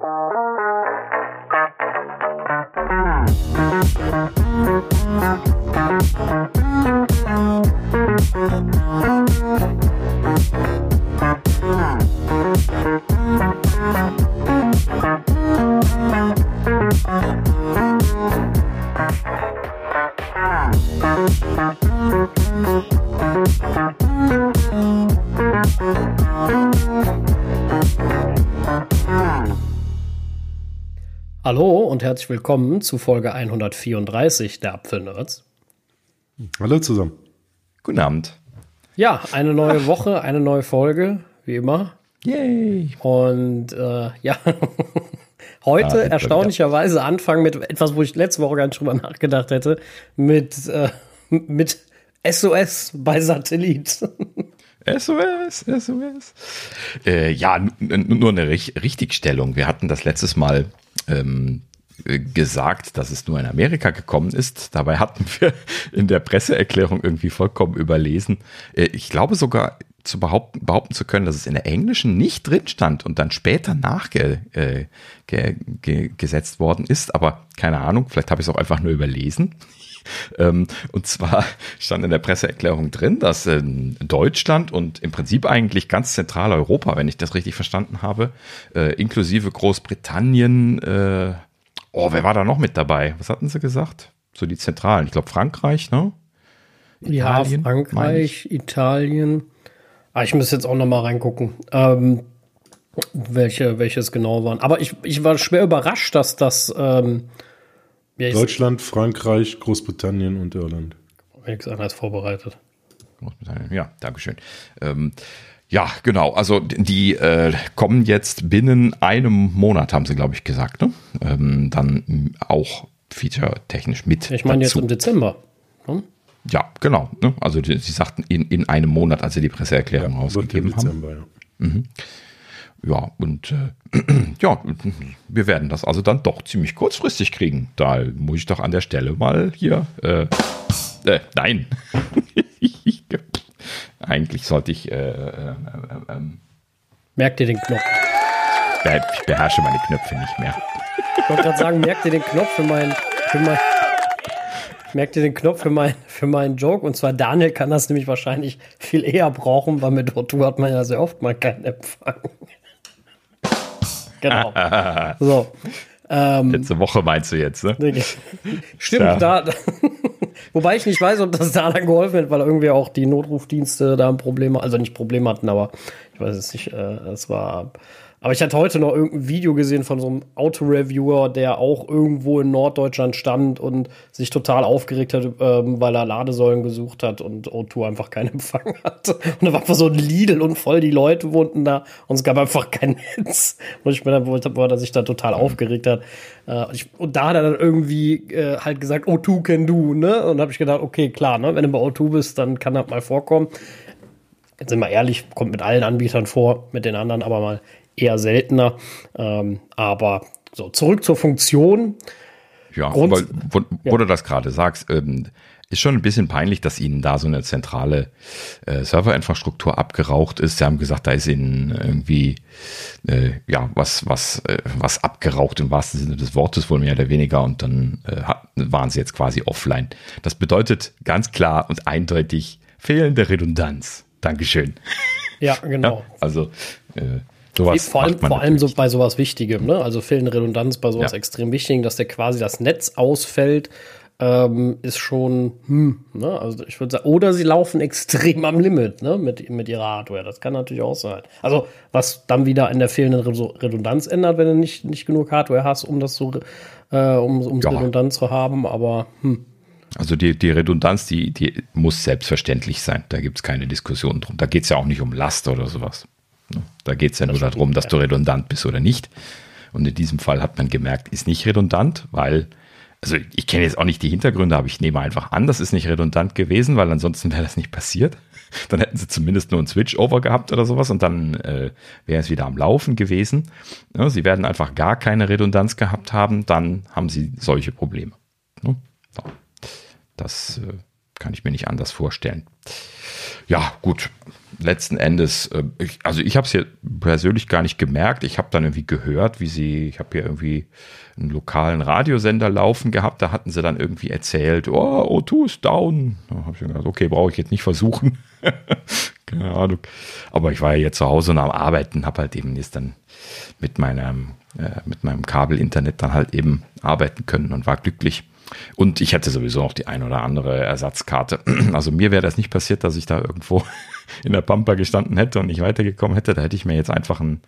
Hallo und herzlich willkommen zu Folge 134 der Apfelnerds. Hallo zusammen. Guten Abend. Ja, eine neue Woche, eine neue Folge, wie immer. Yay. Und äh, ja, heute Ah, erstaunlicherweise anfangen mit etwas, wo ich letzte Woche gar nicht drüber nachgedacht hätte, mit, äh, mit SOS bei Satellit. SOS, SOS. Äh, ja, nur eine Rich Richtigstellung. Wir hatten das letztes Mal ähm, äh, gesagt, dass es nur in Amerika gekommen ist. Dabei hatten wir in der Presseerklärung irgendwie vollkommen überlesen. Äh, ich glaube sogar zu behaupten, behaupten zu können, dass es in der englischen nicht drin stand und dann später nachgesetzt äh, ge, worden ist. Aber keine Ahnung, vielleicht habe ich es auch einfach nur überlesen. Ähm, und zwar stand in der Presseerklärung drin, dass in Deutschland und im Prinzip eigentlich ganz Zentraleuropa, wenn ich das richtig verstanden habe, äh, inklusive Großbritannien, äh, oh, wer war da noch mit dabei? Was hatten sie gesagt? So die Zentralen. Ich glaube Frankreich, ne? Ja, Italien, meine Frankreich, Italien. Ah, ich muss jetzt auch noch mal reingucken, ähm, welche, welches genau waren. Aber ich, ich war schwer überrascht, dass das ähm, ja, ich Deutschland, Frankreich, Großbritannien und Irland. nichts anderes vorbereitet. Großbritannien. Ja, Dankeschön. Ähm, ja, genau. Also die äh, kommen jetzt binnen einem Monat, haben sie, glaube ich, gesagt. Ne? Ähm, dann auch feature-technisch mit. Ich meine jetzt im Dezember. Hm? Ja, genau. Ne? Also die, sie sagten in, in einem Monat, als sie die Presseerklärung Wird im rausgegeben haben. Dezember, ja. Ja, und äh, ja, wir werden das also dann doch ziemlich kurzfristig kriegen. Da muss ich doch an der Stelle mal hier. Äh, äh, nein. Eigentlich sollte ich. Äh, äh, äh, ähm, Merkt ihr den Knopf? ich beherrsche meine Knöpfe nicht mehr. Ich wollte gerade sagen, merkt ihr den Knopf für mein, für mein Merkt ihr den Knopf für, mein, für meinen Joke? Und zwar Daniel kann das nämlich wahrscheinlich viel eher brauchen, weil mit Otto hat man ja sehr oft mal keinen Empfang. genau. So. Ähm, Letzte Woche meinst du jetzt, ne? Stimmt, Ja. da. Wobei ich nicht weiß, ob das da dann geholfen hat, weil irgendwie auch die Notrufdienste da ein Problem, also nicht Problem hatten, aber ich weiß es nicht, äh, es war. Aber ich hatte heute noch irgendein Video gesehen von so einem Autoreviewer, der auch irgendwo in Norddeutschland stand und sich total aufgeregt hat, ähm, weil er Ladesäulen gesucht hat und O2 einfach keinen Empfang hatte. Und da war einfach so ein Lidl und voll die Leute wohnten da und es gab einfach kein Netz. Und ich mir dann wollte, weil er sich da total aufgeregt hat. Äh, und, ich, und da hat er dann irgendwie äh, halt gesagt, O2 can do, ne? Und da habe ich gedacht, okay, klar, ne? Wenn du bei O2 bist, dann kann das mal vorkommen. Jetzt sind wir ehrlich, kommt mit allen Anbietern vor, mit den anderen aber mal eher seltener. Ähm, aber so, zurück zur Funktion. Ja, Grund- aber wo, wo Ja. du das gerade sagst, ähm, ist schon ein bisschen peinlich, dass ihnen da so eine zentrale äh, Serverinfrastruktur abgeraucht ist. Sie haben gesagt, da ist ihnen irgendwie äh, ja was was äh, was abgeraucht im wahrsten Sinne des Wortes wohl mehr oder weniger und dann äh, waren sie jetzt quasi offline. Das bedeutet ganz klar und eindeutig fehlende Redundanz. Dankeschön. Ja, genau. Ja, also äh, sowas vor allem, vor allem so bei sowas Wichtigem, ne? Also fehlende Redundanz bei sowas Ja. extrem Wichtigem, dass der quasi das Netz ausfällt, ähm, ist schon, hm, ne? Also ich würde sagen, oder sie laufen extrem am Limit, ne? Mit, mit ihrer Hardware. Das kann natürlich auch sein. Also, was dann wieder in der fehlenden Re- Redundanz ändert, wenn du nicht, nicht genug Hardware hast, um das so, äh, um, um Ja. Redundanz zu haben, aber hm. Also die, die Redundanz, die, die muss selbstverständlich sein. Da gibt es keine Diskussion drum. Da geht es ja auch nicht um Last oder sowas. Ne? Da geht es ja nur stimmt, darum, dass du redundant bist oder nicht. Und in diesem Fall hat man gemerkt, ist nicht redundant, weil, also ich kenne jetzt auch nicht die Hintergründe, aber ich nehme einfach an, das ist nicht redundant gewesen, weil ansonsten wäre das nicht passiert. Dann hätten sie zumindest nur ein Switch-Over gehabt oder sowas und dann äh, wäre es wieder am Laufen gewesen. Ja, sie werden einfach gar keine Redundanz gehabt haben, dann haben sie solche Probleme. Ne? Das äh, kann ich mir nicht anders vorstellen. Ja, gut. Letzten Endes, äh, ich, also ich habe es hier persönlich gar nicht gemerkt. Ich habe dann irgendwie gehört, wie sie, ich habe hier irgendwie einen lokalen Radiosender laufen gehabt. Da hatten sie dann irgendwie erzählt, oh, O2 ist down. Da habe ich mir gedacht, okay, brauche ich jetzt nicht versuchen. Keine Ahnung. Aber ich war ja jetzt zu Hause und am Arbeiten, habe halt eben jetzt dann mit meinem, äh, mit meinem Kabel-Internet dann halt eben arbeiten können und war glücklich. Und ich hätte sowieso noch die ein oder andere Ersatzkarte. Also mir wäre das nicht passiert, dass ich da irgendwo in der Pampa gestanden hätte und nicht weitergekommen hätte. Da hätte ich mir jetzt einfach ein,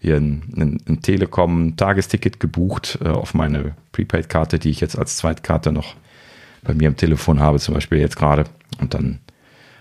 hier ein, ein, Telekom-Tagesticket gebucht äh, auf meine Prepaid-Karte, die ich jetzt als Zweitkarte noch bei mir im Telefon habe, zum Beispiel jetzt gerade. Und dann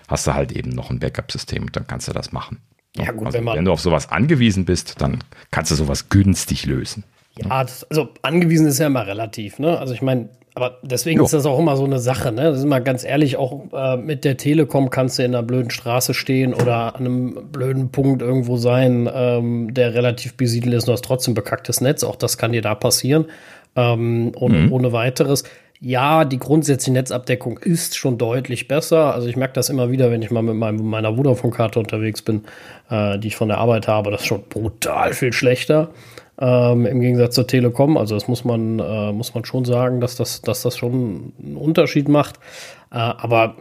hast du halt eben noch ein Backup-System und dann kannst du das machen. Ja, gut, also, wenn, man, wenn du auf sowas angewiesen bist, dann kannst du sowas günstig lösen. Ja, das, also angewiesen ist ja immer relativ, ne? Also ich meine, aber deswegen jo. ist das auch immer so eine Sache, ne? Das ist mal ganz ehrlich, auch äh, mit der Telekom kannst du in einer blöden Straße stehen oder an einem blöden Punkt irgendwo sein, ähm, der relativ besiedelt ist und hast trotzdem bekacktes Netz. Auch das kann dir da passieren. Ähm, ohne, mhm. ohne weiteres. Ja, die grundsätzliche Netzabdeckung ist schon deutlich besser. Also ich merke das immer wieder, wenn ich mal mit meinem, meiner Vodafone-Karte unterwegs bin, äh, die ich von der Arbeit habe. Das ist schon brutal viel schlechter ähm, im Gegensatz zur Telekom. Also das muss man, äh, muss man schon sagen, dass das, dass das schon einen Unterschied macht. Äh, aber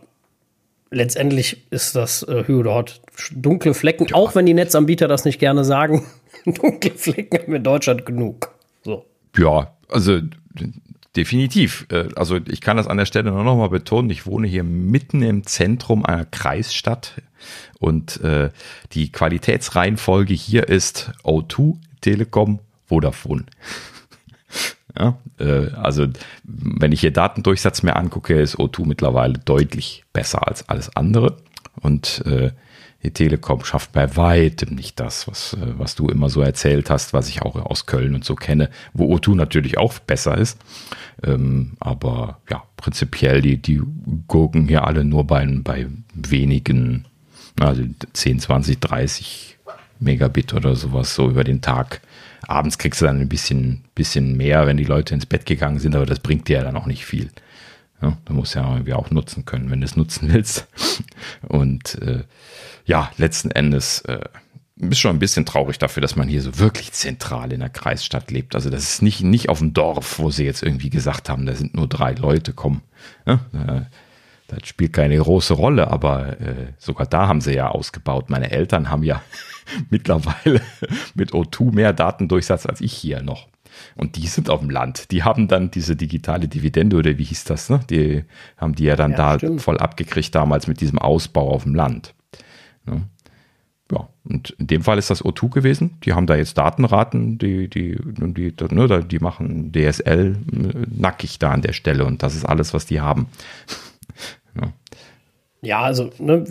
letztendlich ist das äh, Hü oder Hot dunkle Flecken, ja. auch wenn die Netzanbieter das nicht gerne sagen. dunkle Flecken haben wir in Deutschland genug. So. Ja, also definitiv. Äh, also ich kann das an der Stelle nur noch mal betonen. Ich wohne hier mitten im Zentrum einer Kreisstadt und äh, die Qualitätsreihenfolge hier ist O2, Telekom, Vodafone. Ja, äh, also wenn ich hier Datendurchsatz mir angucke, ist O2 mittlerweile deutlich besser als alles andere. Und äh, die Telekom schafft bei weitem nicht das, was, äh, was du immer so erzählt hast, was ich auch aus Köln und so kenne, wo O2 natürlich auch besser ist. Ähm, aber ja, prinzipiell, die, die gucken hier alle nur bei, bei wenigen, also 10, 20, 30 Megabit oder sowas so über den Tag. Abends kriegst du dann ein bisschen, bisschen mehr, wenn die Leute ins Bett gegangen sind, aber das bringt dir ja dann auch nicht viel. Ja, du musst ja irgendwie auch nutzen können, wenn du es nutzen willst. Und äh, ja, letzten Endes äh, ist schon ein bisschen traurig dafür, dass man hier so wirklich zentral in der Kreisstadt lebt. Also das ist nicht, nicht auf dem Dorf, wo sie jetzt irgendwie gesagt haben, da sind nur drei Leute, komm. Ja, äh, das spielt keine große Rolle, aber äh, sogar da haben sie ja ausgebaut. Meine Eltern haben ja mittlerweile mit O2 mehr Datendurchsatz als ich hier noch. Und die sind auf dem Land. Die haben dann diese digitale Dividende oder wie hieß das, ne? Die haben die ja dann ja, da stimmt. voll abgekriegt damals mit diesem Ausbau auf dem Land. Ne? Ja, und in dem Fall ist das O2 gewesen. Die haben da jetzt Datenraten, die, die, die, ne, die machen DSL äh, nackig da an der Stelle und das ist alles, was die haben. Ja. Also ne,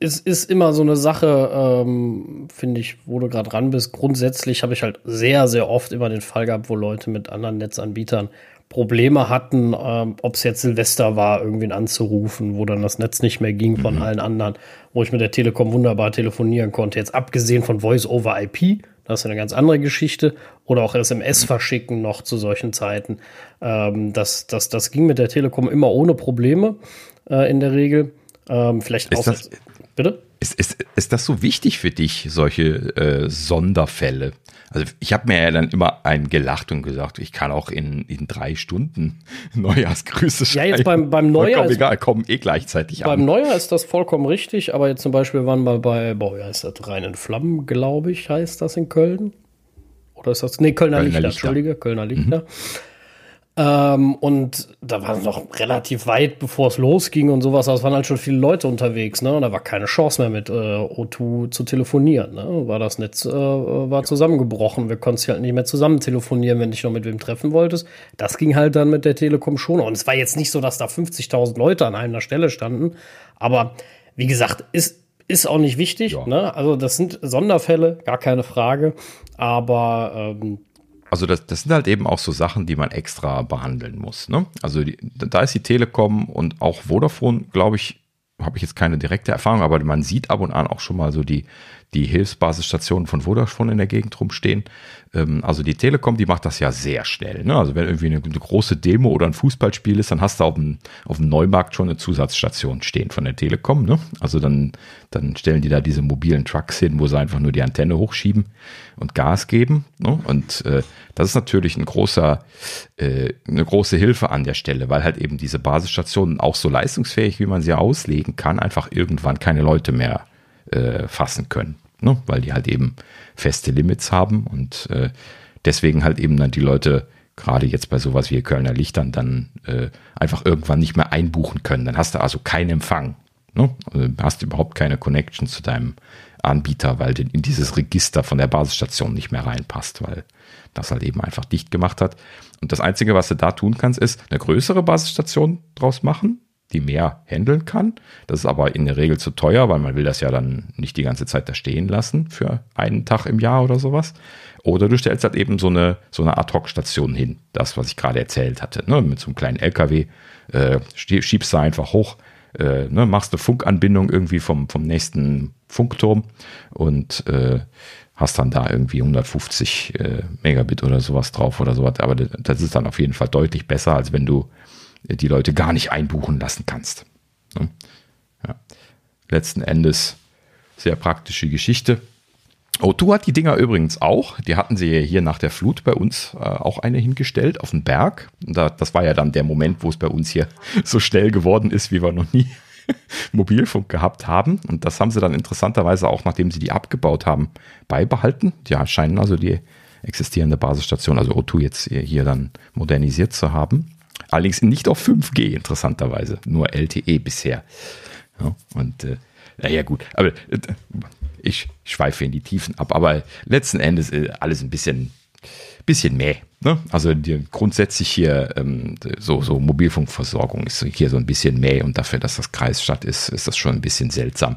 ist, ist immer so eine Sache, ähm, finde ich, wo du gerade dran bist. Grundsätzlich habe ich halt sehr, sehr oft immer den Fall gehabt, wo Leute mit anderen Netzanbietern Probleme hatten, ähm, ob es jetzt Silvester war, irgendwen anzurufen, wo dann das Netz nicht mehr ging von mhm. allen anderen, wo ich mit der Telekom wunderbar telefonieren konnte. Jetzt abgesehen von Voice over IP, das ist eine ganz andere Geschichte. Oder auch SMS verschicken noch zu solchen Zeiten. Ähm, das, das, das ging mit der Telekom immer ohne Probleme äh, in der Regel. Ähm, vielleicht ist das, bitte? Ist, ist, ist das so wichtig für dich, solche äh, Sonderfälle? Also ich habe mir ja dann immer einen gelacht und gesagt, ich kann auch in, in drei Stunden Neujahrsgrüße schreiben. Ja, jetzt beim, beim Neujahr. Ist, egal, kommen eh gleichzeitig beim an. Beim Neujahr ist das vollkommen richtig, aber jetzt zum Beispiel waren wir bei, boah, ja, ist das Reinen Flammen, glaube ich, heißt das in Köln. Oder ist das, nee, Kölner, Kölner Lichter, Lichter, Entschuldige, Kölner Lichter. Mhm. Ähm, und da war es noch relativ weit, bevor es losging und sowas. Aber es waren halt schon viele Leute unterwegs, ne? Und da war keine Chance mehr mit äh, O2 zu telefonieren. Ne? War das Netz äh, war zusammengebrochen. Wir konnten halt nicht mehr zusammen telefonieren, wenn du dich noch mit wem treffen wolltest. Das ging halt dann mit der Telekom schon. Und es war jetzt nicht so, dass da 50.000 Leute an einer Stelle standen. Aber wie gesagt, ist ist auch nicht wichtig. Ja. Ne? Also das sind Sonderfälle, gar keine Frage. Aber ähm, also das, das sind halt eben auch so Sachen, die man extra behandeln muss. Ne? Also die, da ist die Telekom und auch Vodafone, glaube ich, habe ich jetzt keine direkte Erfahrung, aber man sieht ab und an auch schon mal so die, die Hilfsbasisstationen von Vodafone in der Gegend rumstehen. Ähm, also die Telekom, die macht das ja sehr schnell. Ne? Also wenn irgendwie eine, eine, große Demo oder ein Fußballspiel ist, dann hast du auf dem, auf dem Neumarkt schon eine Zusatzstation stehen von der Telekom. Ne? Also dann, dann stellen die da diese mobilen Trucks hin, wo sie einfach nur die Antenne hochschieben und Gas geben. Ne? Und äh, das ist natürlich ein großer, äh, eine große Hilfe an der Stelle, weil halt eben diese Basisstationen auch so leistungsfähig, wie man sie auslegen kann, einfach irgendwann keine Leute mehr äh, fassen können ne? weil die halt eben feste Limits haben und äh, deswegen halt eben dann die Leute gerade jetzt bei sowas wie Kölner Lichtern dann äh, einfach irgendwann nicht mehr einbuchen können. Dann hast du also keinen Empfang. Ne? Also hast überhaupt keine Connection zu deinem Anbieter, weil in dieses Register von der Basisstation nicht mehr reinpasst, weil das halt eben einfach dicht gemacht hat. Und das Einzige, was du da tun kannst, ist eine größere Basisstation draus machen, die mehr handeln kann. Das ist aber in der Regel zu teuer, weil man will das ja dann nicht die ganze Zeit da stehen lassen für einen Tag im Jahr oder sowas. Oder du stellst halt eben so eine, so eine Ad-Hoc-Station hin. Das, was ich gerade erzählt hatte. Ne? Mit so einem kleinen LKW äh, schiebst du einfach hoch, äh, ne? machst eine Funkanbindung irgendwie vom, vom nächsten Funkturm und äh, hast dann da irgendwie 150 äh, Megabit oder sowas drauf oder sowas. Aber das ist dann auf jeden Fall deutlich besser, als wenn du die Leute gar nicht einbuchen lassen kannst. Ne? Ja. Letzten Endes sehr praktische Geschichte. O2 hat die Dinger übrigens auch. Die hatten sie hier nach der Flut bei uns äh, auch eine hingestellt auf den Berg. Da, das war ja dann der Moment, wo es bei uns hier so schnell geworden ist, wie wir noch nie Mobilfunk gehabt haben. Und das haben sie dann interessanterweise auch, nachdem sie die abgebaut haben, beibehalten. Die scheinen also die existierende Basisstation, also O2 jetzt hier dann modernisiert zu haben. Allerdings nicht auf 5G, interessanterweise. Nur LTE bisher. Ja, und äh, naja, gut. Aber äh, ich schweife in die Tiefen ab. Aber letzten Endes äh, alles ein bisschen, bisschen mehr. Ne? Also die, grundsätzlich hier ähm, so, so Mobilfunkversorgung ist hier so ein bisschen mehr und dafür, dass das Kreisstadt ist, ist das schon ein bisschen seltsam.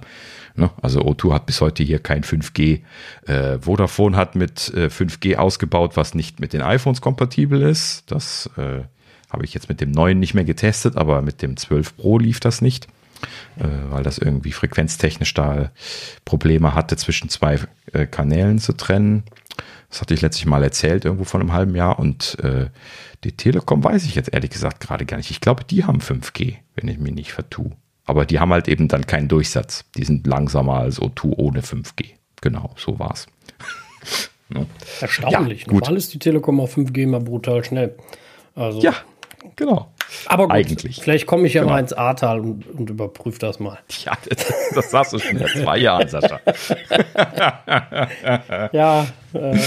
Ne? Also O2 hat bis heute hier kein 5G. Äh, Vodafone hat mit äh, 5G ausgebaut, was nicht mit den iPhones kompatibel ist. Das äh, habe ich jetzt mit dem neuen nicht mehr getestet, aber mit dem 12 Pro lief das nicht, äh, weil das irgendwie frequenztechnisch da Probleme hatte, zwischen zwei äh, Kanälen zu trennen. Das hatte ich letztlich mal erzählt, irgendwo vor einem halben Jahr. Und äh, die Telekom weiß ich jetzt ehrlich gesagt gerade gar nicht. Ich glaube, die haben 5G, wenn ich mich nicht vertue. Aber die haben halt eben dann keinen Durchsatz. Die sind langsamer als O2 ohne 5G. Genau, so war's. no. Erstaunlich. Ja, Normal ist die Telekom auf 5G mal brutal schnell. Also. Ja, Genau. Aber gut, Eigentlich. vielleicht komme ich ja genau. mal ins Ahrtal und, und überprüfe das mal. Ja, das, das sagst du schon seit zwei Jahren, Sascha. ja, äh,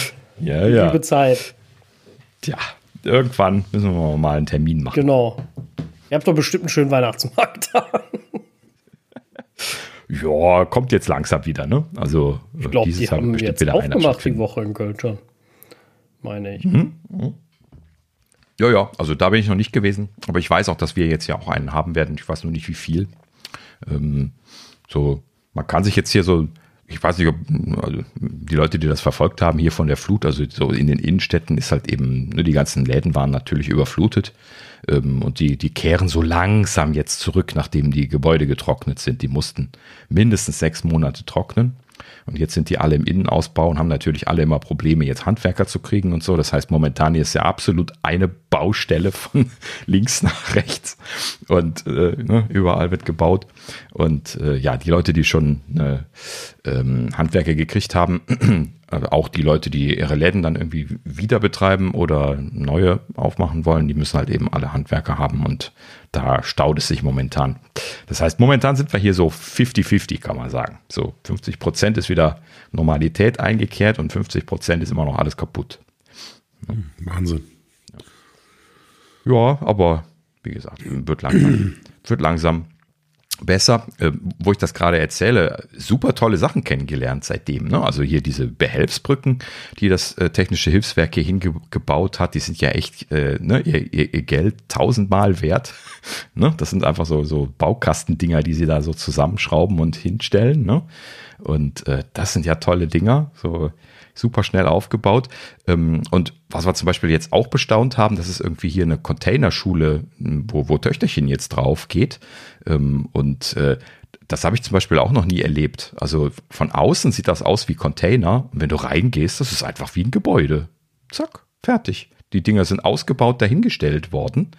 ja, ja. liebe Zeit. Tja, irgendwann müssen wir mal einen Termin machen. Genau. Ihr habt doch bestimmt einen schönen Weihnachtsmarkt da. ja, kommt jetzt langsam wieder, ne? Also ich glaube, die haben jetzt wieder aufgemacht die Woche in Köln schon. Meine ich. Mhm. Mhm. Ja, ja, also da bin ich noch nicht gewesen, aber ich weiß auch, dass wir jetzt ja auch einen haben werden. Ich weiß nur nicht, wie viel. Ähm, so, man kann sich jetzt hier so, ich weiß nicht, ob also die Leute, die das verfolgt haben, hier von der Flut, also so in den Innenstädten ist halt eben, ne, die ganzen Läden waren natürlich überflutet ähm, und die, die kehren so langsam jetzt zurück, nachdem die Gebäude getrocknet sind. Die mussten mindestens sechs Monate trocknen. Und jetzt sind die alle im Innenausbau und haben natürlich alle immer Probleme, jetzt Handwerker zu kriegen und so. Das heißt, momentan ist ja absolut eine Baustelle von links nach rechts und äh, ne, überall wird gebaut. Und äh, ja, die Leute, die schon äh, ähm, Handwerker gekriegt haben, auch die Leute, die ihre Läden dann irgendwie wieder betreiben oder neue aufmachen wollen, die müssen halt eben alle Handwerker haben und da staut es sich momentan. Das heißt, momentan sind wir hier so 50-50, kann man sagen. So 50 Prozent ist wieder Normalität eingekehrt und 50 Prozent ist immer noch alles kaputt. Wahnsinn. Ja, aber wie gesagt, wird langsam, wird langsam besser, äh, wo ich das gerade erzähle, super tolle Sachen kennengelernt seitdem. Ne? Also hier diese Behelfsbrücken, die das äh, Technische Hilfswerk hier hingebaut hat, die sind ja echt äh, ne, ihr, ihr, ihr Geld tausendmal wert. ne? Das sind einfach so, so Baukastendinger, die sie da so zusammenschrauben und hinstellen. Ne? Und äh, das sind ja tolle Dinger. So super schnell aufgebaut. Ähm, und was wir zum Beispiel jetzt auch bestaunt haben, das ist irgendwie hier eine Containerschule, wo, wo Töchterchen jetzt drauf geht. Ähm, und äh, das habe ich zum Beispiel auch noch nie erlebt. Also von außen sieht das aus wie Container. Und wenn du reingehst, das ist einfach wie ein Gebäude. zack, fertig. Die Dinger sind ausgebaut, dahingestellt worden.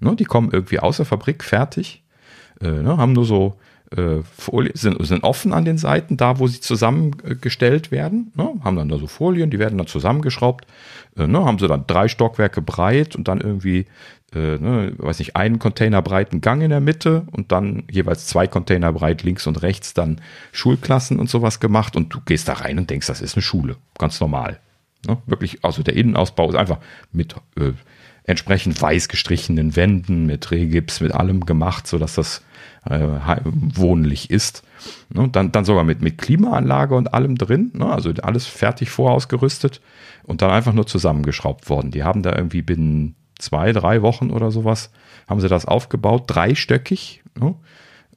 Ne, die kommen irgendwie aus der Fabrik fertig, äh, ne, haben nur so äh, sind, sind offen an den Seiten, da wo sie zusammengestellt werden. Ne, haben dann da so Folien, die werden dann zusammengeschraubt. Äh, ne, haben sie dann drei Stockwerke breit und dann irgendwie, äh, ne, weiß nicht, einen Container breiten Gang in der Mitte und dann jeweils zwei Container breit links und rechts dann Schulklassen und sowas gemacht. Und du gehst da rein und denkst, das ist eine Schule. Ganz normal. Ne, wirklich, also der Innenausbau ist einfach mit äh, entsprechend weiß gestrichenen Wänden, mit Rehgips, mit allem gemacht, sodass das äh, wohnlich ist. Ne? Dann, dann sogar mit, mit Klimaanlage und allem drin, ne? also alles fertig vorausgerüstet und dann einfach nur zusammengeschraubt worden. Die haben da irgendwie binnen zwei, drei Wochen oder sowas, haben sie das aufgebaut, dreistöckig. Ne?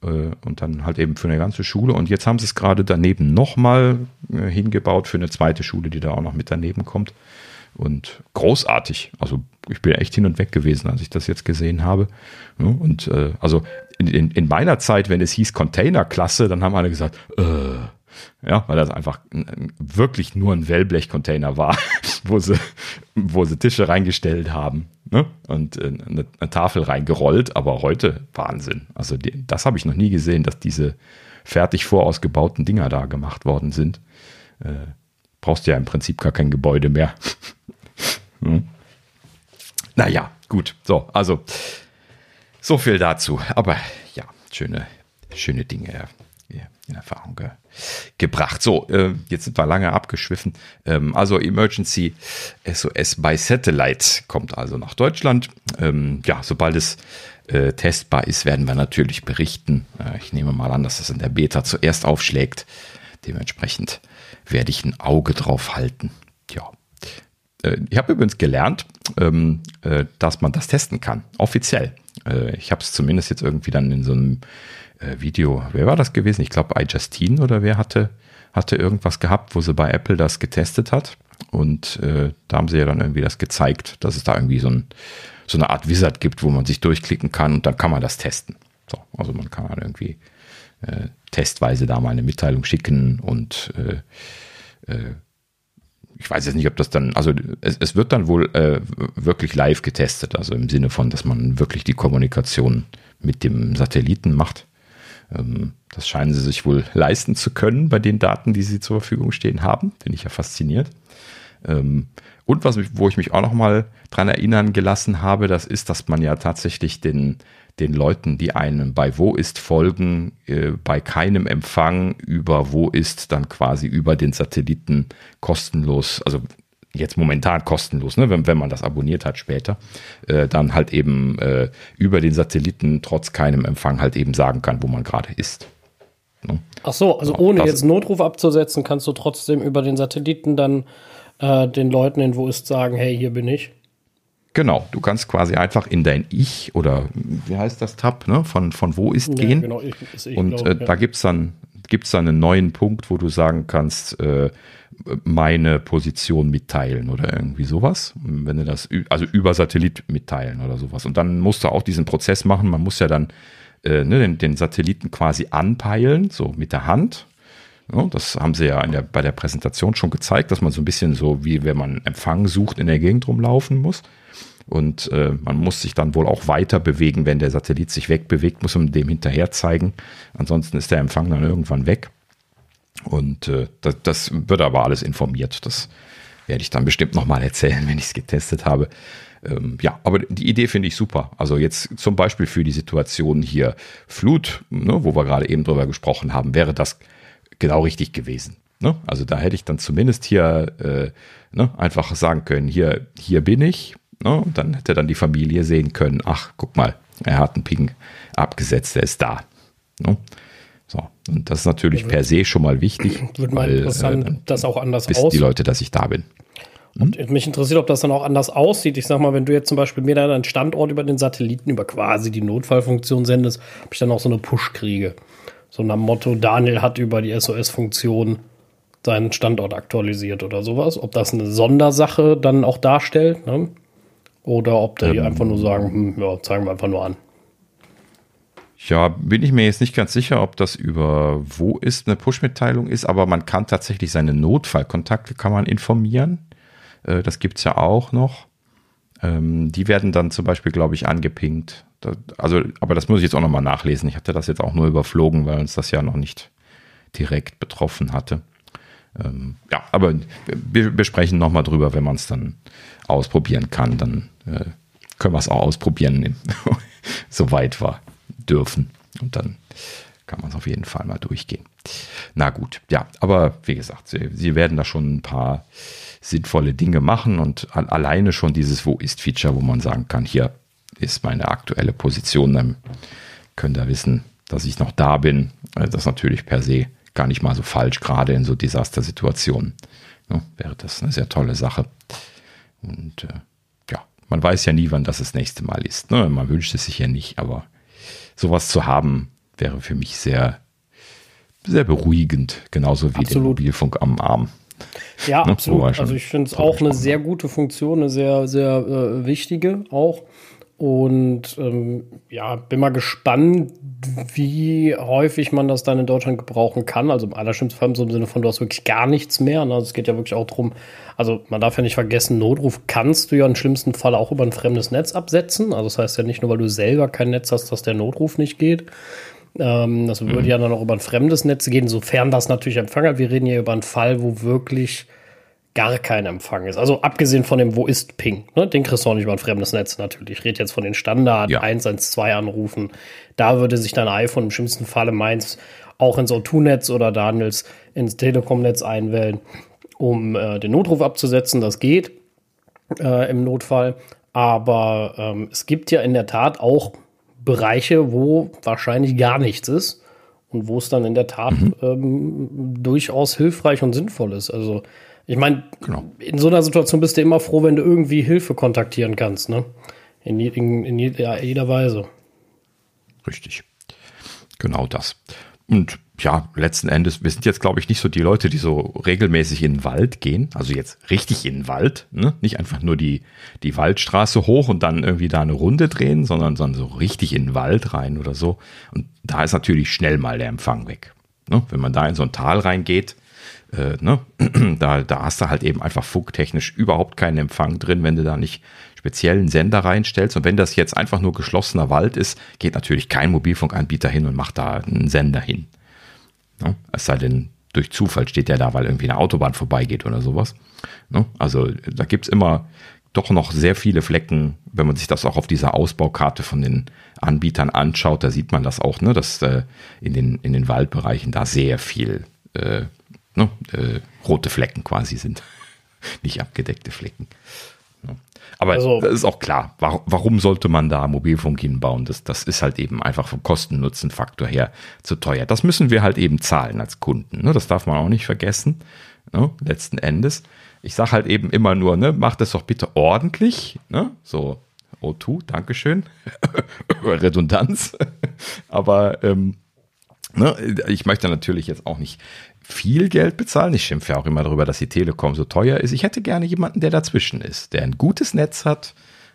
Äh, und dann halt eben für eine ganze Schule. Und jetzt haben sie es gerade daneben nochmal äh, hingebaut für eine zweite Schule, die da auch noch mit daneben kommt. Und großartig. Also ich bin echt hin und weg gewesen, als ich das jetzt gesehen habe. Und äh, also in, in, in meiner Zeit, wenn es hieß Containerklasse, dann haben alle gesagt, äh, ja, weil das einfach wirklich nur ein Wellblech-Container war, wo sie, wo sie Tische reingestellt haben ne? und äh, eine, eine, Tafel reingerollt. Aber heute Wahnsinn. Also die, das habe ich noch nie gesehen, dass diese fertig vorausgebauten Dinger da gemacht worden sind. Äh, brauchst ja im Prinzip gar kein Gebäude mehr. hm? Naja, gut. So, also so viel dazu. Aber ja, schöne, schöne Dinge in Erfahrung ge gebracht. So, äh, jetzt sind wir lange abgeschwiffen. Ähm, also Emergency SOS by Satellite kommt also nach Deutschland. Ähm, ja, sobald es äh, testbar ist, werden wir natürlich berichten. Äh, ich nehme mal an, dass es in der Beta zuerst aufschlägt. Dementsprechend werde ich ein Auge drauf halten. Ja. Äh, ich habe übrigens gelernt, ähm, äh, dass man das testen kann, offiziell. Äh, ich habe es zumindest jetzt irgendwie dann in so einem Video, wer war das gewesen? Ich glaube, iJustine oder wer hatte, hatte irgendwas gehabt, wo sie bei Apple das getestet hat. Und da haben sie ja dann irgendwie das gezeigt, dass es da irgendwie so, ein, so eine Art Wizard gibt, wo man sich durchklicken kann und dann kann man das testen. So, also man kann dann irgendwie äh, testweise da mal eine Mitteilung schicken und äh, äh ich weiß jetzt nicht, ob das dann, also es, es wird dann wohl äh, wirklich live getestet, also im Sinne von, dass man wirklich die Kommunikation mit dem Satelliten macht. Ähm, das scheinen sie sich wohl leisten zu können bei den Daten, die sie zur Verfügung stehen haben. Bin ich ja fasziniert. Ähm, und was, wo ich mich auch noch mal dran erinnern gelassen habe, das ist, dass man ja tatsächlich den, den Leuten, die einem bei Wo ist folgen, äh, bei keinem Empfang über Wo ist dann quasi über den Satelliten kostenlos, also jetzt momentan kostenlos, ne, wenn, wenn man das abonniert hat später, äh, dann halt eben äh, über den Satelliten trotz keinem Empfang halt eben sagen kann, wo man gerade ist. Ne? Ach so, also ohne das, jetzt Notruf abzusetzen, kannst du trotzdem über den Satelliten dann äh, den Leuten in Wo ist sagen, hey, hier bin ich. Genau, du kannst quasi einfach in dein Ich oder wie heißt das Tab, ne? Von, von wo ist ja, gehen. Genau, ich, ich, und glaub, äh, ja. da gibt es dann, gibt's dann einen neuen Punkt, wo du sagen kannst, äh, meine Position mitteilen oder irgendwie sowas. Wenn du das, also über Satellit mitteilen oder sowas. Und dann musst du auch diesen Prozess machen. Man muss ja dann äh, ne, den, den, Satelliten quasi anpeilen, so mit der Hand. Das haben sie ja der, bei der Präsentation schon gezeigt, dass man so ein bisschen so, wie wenn man Empfang sucht, in der Gegend rumlaufen muss. Und äh, man muss sich dann wohl auch weiter bewegen, wenn der Satellit sich wegbewegt, muss man dem hinterher zeigen. Ansonsten ist der Empfang dann irgendwann weg. Und äh, das, das wird aber alles informiert. Das werde ich dann bestimmt nochmal erzählen, wenn ich es getestet habe. Ähm, ja, aber die Idee finde ich super. Also jetzt zum Beispiel für die Situation hier Flut, ne, wo wir gerade eben drüber gesprochen haben, wäre das genau richtig gewesen. Ne? Also da hätte ich dann zumindest hier äh, ne, einfach sagen können, hier, hier bin ich, Ne? Und dann hätte dann die Familie sehen können, ach, guck mal, er hat einen Ping abgesetzt, er ist da. Ne? So, und das ist natürlich per se schon mal wichtig. Würde mal interessant, äh, das auch anders wissen die Leute, dass ich da bin. Und hm? mich interessiert, ob das dann auch anders aussieht. Ich sag mal, wenn du jetzt zum Beispiel mir dann einen Standort über den Satelliten, über quasi die Notfallfunktion sendest, ob ich dann auch so eine Push kriege. So nach Motto, Daniel hat über die SOS-Funktion seinen Standort aktualisiert oder sowas. Ob das eine Sondersache dann auch darstellt. Ne? Oder ob die ähm, einfach nur sagen, hm, ja, zeigen wir einfach nur an. Ja, bin ich mir jetzt nicht ganz sicher, ob das über wo ist eine Push-Mitteilung ist, aber man kann tatsächlich seine Notfallkontakte kann man informieren. Äh, das gibt es ja auch noch. Ähm, die werden dann zum Beispiel, glaube ich, angepinkt. Also, aber das muss ich jetzt auch nochmal nachlesen. Ich hatte das jetzt auch nur überflogen, weil uns das ja noch nicht direkt betroffen hatte. Ähm, ja, aber wir, sprechen nochmal drüber, wenn man es dann ausprobieren kann. Dann äh, können wir es auch ausprobieren, soweit wir dürfen. Und dann kann man es auf jeden Fall mal durchgehen. Na gut, ja, aber wie gesagt, sie, sie werden da schon ein paar sinnvolle Dinge machen und alleine schon dieses Wo ist Feature, wo man sagen kann, hier ist meine aktuelle Position, dann könnt ihr wissen, dass ich noch da bin. Also das ist natürlich per se gar nicht mal so falsch, gerade in so Desastersituationen. Ja, wäre das eine sehr tolle Sache. Und äh, ja, man weiß ja nie, wann das das nächste Mal ist. Ne? Man wünscht es sich ja nicht, aber sowas zu haben, wäre für mich sehr, sehr beruhigend, genauso wie Absolut. den Mobilfunk am Arm. Ja, ne? absolut. Also ich finde es auch eine sehr gute Funktion, eine sehr, sehr äh, wichtige auch. Und ähm, ja, bin mal gespannt, wie häufig man das dann in Deutschland gebrauchen kann. Also im allerschlimmsten Fall im Sinne von, du hast wirklich gar nichts mehr. Ne? Also es geht ja wirklich auch darum, also man darf ja nicht vergessen, Notruf kannst du ja im schlimmsten Fall auch über ein fremdes Netz absetzen. Also das heißt ja nicht nur, weil du selber kein Netz hast, dass der Notruf nicht geht. Ähm, das würde mhm. ja dann auch über ein fremdes Netz gehen, sofern das natürlich Empfang hat. Wir reden hier über einen Fall, wo wirklich gar kein Empfang ist. Also abgesehen von dem Wo ist Ping, ne? den kriegst du auch nicht über ein fremdes Netz natürlich. Ich rede jetzt von den Standard ja. 112 Anrufen. Da würde sich dein iPhone im schlimmsten Falle meins auch ins O2-Netz oder Daniels ins Telekom-Netz einwählen, um äh, den Notruf abzusetzen. Das geht äh, im Notfall. Aber ähm, es gibt ja in der Tat auch Bereiche, wo wahrscheinlich gar nichts ist und wo es dann in der Tat mhm. ähm, durchaus hilfreich und sinnvoll ist. Also ich meine, genau. in so einer Situation bist du immer froh, wenn du irgendwie Hilfe kontaktieren kannst, ne? In, in, in jeder, jeder Weise. Richtig. Genau das. Und ja, letzten Endes, wir sind jetzt, glaube ich, nicht so die Leute, die so regelmäßig in den Wald gehen. Also jetzt richtig in den Wald, ne? Nicht einfach nur die, die Waldstraße hoch und dann irgendwie da eine Runde drehen, sondern, sondern so richtig in den Wald rein oder so. Und da ist natürlich schnell mal der Empfang weg. Ne? Wenn man da in so ein Tal reingeht, äh, ne? da, da hast du halt eben einfach funktechnisch überhaupt keinen Empfang drin, wenn du da nicht speziellen Sender reinstellst. Und wenn das jetzt einfach nur geschlossener Wald ist, geht natürlich kein Mobilfunkanbieter hin und macht da einen Sender hin. Ne? Es sei denn, durch Zufall steht der da, weil irgendwie eine Autobahn vorbeigeht oder sowas. Ne? Also da gibt es immer doch noch sehr viele Flecken, wenn man sich das auch auf dieser Ausbaukarte von den Anbietern anschaut, da sieht man das auch, ne, dass äh, in, den, in den Waldbereichen da sehr viel äh, ne, äh, rote Flecken quasi sind. Nicht abgedeckte Flecken. Ja. Aber also, das ist auch klar, warum, warum sollte man da Mobilfunk hinbauen? Das, das ist halt eben einfach vom Kosten-Nutzen-Faktor her zu teuer. Das müssen wir halt eben zahlen als Kunden. Ne? Das darf man auch nicht vergessen. Ne? Letzten Endes. Ich sage halt eben immer nur, ne, macht das doch bitte ordentlich. Ne? So, O2, Dankeschön. Redundanz. Aber ähm, ne, ich möchte natürlich jetzt auch nicht viel Geld bezahlen. Ich schimpfe ja auch immer darüber, dass die Telekom so teuer ist. Ich hätte gerne jemanden, der dazwischen ist, der ein gutes Netz hat,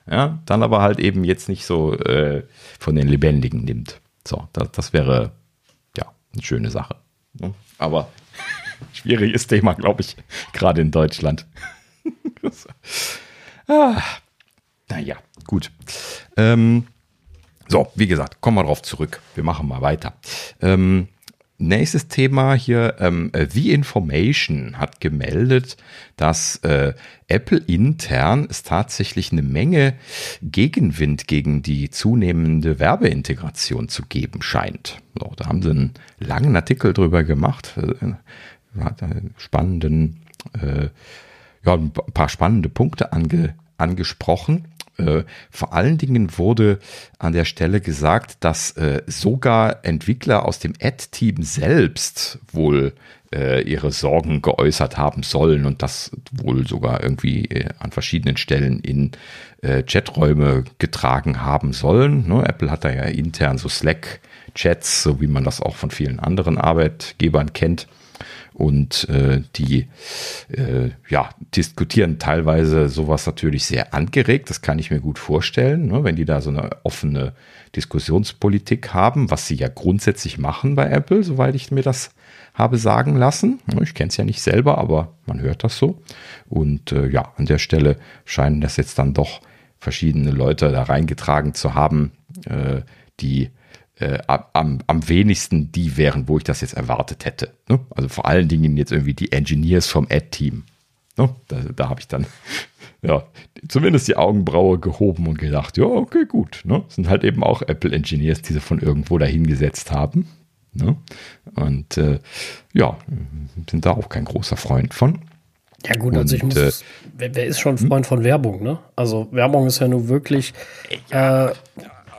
ja, dann aber halt eben jetzt nicht so äh, von den Lebendigen nimmt. So, das, das wäre ja eine schöne Sache. Ne? Aber schwieriges Thema, glaube ich, gerade in Deutschland. ah, naja, gut. Ähm, so, wie gesagt, kommen wir drauf zurück. Wir machen mal weiter. Ähm, Nächstes Thema hier, ähm, The Information hat gemeldet, dass äh, Apple intern es tatsächlich eine Menge Gegenwind gegen die zunehmende Werbeintegration zu geben scheint. So, da haben sie einen langen Artikel drüber gemacht, äh, hat einen spannenden, äh, ja, ein paar spannende Punkte ange, angesprochen. Äh, vor allen Dingen wurde an der Stelle gesagt, dass äh, sogar Entwickler aus dem Ad-Team selbst wohl äh, ihre Sorgen geäußert haben sollen und das wohl sogar irgendwie äh, an verschiedenen Stellen in äh, Chaträume getragen haben sollen. Ne? Apple hat da ja intern so Slack-Chats, so wie man das auch von vielen anderen Arbeitgebern kennt. Und äh, die äh, ja, diskutieren teilweise sowas natürlich sehr angeregt. Das kann ich mir gut vorstellen, ne, wenn die da so eine offene Diskussionspolitik haben, was sie ja grundsätzlich machen bei Apple, soweit ich mir das habe sagen lassen. Ich kenne es ja nicht selber, aber man hört das so. Und äh, ja, an der Stelle scheinen das jetzt dann doch verschiedene Leute da reingetragen zu haben, äh, die äh, am, am wenigsten die wären, wo ich das jetzt erwartet hätte. Ne? Also vor allen Dingen jetzt irgendwie die Engineers vom Ad-Team. Ne? Da, da habe ich dann ja zumindest die Augenbraue gehoben und gedacht, ja, okay, gut. Ne? Das sind halt eben auch Apple-Engineers, die sie von irgendwo dahingesetzt haben. Ne? Und äh, ja, sind da auch kein großer Freund von. Ja gut, also ich muss, äh, wer, wer, ist schon Freund von Werbung, ne? Also Werbung ist ja nur wirklich, ja, äh,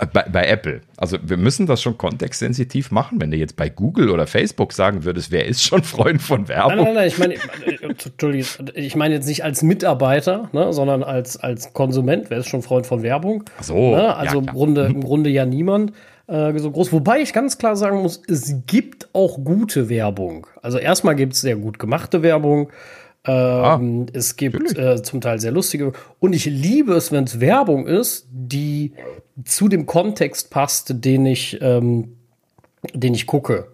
bei, bei, Apple. Also wir müssen das schon kontextsensitiv machen. Wenn du jetzt bei Google oder Facebook sagen würdest, wer ist schon Freund von Werbung? Nein, nein, nein, ich meine, Entschuldigung, ich meine jetzt nicht als Mitarbeiter, ne, sondern als, als Konsument. Wer ist schon Freund von Werbung? Ach so. Ne? Also ja, im, Grunde, im Grunde ja niemand äh, so groß. Wobei ich ganz klar sagen muss, es gibt auch gute Werbung. Also erstmal gibt es sehr gut gemachte Werbung. Ähm, ah, es gibt äh, zum Teil sehr lustige. Und ich liebe es, wenn es Werbung ist, die zu dem Kontext passt, den ich, ähm, den ich gucke.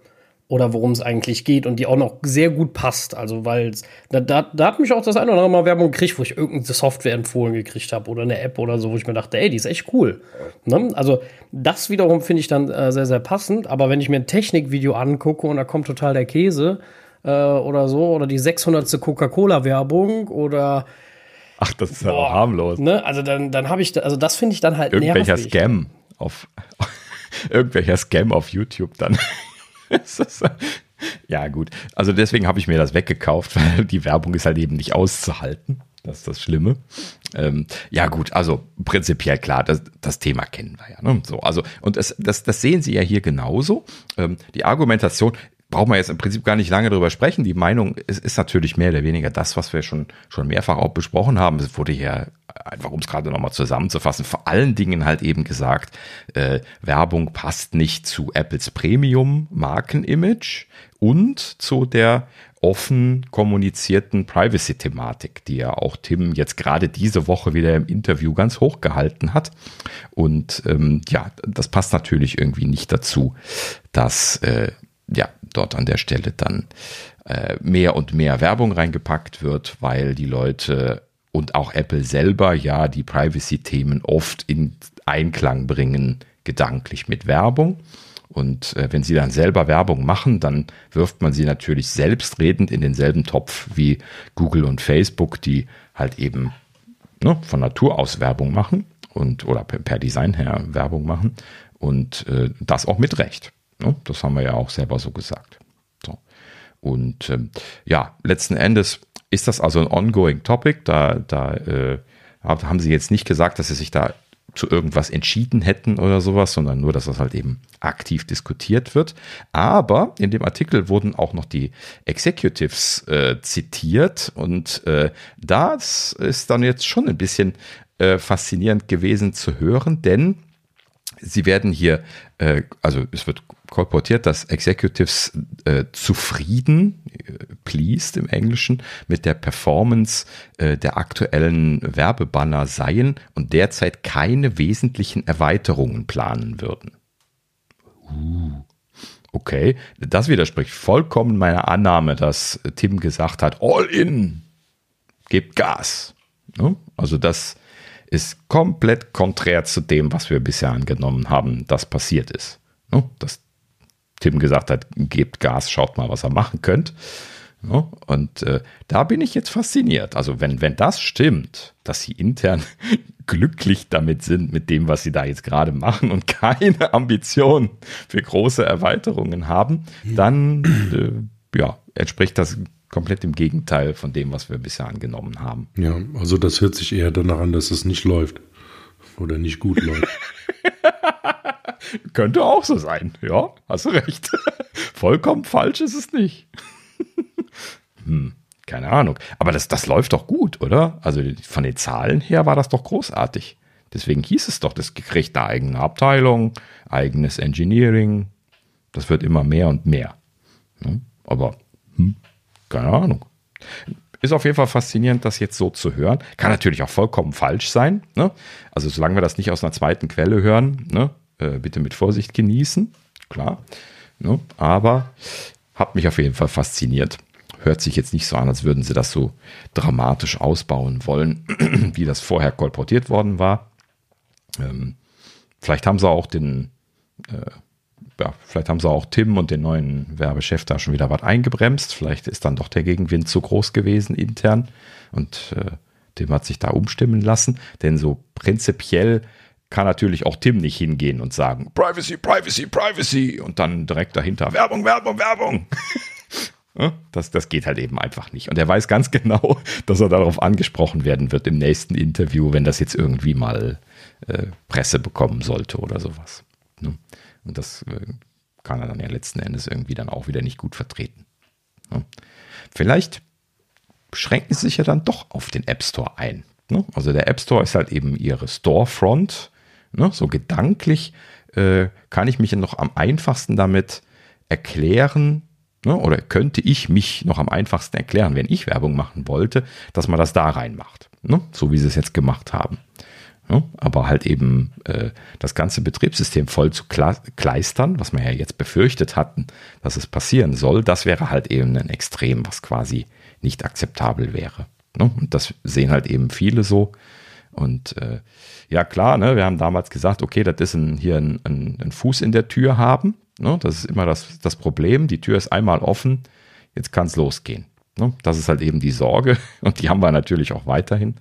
Oder worum es eigentlich geht und die auch noch sehr gut passt. Also, weil da, da, da hat mich auch das eine oder andere Mal Werbung gekriegt, wo ich irgendeine Software empfohlen gekriegt habe oder eine App oder so, wo ich mir dachte, ey, die ist echt cool. Ne? Also, das wiederum finde ich dann äh, sehr, sehr passend. Aber wenn ich mir ein Technikvideo angucke und da kommt total der Käse, äh, oder so oder die 600. Coca-Cola-Werbung oder Ach, das ist ja boah, harmlos. Ne? Also dann, dann habe ich, also das finde ich dann halt Irgendwelcher nervig. Scam auf, irgendwelcher Scam auf YouTube dann. ja, gut. Also deswegen habe ich mir das weggekauft, weil die Werbung ist halt eben nicht auszuhalten. Das ist das Schlimme. Ähm, ja, gut, also prinzipiell klar, das, das Thema kennen wir ja. Ne? So, also, und das, das, das sehen Sie ja hier genauso. Ähm, die Argumentation, brauchen wir jetzt im Prinzip gar nicht lange drüber sprechen. Die Meinung ist, ist natürlich mehr oder weniger das, was wir schon, schon mehrfach auch besprochen haben. Es wurde hier einfach, um es gerade nochmal zusammenzufassen, vor allen Dingen halt eben gesagt, äh, Werbung passt nicht zu Apples Premium-Markenimage und zu der offen kommunizierten Privacy-Thematik, die ja auch Tim jetzt gerade diese Woche wieder im Interview ganz hoch gehalten hat. Und ähm, ja, das passt natürlich irgendwie nicht dazu, dass äh, ja, dort an der Stelle dann äh, mehr und mehr Werbung reingepackt wird, weil die Leute und auch Apple selber ja die Privacy-Themen oft in Einklang bringen, gedanklich mit Werbung. Und äh, wenn sie dann selber Werbung machen, dann wirft man sie natürlich selbstredend in denselben Topf wie Google und Facebook, die halt eben ne, von Natur aus Werbung machen und oder per, per Design her Werbung machen und äh, das auch mit Recht. Ne? Das haben wir ja auch selber so gesagt. So. Und ähm, ja, letzten Endes ist das also ein ongoing Topic. Da, da äh, haben sie jetzt nicht gesagt, dass sie sich da zu irgendwas entschieden hätten oder sowas, sondern nur, dass das halt eben aktiv diskutiert wird. Aber in dem Artikel wurden auch noch die Executives äh, zitiert und äh, das ist dann jetzt schon ein bisschen äh, faszinierend gewesen zu hören, denn sie werden hier, äh, also es wird kolportiert, dass Executives äh, zufrieden, äh, pleased im Englischen, mit der Performance äh, der aktuellen Werbebanner seien und derzeit keine wesentlichen Erweiterungen planen würden. Uh, okay, das widerspricht vollkommen meiner Annahme, dass Tim gesagt hat, all in, gebt Gas. Ne? Also das ist komplett konträr zu dem, was wir bisher angenommen haben, das passiert ist. Ne? Das Tim gesagt hat, gebt Gas, schaut mal, was ihr machen könnt. Ja, und äh, da bin ich jetzt fasziniert. Also wenn, wenn das stimmt, dass sie intern glücklich damit sind, mit dem, was sie da jetzt gerade machen und keine Ambition für große Erweiterungen haben, dann äh, ja, entspricht das komplett im Gegenteil von dem, was wir bisher angenommen haben. Ja, also das hört sich eher danach an, dass es nicht läuft oder nicht gut läuft. Könnte auch so sein. Ja, hast du recht. Vollkommen falsch ist es nicht. hm, keine Ahnung. Aber das, das läuft doch gut, oder? Also von den Zahlen her war das doch großartig. Deswegen hieß es doch, das kriegt eine eigene Abteilung, eigenes Engineering. Das wird immer mehr und mehr. Aber Hm, keine Ahnung. Ist auf jeden Fall faszinierend, das jetzt so zu hören. Kann natürlich auch vollkommen falsch sein. Ne? Also solange wir das nicht aus einer zweiten Quelle hören, ne? Äh, bitte mit Vorsicht genießen. Klar. Ne? Aber hat mich auf jeden Fall fasziniert. Hört sich jetzt nicht so an, als würden sie das so dramatisch ausbauen wollen, wie das vorher kolportiert worden war. Ähm, vielleicht haben sie auch den, äh, ja, vielleicht haben sie auch Tim und den neuen Werbechef da schon wieder was eingebremst. Vielleicht ist dann doch der Gegenwind zu groß gewesen intern und äh, Tim hat sich da umstimmen lassen. Denn so prinzipiell kann natürlich auch Tim nicht hingehen und sagen, Privacy, Privacy, Privacy und dann direkt dahinter Werbung, Werbung, Werbung. Das, das geht halt eben einfach nicht. Und er weiß ganz genau, dass er darauf angesprochen werden wird im nächsten Interview, wenn das jetzt irgendwie mal äh, Presse bekommen sollte oder sowas. Ne? Und das äh, kann er dann ja letzten Endes irgendwie dann auch wieder nicht gut vertreten. Ne? Vielleicht schränken sie sich ja dann doch auf den App Store ein. Ne? Also der App Store ist halt eben ihre Storefront. So gedanklich äh, kann ich mich noch am einfachsten damit erklären, oder könnte ich mich noch am einfachsten erklären, wenn ich Werbung machen wollte, dass man das da reinmacht. So wie sie es jetzt gemacht haben. Ja, aber halt eben äh, das ganze Betriebssystem voll zu kleistern, was wir ja jetzt befürchtet hatten, dass es passieren soll, das wäre halt eben ein Extrem, was quasi nicht akzeptabel wäre. Ne? Und das sehen halt eben viele so. Und äh, ja, klar, ne, wir haben damals gesagt, okay, das ist ein, hier ein, ein, ein Fuß in der Tür haben. Ne? Das ist immer das, das Problem. Die Tür ist einmal offen, jetzt kann es losgehen. Ne? Das ist halt eben die Sorge und die haben wir natürlich auch weiterhin.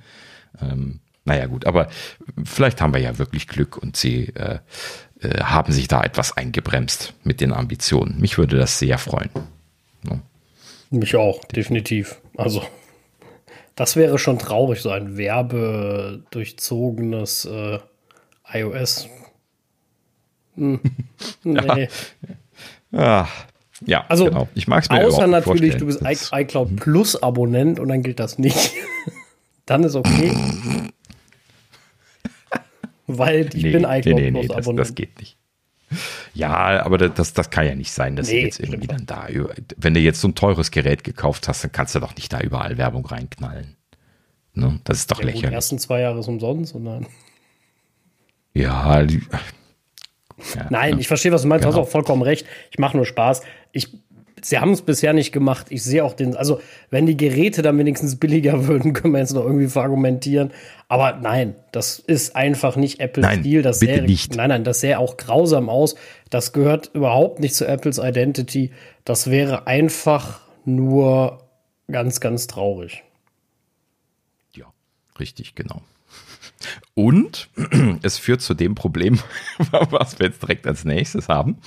Ähm, naja, gut, aber vielleicht haben wir ja wirklich Glück und sie äh, äh, haben sich da etwas eingebremst mit den Ambitionen. Mich würde das sehr freuen. Ja. Mich auch, definitiv. Also, das wäre schon traurig, so ein werbedurchzogenes äh, iOS. Hm. Nee. ja. Ja, also genau. ich mag es mir Außer natürlich, du bist iCloud Plus Abonnent und dann gilt das nicht. dann ist okay. Weil ich nee, bin iCloud nee, nee, Plus Abonnent. Das, das, geht nicht. Ja, aber das, das kann ja nicht sein, dass nee, du jetzt irgendwie dann da, wenn du jetzt so ein teures Gerät gekauft hast, dann kannst du doch nicht da überall Werbung reinknallen. Ne? Das ist doch ja, lächerlich. Die ersten zwei Jahre ist umsonst und dann. Ja, die, ja Nein, ne? ich verstehe, was du meinst. Genau. Du hast auch vollkommen recht. Ich mache nur Spaß. Ich sie haben es bisher nicht gemacht. Ich sehe auch den, also wenn die Geräte dann wenigstens billiger würden, können wir jetzt noch irgendwie verargumentieren. Aber nein, das ist einfach nicht Apple-Stil. Das bitte nicht. Nein, nein, das sähe auch grausam aus. Das gehört überhaupt nicht zu Apples Identity. Das wäre einfach nur ganz, ganz traurig. Ja, richtig, genau. Und es führt zu dem Problem, was wir jetzt direkt als nächstes haben.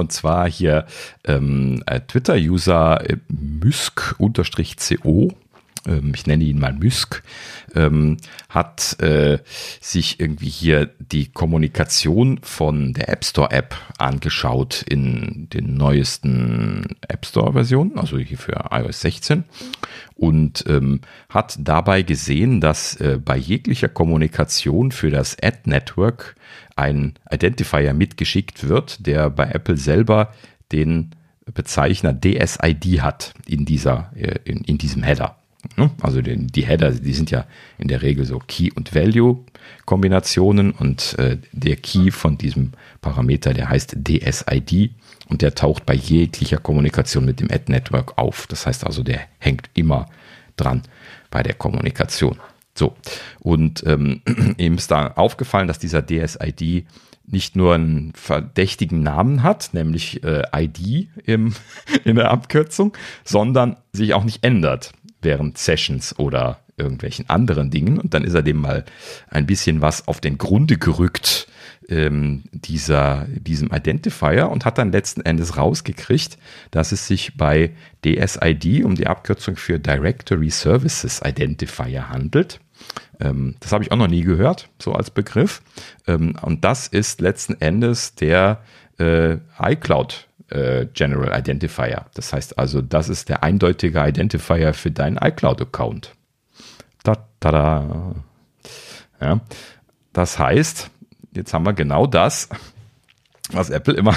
Und zwar hier ähm, äh, Twitter-User äh, mysk-co ähm, ich nenne ihn mal Mysk, ähm, hat äh, sich irgendwie hier die Kommunikation von der App Store App angeschaut in den neuesten App Store Versionen, also hier für iOS 16 und ähm, hat dabei gesehen, dass äh, bei jeglicher Kommunikation für das Ad Network ein Identifier mitgeschickt wird, der bei Apple selber den Bezeichner DSID hat in dieser, äh, in, in diesem Header. Ne? Also die, die Header, die sind ja in der Regel so Key- und Value-Kombinationen und äh, der Key von diesem Parameter, der heißt DSID und der taucht bei jeglicher Kommunikation mit dem Ad-Network auf. Das heißt also, der hängt immer dran bei der Kommunikation. So, und ähm, ihm ist da aufgefallen, dass dieser DSID nicht nur einen verdächtigen Namen hat, nämlich äh, ID im, in der Abkürzung, sondern sich auch nicht ändert während Sessions oder irgendwelchen anderen Dingen. Und dann ist er dem mal ein bisschen was auf den Grunde gerückt, ähm, dieser, diesem Identifier, und hat dann letzten Endes rausgekriegt, dass es sich bei DSID um die Abkürzung für Directory Services Identifier handelt. Ähm, das habe ich auch noch nie gehört, so als Begriff. Ähm, und das ist letzten Endes der äh, iCloud äh, General Identifier. Das heißt also, das ist der eindeutige Identifier für deinen iCloud-Account. Da, da, da. Ja. Das heißt, jetzt haben wir genau das, was Apple immer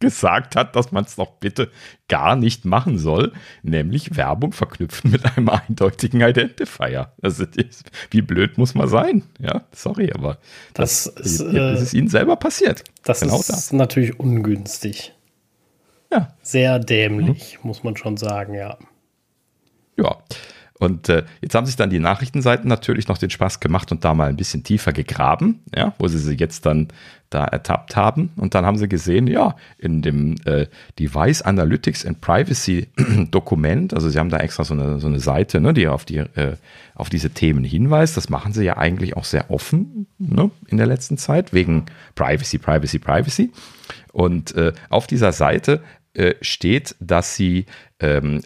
gesagt hat, dass man es doch bitte gar nicht machen soll, nämlich Werbung verknüpfen mit einem eindeutigen Identifier. Also, wie blöd muss man sein? Ja, sorry, aber das, das, ist, äh, das ist, ihnen selber passiert. Das genau ist das. natürlich ungünstig. Ja. Sehr dämlich, mhm. muss man schon sagen, ja. Ja. Und äh, jetzt haben sich dann die Nachrichtenseiten natürlich noch den Spaß gemacht und da mal ein bisschen tiefer gegraben, ja, wo sie sie jetzt dann da ertappt haben. Und dann haben sie gesehen, ja, in dem äh, Device Analytics and Privacy Dokument, also sie haben da extra so eine, so eine Seite, ne, die auf, die, äh, auf diese Themen hinweist. Das machen sie ja eigentlich auch sehr offen ne, in der letzten Zeit, wegen Privacy, Privacy, Privacy. Und äh, auf dieser Seite äh, steht, dass sie ähm,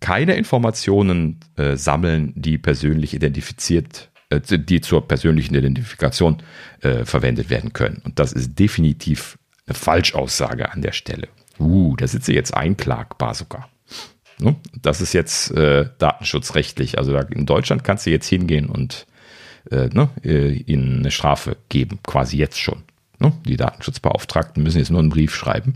keine Informationen äh, sammeln, die persönlich identifiziert, äh, die zur persönlichen Identifikation äh, verwendet werden können. Und das ist definitiv eine Falschaussage an der Stelle. Uh, da sitze jetzt einklagbar sogar. Ne? Das ist jetzt äh, datenschutzrechtlich. Also da, in Deutschland kannst du jetzt hingehen und äh, ne, äh, ihnen eine Strafe geben, quasi jetzt schon. Ne? Die Datenschutzbeauftragten müssen jetzt nur einen Brief schreiben.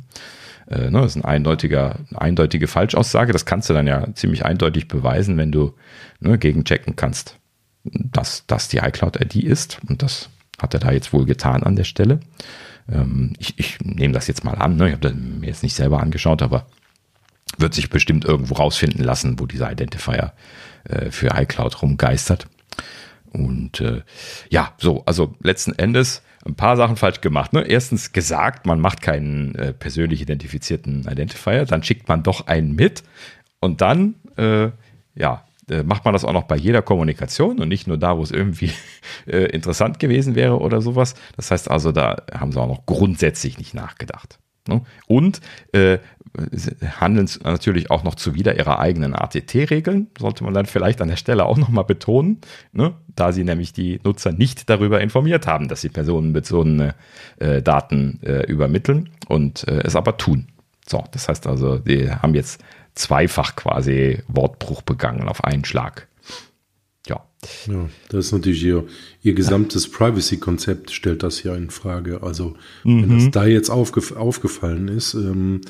Äh, ne, das ist ein eindeutiger, eine eindeutige Falschaussage. Das kannst du dann ja ziemlich eindeutig beweisen, wenn du ne, gegenchecken kannst, dass das die iCloud-ID ist. Und das hat er da jetzt wohl getan an der Stelle. Ähm, ich, ich nehme das jetzt mal an. Ne? Ich habe mir jetzt nicht selber angeschaut, aber wird sich bestimmt irgendwo rausfinden lassen, wo dieser Identifier äh, für iCloud rumgeistert. Und äh, ja, so, also letzten Endes ein paar Sachen falsch gemacht. Ne? Erstens gesagt, man macht keinen äh, persönlich identifizierten Identifier, dann schickt man doch einen mit und dann, äh, ja, äh, macht man das auch noch bei jeder Kommunikation und nicht nur da, wo es irgendwie äh, interessant gewesen wäre oder sowas. Das heißt also, da haben sie auch noch grundsätzlich nicht nachgedacht. Ne? Und äh, handeln natürlich auch noch zuwider ihrer eigenen ATT-Regeln, sollte man dann vielleicht an der Stelle auch nochmal betonen, ne? da sie nämlich die Nutzer nicht darüber informiert haben, dass sie personenbezogene äh, Daten äh, übermitteln und äh, es aber tun. So, das heißt also, die haben jetzt zweifach quasi Wortbruch begangen auf einen Schlag. Ja. Ja, das ist natürlich ihr, ihr gesamtes Privacy-Konzept stellt das ja in Frage. Also, mhm. wenn das da jetzt aufgef aufgefallen ist, ähm,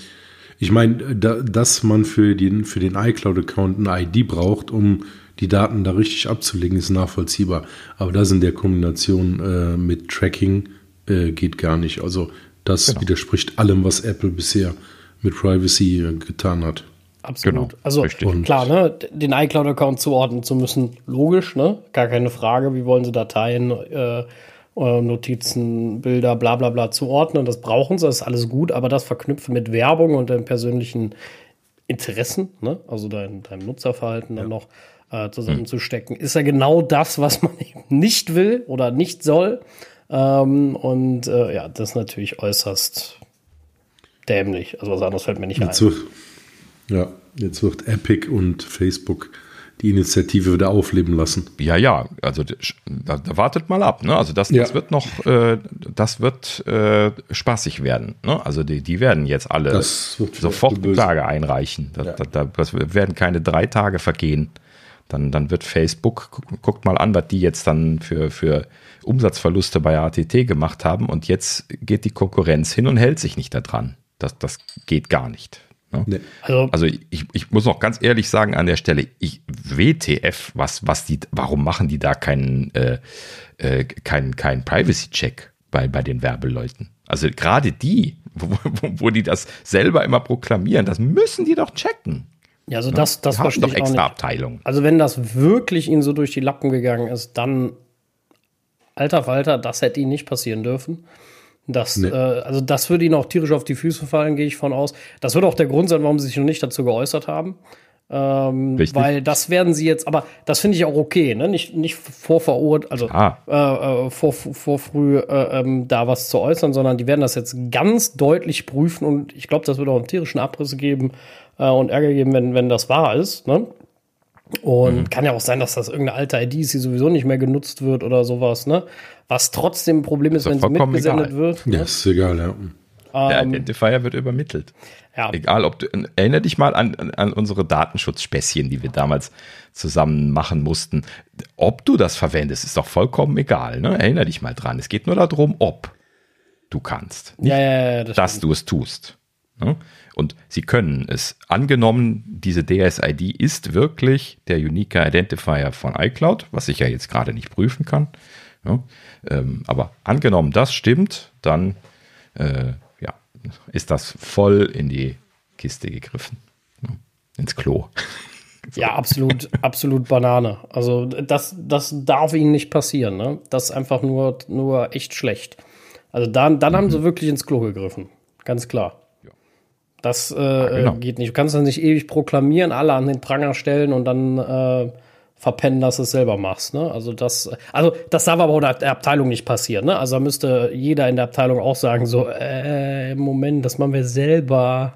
ich meine, da, dass man für den, für den iCloud-Account eine ID braucht, um die Daten da richtig abzulegen, ist nachvollziehbar. Aber das in der Kombination äh, mit Tracking äh, geht gar nicht. Also das genau. widerspricht allem, was Apple bisher mit Privacy äh, getan hat. Absolut. Genau, also richtig. klar, ne, den iCloud-Account zuordnen zu müssen, logisch, ne? Gar keine Frage. Wie wollen sie Dateien, äh, Notizen, Bilder, bla bla bla zuordnen? Das brauchen sie, das ist alles gut, aber das verknüpfen mit Werbung und den persönlichen Interessen, ne? also dein, dein Nutzerverhalten ja. dann noch äh, zusammenzustecken, ist ja genau das, was man eben nicht will oder nicht soll. Ähm, und äh, ja, das ist natürlich äußerst dämlich. Also was anderes fällt mir nicht Jetzt ein. Wird, ja, jetzt wird Epic und Facebook die Initiative wieder aufleben lassen. Ja, ja, also da, da wartet mal ab. Ne? Also das, ja. das wird noch, äh, das wird äh, spaßig werden. Ne? Also die, die werden jetzt alle sofort Klage einreichen. Da, ja. da, das werden keine drei Tage vergehen. Dann, dann wird Facebook, guckt mal an, was die jetzt dann für, für Umsatzverluste bei ATT gemacht haben und jetzt geht die Konkurrenz hin und hält sich nicht daran. Das, das geht gar nicht. Ne? Nee. Also, also ich, ich muss noch ganz ehrlich sagen an der Stelle, ich WTF, was, was die, warum machen die da keinen, äh, äh, keinen, keinen Privacy-Check bei, bei den Werbeleuten? Also gerade die, wo, wo, wo die das selber immer proklamieren, das müssen die doch checken. Ja, also das, das verstehe doch extra Abteilung. Also wenn das wirklich ihnen so durch die Lappen gegangen ist, dann alter Falter, das hätte ihnen nicht passieren dürfen. Das, nee. äh, also das würde ihnen auch tierisch auf die Füße fallen, gehe ich von aus. Das wird auch der Grund sein, warum sie sich noch nicht dazu geäußert haben. Ähm, weil das werden sie jetzt, aber das finde ich auch okay, ne? Nicht, nicht vor verurteilt, also ah. äh, vor, vor früh äh, ähm, da was zu äußern, sondern die werden das jetzt ganz deutlich prüfen und ich glaube, das wird auch einen tierischen Abriss geben, äh, und Ärger geben, wenn, wenn das wahr ist. Ne? Und mhm. kann ja auch sein, dass das irgendeine alte ID ist, die sowieso nicht mehr genutzt wird oder sowas, ne? Was trotzdem ein Problem ist, ist wenn sie mitgesendet egal. wird. Ne? Ja, ist egal, ja. Der ähm, Identifier wird übermittelt. Ja. Egal, ob du, erinnere dich mal an, an unsere Datenschutzspäßchen, die wir damals zusammen machen mussten. Ob du das verwendest, ist doch vollkommen egal, ne? Erinnere dich mal dran. Es geht nur darum, ob du kannst. ja, ja, ja, das dass stimmt. du es tust. Ne? Und Sie können es. Angenommen, diese DSID ist wirklich der Unique Identifier von iCloud, was ich ja jetzt gerade nicht prüfen kann. Ja, ähm, aber angenommen, das stimmt, dann äh, ja, ist das voll in die Kiste gegriffen. Ja, ins Klo. Ja, absolut, absolut Banane. Also das, das darf ihnen nicht passieren. Ne? Das ist einfach nur, nur echt schlecht. Also dann, dann mhm. haben sie wirklich ins Klo gegriffen. Ganz klar. Das äh, ja, genau. geht nicht. Du kannst das nicht ewig proklamieren, alle an den Pranger stellen und dann äh, verpennen, dass du es selber machst. Ne? Also das, also das darf aber auch in der Abteilung nicht passieren. Ne? Also da müsste jeder in der Abteilung auch sagen, so, äh, Moment, das machen wir selber.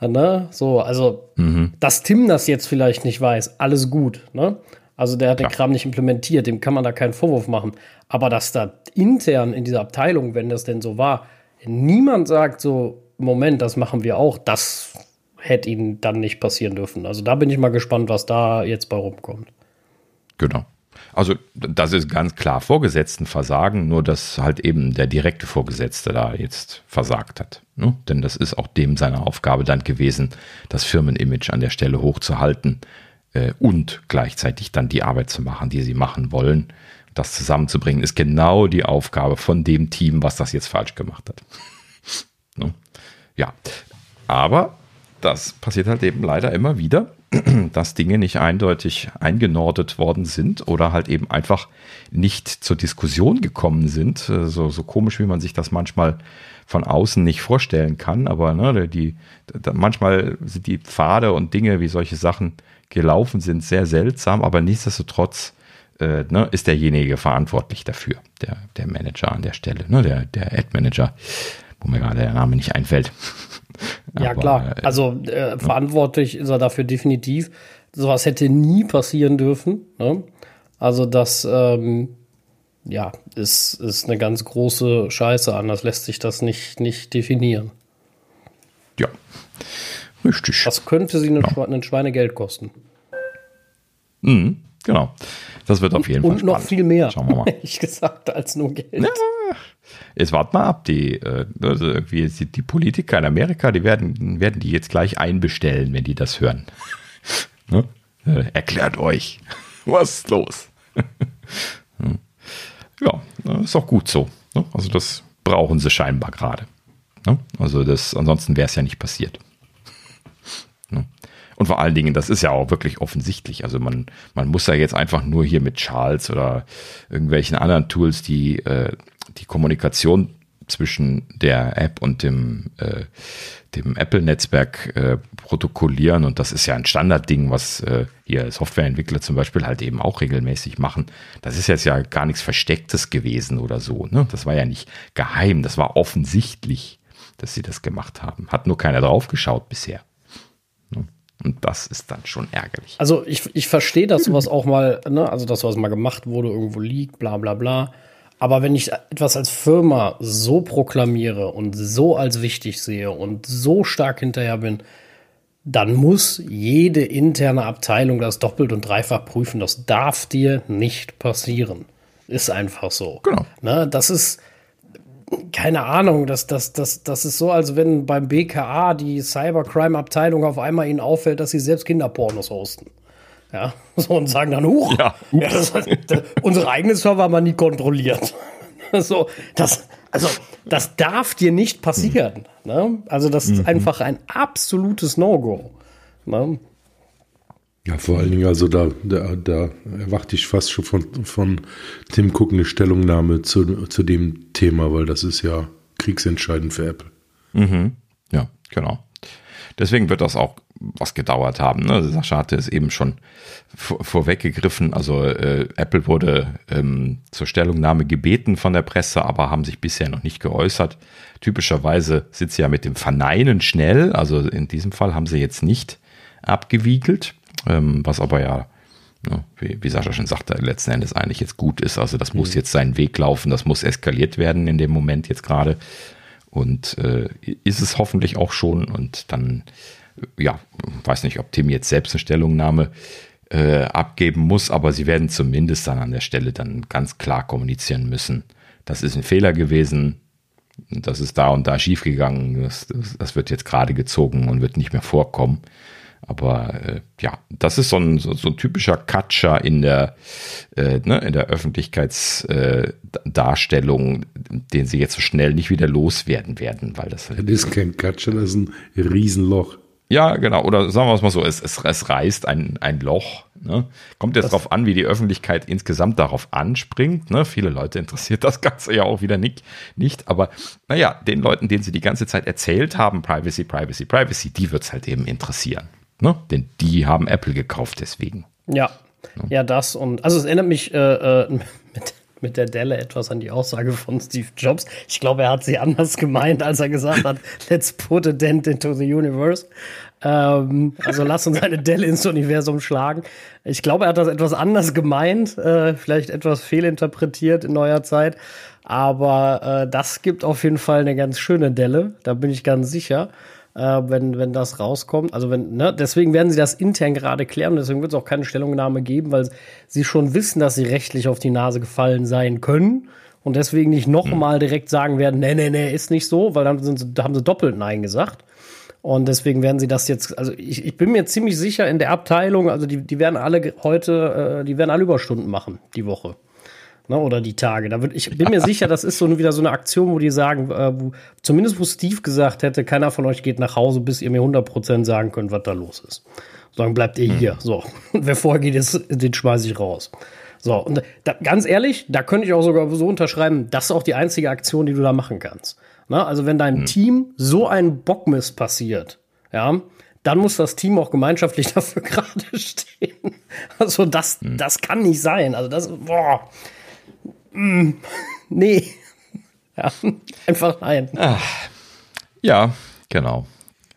Ne? So, also, mhm. dass Tim das jetzt vielleicht nicht weiß, alles gut. Ne? Also der hat den Kram nicht implementiert, dem kann man da keinen Vorwurf machen. Aber dass da intern in dieser Abteilung, wenn das denn so war, niemand sagt so, Moment, das machen wir auch, das hätte ihnen dann nicht passieren dürfen. Also da bin ich mal gespannt, was da jetzt bei rumkommt. Genau. Also das ist ganz klar Vorgesetzten versagen, nur dass halt eben der direkte Vorgesetzte da jetzt versagt hat. Ne? Denn das ist auch dem seine Aufgabe dann gewesen, das Firmenimage an der Stelle hochzuhalten äh, und gleichzeitig dann die Arbeit zu machen, die sie machen wollen. Das zusammenzubringen ist genau die Aufgabe von dem Team, was das jetzt falsch gemacht hat. ne? Ja, aber das passiert halt eben leider immer wieder, dass Dinge nicht eindeutig eingenordet worden sind oder halt eben einfach nicht zur Diskussion gekommen sind. Äh, so, so komisch, wie man sich das manchmal von außen nicht vorstellen kann, aber ne, die, manchmal sind die Pfade und Dinge, wie solche Sachen gelaufen sind, sehr seltsam, aber nichtsdestotrotz äh, ne, ist derjenige verantwortlich dafür, der, der Manager an der Stelle, ne, der, der Ad-Manager wo mir gerade der Name nicht einfällt. Ja, Aber, klar. Also äh, verantwortlich ist er dafür definitiv. Sowas hätte nie passieren dürfen. Ne? Also das, ähm, ja, ist, ist eine ganz große Scheiße. Anders lässt sich das nicht, nicht definieren. Ja, richtig. Das könnte sie genau. ein Schweinegeld kosten. Mhm, genau. Das wird auf jeden und, Fall Und noch viel mehr, Schauen wir mal. ich gesagt, als nur Geld. Ja, Jetzt wart mal ab, die, äh, also irgendwie die Politiker in Amerika, die werden, werden die jetzt gleich einbestellen, wenn die das hören. ne? äh, erklärt euch, was ist los? ja, ist auch gut so. Ne? Also das brauchen sie scheinbar gerade. Ne? Also das, ansonsten wäre es ja nicht passiert. Ne? Und vor allen Dingen, das ist ja auch wirklich offensichtlich. Also man, man muss ja jetzt einfach nur hier mit Charles oder irgendwelchen anderen Tools, die äh, die Kommunikation zwischen der App und dem, äh, dem Apple-Netzwerk äh, protokollieren. Und das ist ja ein Standardding, was äh, hier Softwareentwickler zum Beispiel halt eben auch regelmäßig machen. Das ist jetzt ja gar nichts Verstecktes gewesen oder so. Ne? Das war ja nicht geheim, das war offensichtlich, dass sie das gemacht haben. Hat nur keiner drauf geschaut bisher. Ne? Und das ist dann schon ärgerlich. Also ich, ich verstehe, dass sowas auch mal, ne, also dass sowas mal gemacht wurde, irgendwo liegt, bla bla bla. Aber wenn ich etwas als Firma so proklamiere und so als wichtig sehe und so stark hinterher bin, dann muss jede interne Abteilung das doppelt und dreifach prüfen. Das darf dir nicht passieren. Ist einfach so. Genau. Ne, das ist, keine Ahnung, das, das, das, das ist so, als wenn beim BKA die Cybercrime-Abteilung auf einmal ihnen auffällt, dass sie selbst Kinderpornos hosten. Ja, so und sagen dann, huch, ja. ja das, das, unsere eigenen Server haben wir nie kontrolliert. so, das, also, das darf dir nicht passieren. Ne? Also, das ist mhm. einfach ein absolutes No-Go. Ne? Ja, vor allen Dingen, also da, da, da erwarte ich fast schon von, von Tim Cook eine Stellungnahme zu, zu dem Thema, weil das ist ja kriegsentscheidend für Apple. Mhm. Ja, genau. Deswegen wird das auch was gedauert haben. Ne? Sascha hatte es eben schon vor, vorweggegriffen. Also äh, Apple wurde ähm, zur Stellungnahme gebeten von der Presse, aber haben sich bisher noch nicht geäußert. Typischerweise sind sie ja mit dem Verneinen schnell. Also in diesem Fall haben sie jetzt nicht abgewiegelt, ähm, was aber ja ne, wie, wie Sascha schon sagte, letzten Endes eigentlich jetzt gut ist. Also das mhm. muss jetzt seinen Weg laufen, das muss eskaliert werden in dem Moment jetzt gerade. Und äh, ist es hoffentlich auch schon. Und dann ja, weiß nicht, ob Tim jetzt selbst eine Stellungnahme äh, abgeben muss, aber sie werden zumindest dann an der Stelle dann ganz klar kommunizieren müssen. Das ist ein Fehler gewesen. das ist da und da schiefgegangen, das, das, das wird jetzt gerade gezogen und wird nicht mehr vorkommen. Aber äh, ja, das ist so ein, so, so ein typischer Katscher in der, äh, ne, in der Öffentlichkeitsdarstellung, äh, den sie jetzt so schnell nicht wieder loswerden werden, weil das. Das ist kein Katscher, das ist ein Riesenloch. Ja, genau. Oder sagen wir es mal so, es, es, es reißt ein, ein Loch. Ne? Kommt jetzt darauf an, wie die Öffentlichkeit insgesamt darauf anspringt. Ne? Viele Leute interessiert das Ganze ja auch wieder nicht. nicht. Aber naja, den Leuten, denen sie die ganze Zeit erzählt haben, Privacy, Privacy, Privacy, die wird es halt eben interessieren. Ne? Denn die haben Apple gekauft deswegen. Ja, ja, das und also es erinnert mich äh, äh, mit, der Delle etwas an die Aussage von Steve Jobs. Ich glaube, er hat sie anders gemeint, als er gesagt hat, let's put a dent into the universe. Ähm, also lass uns eine Delle ins Universum schlagen. Ich glaube, er hat das etwas anders gemeint, äh, vielleicht etwas fehlinterpretiert in neuer Zeit. Aber äh, das gibt auf jeden Fall eine ganz schöne Delle, da bin ich ganz sicher äh, wenn, wenn das rauskommt. Also wenn, ne, deswegen werden sie das intern gerade klären, deswegen wird es auch keine Stellungnahme geben, weil sie schon wissen, dass sie rechtlich auf die Nase gefallen sein können und deswegen nicht nochmal direkt sagen werden, nee, nee, nee, ist nicht so, weil dann sind haben sie doppelt Nein gesagt. Und deswegen werden sie das jetzt, also ich, ich bin mir ziemlich sicher in der Abteilung, also die, die werden alle heute, äh, die werden alle Überstunden machen, die Woche ne, oder die Tage. Da wird, ich bin mir sicher, das ist so wieder so eine Aktion, wo die sagen, äh, wo, zumindest wo Steve gesagt hätte, keiner von euch geht nach Hause, bis ihr mir 100% sagen könnt, was da los ist. Sagen, bleibt ihr hier. So. Und wer vorgeht, ist, den schmeiße ich raus. So, und da, ganz ehrlich, da könnte ich auch sogar so unterschreiben, das ist auch die einzige Aktion, die du da machen kannst. Na, also wenn deinem hm. Team so ein Bockmist passiert, ja, dann muss das Team auch gemeinschaftlich dafür gerade stehen. Also das, hm. das kann nicht sein. Also das, boah, mm, nee. Ja, einfach nein. Ach, ja, genau.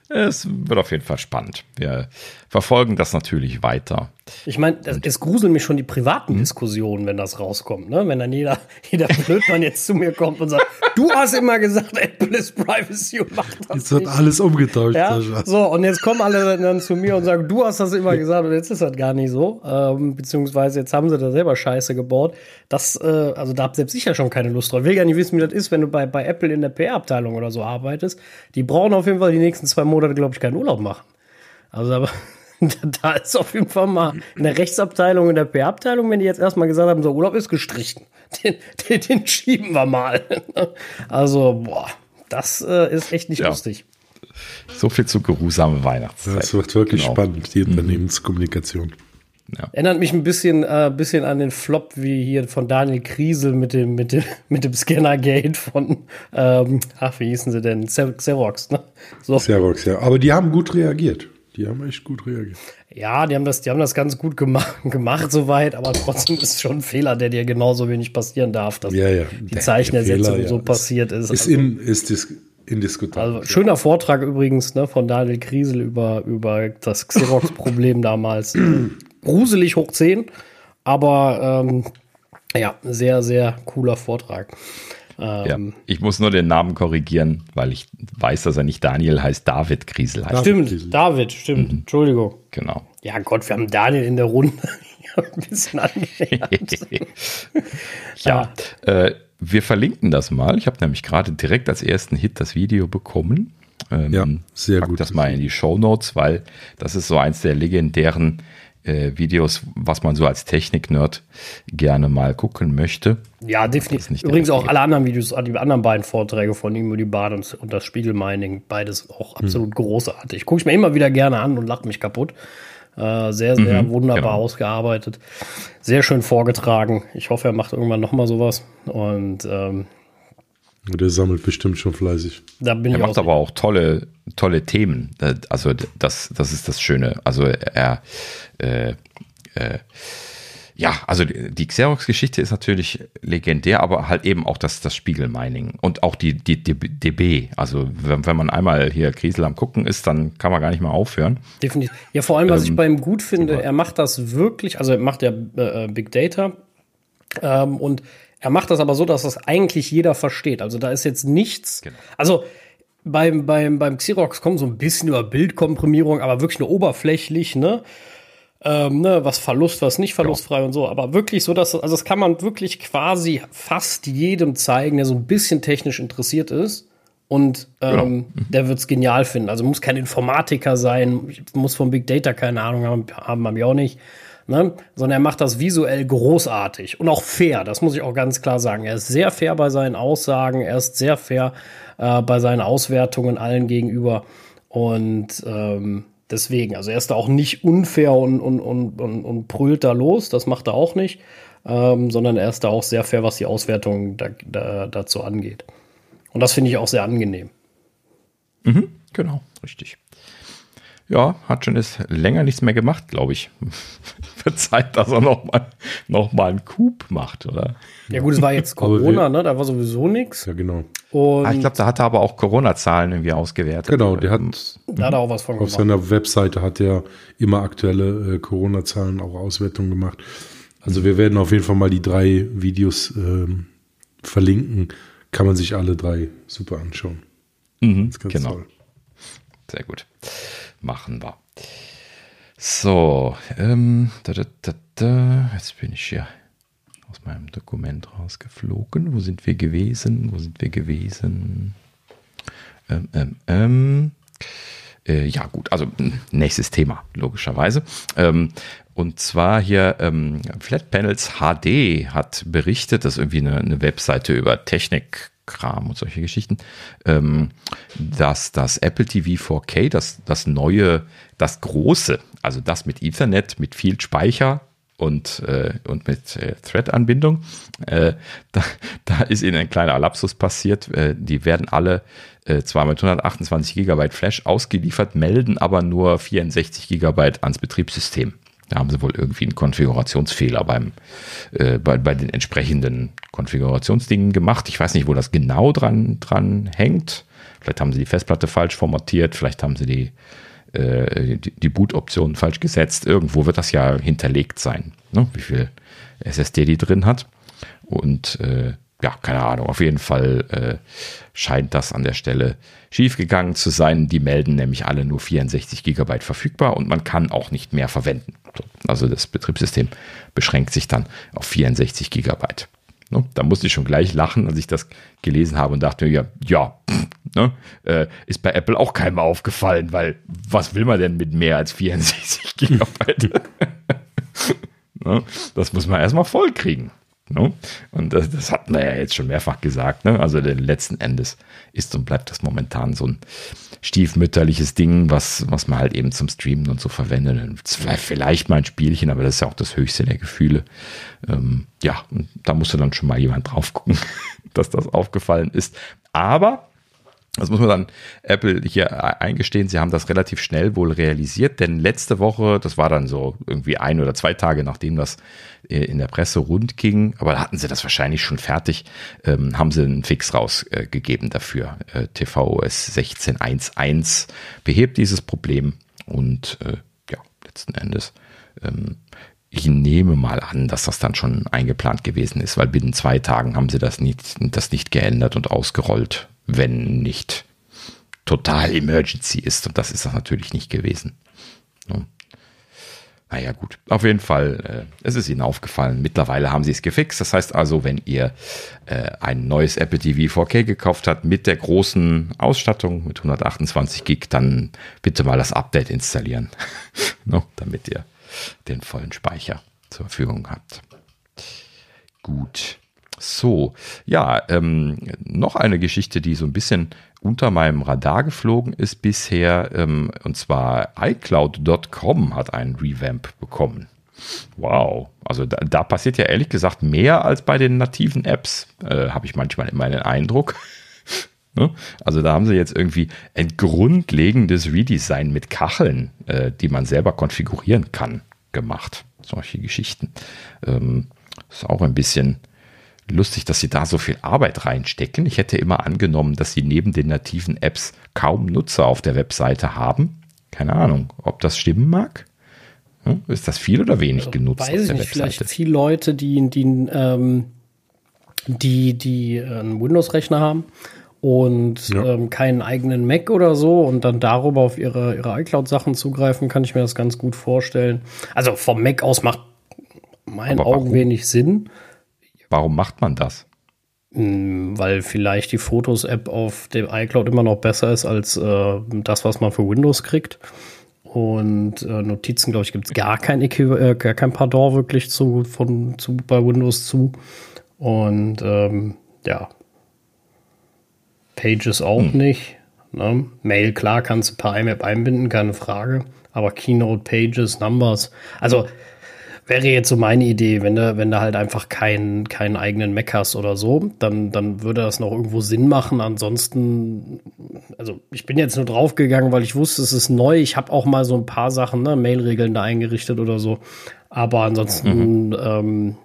Es wird auf jeden Fall spannend. Wir verfolgen das natürlich weiter. Ich meine, es gruseln mich schon die privaten hm? Diskussionen, wenn das rauskommt. Ne? Wenn dann jeder, jeder Blödmann jetzt zu mir kommt und sagt, du hast immer gesagt, Apple ist Privacy und macht das Jetzt wird alles umgetauscht. Ja? So, und jetzt kommen alle dann zu mir und sagen, du hast das immer gesagt und jetzt ist das gar nicht so. Ähm, beziehungsweise jetzt haben sie da selber Scheiße gebaut. Das, äh, also da habt selbst sicher schon keine Lust drauf. Ich will gar nicht wissen, wie das ist, wenn du bei, bei Apple in der PR-Abteilung oder so arbeitest. Die brauchen auf jeden Fall die nächsten zwei Monate, glaube ich, keinen Urlaub machen. Also aber da ist auf jeden Fall mal in der Rechtsabteilung, in der PR-Abteilung, wenn die jetzt erstmal gesagt haben, so Urlaub ist gestrichen. Den, den, den schieben wir mal. Also, boah, das äh, ist echt nicht ja. lustig. So viel zu geruhsame Weihnachtszeit. Das wird wirklich genau. spannend, die mhm. Unternehmenskommunikation. Ja. Erinnert mich ein bisschen, äh, bisschen an den Flop wie hier von Daniel Kriesel mit dem, mit dem, mit dem Scannergate von, ähm, ach, wie hießen sie denn? Xerox, ne? So. Xerox, ja. Aber die haben gut reagiert. Die haben echt gut reagiert. Ja, die haben das, die haben das ganz gut gemacht, gemacht soweit, aber trotzdem ist es schon ein Fehler, der dir genauso wenig passieren darf, dass ja, ja. die Zeichenersetzung ja. so passiert ist. Ist, also, in, ist dis indiskutabel. Also, schöner Vortrag übrigens ne, von Daniel Kriesel über, über das Xerox-Problem damals. Gruselig hoch 10, aber ähm, ja, sehr, sehr cooler Vortrag. Ähm, ja, ich muss nur den Namen korrigieren, weil ich weiß, dass er nicht Daniel heißt, David Kriesel heißt. Stimmt, Kriesel. David, stimmt. Mhm. Entschuldigung. Genau. Ja, Gott, wir haben Daniel in der Runde. ein bisschen ja, äh, wir verlinken das mal. Ich habe nämlich gerade direkt als ersten Hit das Video bekommen. Ähm, ja, sehr pack gut. das mal in die Show Notes, weil das ist so eins der legendären äh, Videos, was man so als Technik-Nerd gerne mal gucken möchte. Ja, definitiv. Übrigens auch alle anderen Videos, die anderen beiden Vorträge von ihm über die Bahn und, und das Spiegelmining, beides auch hm. absolut hm. großartig. Gucke ich mir immer wieder gerne an und lache mich kaputt. Äh, sehr, sehr mhm, wunderbar genau. ausgearbeitet. Sehr schön vorgetragen. Ich hoffe, er macht irgendwann nochmal sowas. Und ähm, der sammelt bestimmt schon fleißig. Da bin er macht aber auch tolle, tolle Themen. Also das, das ist das Schöne. Also er, äh, äh, ja, also die Xerox-Geschichte ist natürlich legendär, aber halt eben auch das, das Spiegelmining und auch die, die, die DB. Also wenn, wenn man einmal hier Krisel am gucken ist, dann kann man gar nicht mehr aufhören. Definitiv. Ja, vor allem, was ähm, ich bei ihm gut finde, er macht das wirklich, also er macht ja äh, Big Data ähm, und er macht das aber so, dass das eigentlich jeder versteht. Also da ist jetzt nichts. Genau. Also beim, beim, beim Xerox kommt so ein bisschen über Bildkomprimierung, aber wirklich nur oberflächlich, ne? Ähm, ne, was Verlust, was nicht verlustfrei ja. und so. Aber wirklich so, dass, also das kann man wirklich quasi fast jedem zeigen, der so ein bisschen technisch interessiert ist. Und ähm, genau. mhm. der wird es genial finden. Also muss kein Informatiker sein, muss vom Big Data keine Ahnung haben, haben wir auch nicht. Ne? Sondern er macht das visuell großartig und auch fair. Das muss ich auch ganz klar sagen. Er ist sehr fair bei seinen Aussagen, er ist sehr fair äh, bei seinen Auswertungen allen gegenüber. Und ähm, deswegen, also er ist da auch nicht unfair und, und, und, und, und brüllt da los, das macht er auch nicht, ähm, sondern er ist da auch sehr fair, was die Auswertung da, da, dazu angeht. Und das finde ich auch sehr angenehm. Mhm, genau, richtig. Ja, hat schon jetzt länger nichts mehr gemacht, glaube ich. Wird Zeit, dass er nochmal noch mal einen Coup macht, oder? Ja, gut, es war jetzt Corona, ne? Da war sowieso nichts. Ja, genau. Und ah, ich glaube, da hat er aber auch Corona-Zahlen irgendwie ausgewertet. Genau, der hat, da hat er auch was von Auf seiner Webseite hat er immer aktuelle äh, Corona-Zahlen, auch Auswertungen gemacht. Also wir werden auf jeden Fall mal die drei Videos ähm, verlinken. Kann man sich alle drei super anschauen. Mhm, genau. Toll. Sehr gut machen wir. So, ähm, da, da, da, da. jetzt bin ich hier aus meinem Dokument rausgeflogen. Wo sind wir gewesen? Wo sind wir gewesen? Ähm, ähm, ähm. Äh, ja, gut, also nächstes Thema, logischerweise. Ähm, und zwar hier ähm, Flat Panels HD hat berichtet, dass irgendwie eine, eine Webseite über Technik Kram und solche Geschichten, ähm, dass das Apple TV 4K, das, das neue, das große, also das mit Ethernet, mit viel Speicher und, äh, und mit äh, Thread-Anbindung, äh, da, da ist ihnen ein kleiner Lapsus passiert. Äh, die werden alle äh, zwar mit 128 GB Flash ausgeliefert, melden aber nur 64 GB ans Betriebssystem. Da haben sie wohl irgendwie einen Konfigurationsfehler beim, äh, bei, bei den entsprechenden Konfigurationsdingen gemacht. Ich weiß nicht, wo das genau dran, dran hängt. Vielleicht haben sie die Festplatte falsch formatiert, vielleicht haben sie die, äh, die, Boot-Optionen falsch gesetzt. Irgendwo wird das ja hinterlegt sein, ne? wie viel SSD die drin hat. Und äh, ja, keine Ahnung, auf jeden Fall äh, scheint das an der Stelle schiefgegangen zu sein. Die melden nämlich alle nur 64 Gigabyte verfügbar und man kann auch nicht mehr verwenden. Also das Betriebssystem beschränkt sich dann auf 64 Gigabyte. Ne? Da musste ich schon gleich lachen, als ich das gelesen habe und dachte mir, ja, ja, ne, äh, ist bei Apple auch keinem aufgefallen, weil was will man denn mit mehr als 64 Gigabyte? ne? Das muss man erstmal voll kriegen. Ne? Und das, das hat man ja jetzt schon mehrfach gesagt. Ne? Also letzten Endes ist und bleibt das momentan so ein stiefmütterliches Ding, was, was man halt eben zum Streamen und so verwendet. Vielleicht mal ein Spielchen, aber das ist ja auch das höchste der Gefühle. Ähm, ja, da musste dann schon mal jemand drauf gucken, dass das aufgefallen ist. Aber das muss man dann Apple hier eingestehen. Sie haben das relativ schnell wohl realisiert, denn letzte Woche, das war dann so irgendwie ein oder zwei Tage, nachdem das äh, in der Presse rund ging, aber da hatten sie das wahrscheinlich schon fertig, ähm, haben sie einen Fix rausgegeben äh, dafür. Äh, tvOS 16.1.1 behebt dieses Problem und ja, letzten Endes ähm, ich nehme mal an, dass das dann schon eingeplant gewesen ist, weil binnen zwei Tagen haben sie das nicht, das nicht geändert und ausgerollt wenn nicht total Emergency ist. Und das ist das natürlich nicht gewesen. Naja, gut. Auf jeden Fall, äh, es ist Ihnen aufgefallen. Mittlerweile haben Sie es gefixt. Das heißt also, wenn ihr äh, ein neues Apple TV 4K gekauft habt mit der großen Ausstattung mit 128 Gig, dann bitte mal das Update installieren, no, damit ihr den vollen Speicher zur Verfügung habt. Gut. So, ja, ähm, noch eine Geschichte, die so ein bisschen unter meinem Radar geflogen ist bisher, ähm, und zwar iCloud.com hat einen Revamp bekommen. Wow, also da, da, passiert ja ehrlich gesagt mehr als bei den nativen Apps, äh, habe ich manchmal immer den Eindruck. ne? Also da haben sie jetzt irgendwie ein grundlegendes Redesign mit Kacheln, äh, die man selber konfigurieren kann, gemacht. Solche Geschichten. Ähm, ist auch ein bisschen lustig, dass sie da so viel Arbeit reinstecken. Ich hätte immer angenommen, dass sie neben den nativen Apps kaum Nutzer auf der Webseite haben. Keine Ahnung, ob das stimmen mag. Hm? Ist das viel oder wenig genutzt? Weiß ich nicht, Webseite? vielleicht viele Leute, die, die, ähm, die, die einen Windows-Rechner haben und ja. ähm, keinen eigenen Mac oder so und dann darüber auf ihre, ihre iCloud-Sachen zugreifen, kann ich mir das ganz gut vorstellen. Also vom Mac aus macht meinen Augen wenig Sinn. Warum macht man das? Hm, weil vielleicht die Fotos-App auf dem iCloud immer noch besser ist als äh, das, was man für Windows kriegt. Und äh, Notizen, glaube ich, gibt es gar kein äh, gar kein Pardon wirklich zu, von, zu, bei Windows zu. Und ähm, ja, Pages auch hm. nicht. Ne? Mail, klar, kannst du per IMAP einbinden, keine Frage. Aber Keynote, Pages, Numbers. Also wäre jetzt so meine Idee, wenn du, wenn du halt einfach keinen, keinen eigenen Mac hast oder so, dann, dann würde das noch irgendwo Sinn machen. Ansonsten, also ich bin jetzt nur draufgegangen, weil ich wusste, es ist neu. Ich habe auch mal so ein paar Sachen, ne, Mail-Regeln da eingerichtet oder so. Aber ansonsten, mhm. ähm,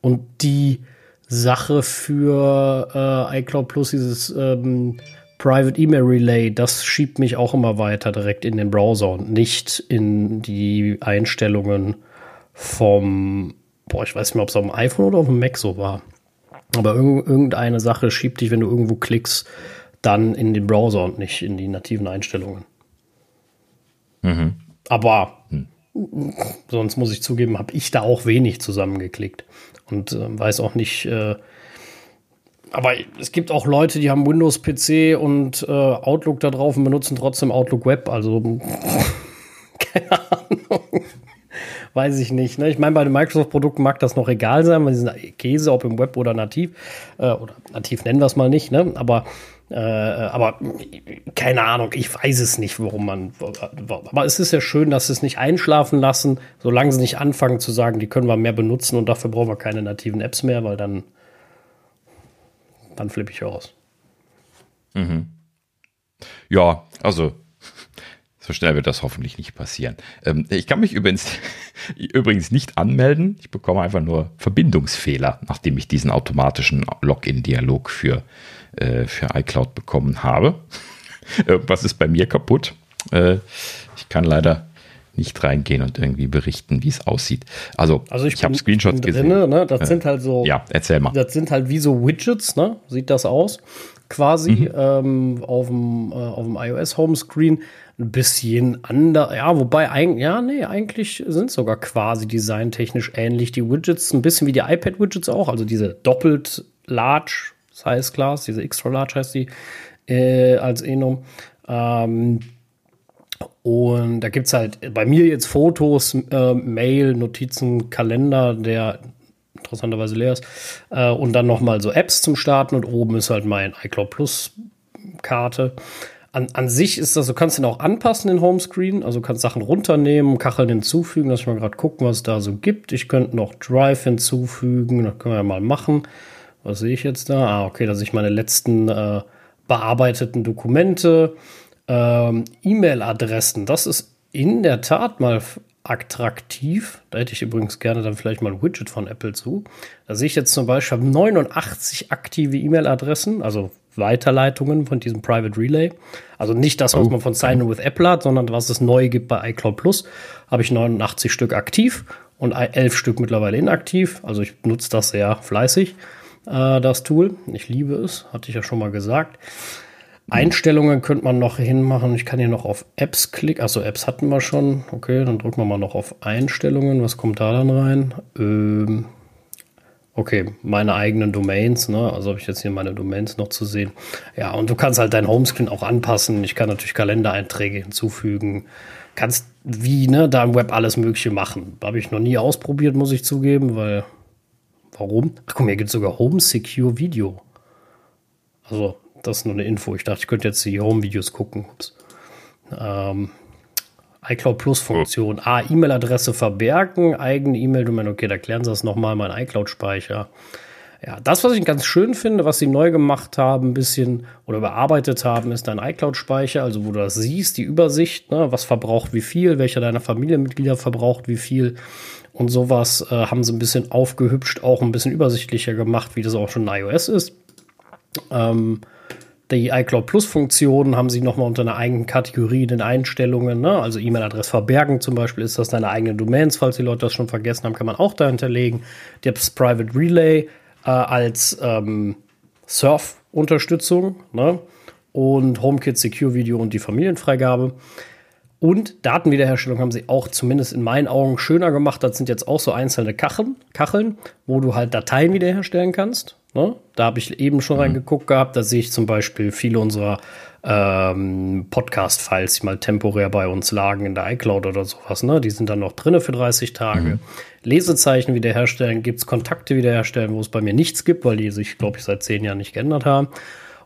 und die Sache für äh, iCloud Plus, dieses ähm, Private Email Relay, das schiebt mich auch immer weiter direkt in den Browser und nicht in die Einstellungen vom, boah, ich weiß nicht mehr, ob es auf dem iPhone oder auf dem Mac so war. Aber irg irgendeine Sache schiebt dich, wenn du irgendwo klickst, dann in den Browser und nicht in die nativen Einstellungen. Mhm. Aber hm. sonst muss ich zugeben, habe ich da auch wenig zusammengeklickt und äh, weiß auch nicht. Äh, aber es gibt auch Leute, die haben Windows-PC und äh, Outlook da drauf und benutzen trotzdem Outlook Web. Also keine Ahnung. Weiß ich nicht. Ne? Ich meine, bei den Microsoft-Produkten mag das noch egal sein, weil sie sind Käse, ob im Web oder nativ. Äh, oder nativ nennen wir es mal nicht, ne? Aber äh, aber keine Ahnung, ich weiß es nicht, warum man. Aber es ist ja schön, dass sie es nicht einschlafen lassen, solange sie nicht anfangen zu sagen, die können wir mehr benutzen und dafür brauchen wir keine nativen Apps mehr, weil dann, dann flippe ich aus. Mhm. Ja, also so schnell wird das hoffentlich nicht passieren. Ähm, ich kann mich übrigens, übrigens nicht anmelden. Ich bekomme einfach nur Verbindungsfehler, nachdem ich diesen automatischen Login-Dialog für äh, für iCloud bekommen habe. Was ist bei mir kaputt? Äh, ich kann leider nicht reingehen und irgendwie berichten, wie es aussieht. Also, also ich, ich habe Screenshots gesehen. ne? Das äh, sind halt so. Ja, erzähl mal. Das sind halt wie so Widgets, ne? Sieht das aus? Quasi mhm. ähm, auf dem, äh, iOS Homescreen ein bisschen anders. Ja, wobei eigentlich, ja, nee, eigentlich sind sogar quasi designtechnisch ähnlich. Die Widgets, ein bisschen wie die iPad-Widgets auch, also diese doppelt large Size Class, diese Extra Large heißt die, äh, als Enum. Ähm, und da gibt es halt bei mir jetzt Fotos, äh, Mail, Notizen, Kalender, der interessanterweise leer ist. Äh, und dann nochmal so Apps zum Starten und oben ist halt mein iCloud Plus Karte. An, an sich ist das, du kannst den auch anpassen, den Homescreen. Also kannst Sachen runternehmen, Kacheln hinzufügen. Lass ich mal gerade gucken, was es da so gibt. Ich könnte noch Drive hinzufügen, das können wir ja mal machen. Was sehe ich jetzt da? Ah, okay, dass ich meine letzten äh, bearbeiteten Dokumente, ähm, E-Mail-Adressen, das ist in der Tat mal attraktiv. Da hätte ich übrigens gerne dann vielleicht mal ein Widget von Apple zu. Da sehe ich jetzt zum Beispiel 89 aktive E-Mail-Adressen, also Weiterleitungen von diesem Private Relay. Also nicht das, was oh. man von Sign with Apple hat, sondern was es neu gibt bei iCloud Plus. Habe ich 89 Stück aktiv und 11 Stück mittlerweile inaktiv. Also ich nutze das sehr fleißig äh, das Tool. Ich liebe es, hatte ich ja schon mal gesagt. Einstellungen könnte man noch hinmachen. Ich kann hier noch auf Apps klicken. Achso, Apps hatten wir schon. Okay, dann drücken wir mal noch auf Einstellungen. Was kommt da dann rein? Ähm, okay, meine eigenen Domains. Ne? Also habe ich jetzt hier meine Domains noch zu sehen. Ja, und du kannst halt dein Homescreen auch anpassen. Ich kann natürlich Kalendereinträge hinzufügen. Kannst wie ne, da im Web alles Mögliche machen. Habe ich noch nie ausprobiert, muss ich zugeben, weil Warum? Ach komm, hier gibt es sogar Home Secure Video. Also, das ist nur eine Info. Ich dachte, ich könnte jetzt die Home-Videos gucken. Ups. Ähm, iCloud Plus Funktion. Ah, E-Mail-Adresse verbergen, eigene E-Mail-Domain. Okay, da klären sie das nochmal, mein iCloud-Speicher. Ja, das, was ich ganz schön finde, was sie neu gemacht haben, ein bisschen oder bearbeitet haben, ist dein iCloud-Speicher, also wo du das siehst, die Übersicht, ne, was verbraucht wie viel, welcher deiner Familienmitglieder verbraucht wie viel und sowas äh, haben sie ein bisschen aufgehübscht, auch ein bisschen übersichtlicher gemacht, wie das auch schon in iOS ist. Ähm, die iCloud Plus Funktion haben sie nochmal unter einer eigenen Kategorie in den Einstellungen, ne? also E-Mail-Adresse verbergen zum Beispiel, ist das deine eigene Domains, falls die Leute das schon vergessen haben, kann man auch da hinterlegen. Das Private Relay äh, als ähm, Surf-Unterstützung ne? und HomeKit Secure Video und die Familienfreigabe. Und Datenwiederherstellung haben sie auch zumindest in meinen Augen schöner gemacht. Das sind jetzt auch so einzelne Kacheln, Kacheln wo du halt Dateien wiederherstellen kannst. Ne? Da habe ich eben schon mhm. reingeguckt gehabt. Da sehe ich zum Beispiel viele unserer ähm, Podcast-Files, die mal temporär bei uns lagen in der iCloud oder sowas. Ne? Die sind dann noch drinne für 30 Tage. Mhm. Lesezeichen wiederherstellen, gibt es Kontakte wiederherstellen, wo es bei mir nichts gibt, weil die sich, glaube ich, seit zehn Jahren nicht geändert haben.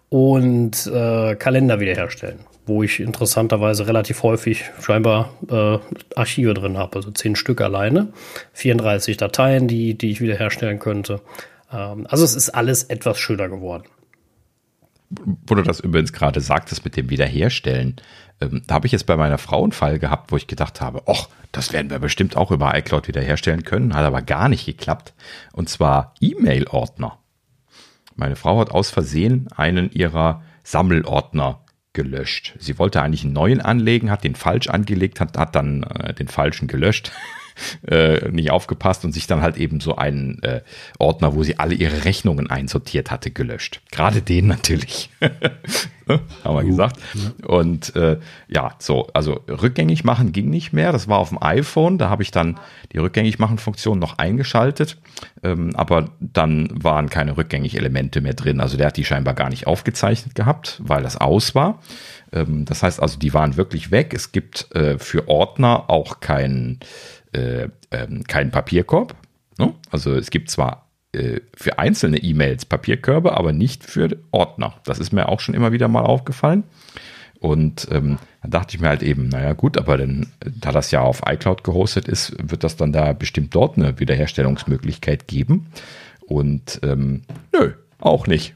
Und äh, Kalender wiederherstellen, wo ich interessanterweise relativ häufig scheinbar äh, Archive drin habe, also zehn Stück alleine, 34 Dateien, die, die ich wiederherstellen könnte. Ähm, also es ist alles etwas schöner geworden wo du das übrigens gerade sagtest mit dem Wiederherstellen, ähm, da habe ich jetzt bei meiner Frau einen Fall gehabt, wo ich gedacht habe, ach, das werden wir bestimmt auch über iCloud wiederherstellen können, hat aber gar nicht geklappt. Und zwar E-Mail-Ordner. Meine Frau hat aus Versehen einen ihrer Sammelordner gelöscht. Sie wollte eigentlich einen neuen anlegen, hat den falsch angelegt, hat, hat dann äh, den falschen gelöscht. äh, nicht aufgepasst und sich dann halt eben so einen äh, Ordner, wo sie alle ihre Rechnungen einsortiert hatte, gelöscht. Gerade den natürlich. Haben wir gesagt. Und äh, ja, so, also rückgängig machen ging nicht mehr. Das war auf dem iPhone. Da habe ich dann die rückgängig machen Funktion noch eingeschaltet. Ähm, aber dann waren keine rückgängig Elemente mehr drin. Also der hat die scheinbar gar nicht aufgezeichnet gehabt, weil das aus war. Ähm, das heißt also, die waren wirklich weg. Es gibt äh, für Ordner auch keinen äh, ähm, keinen Papierkorb. Ne? Also es gibt zwar äh, für einzelne E-Mails Papierkörbe, aber nicht für Ordner. Das ist mir auch schon immer wieder mal aufgefallen. Und ähm, dann dachte ich mir halt eben, naja gut, aber dann, da das ja auf iCloud gehostet ist, wird das dann da bestimmt dort eine Wiederherstellungsmöglichkeit geben. Und ähm, nö, auch nicht.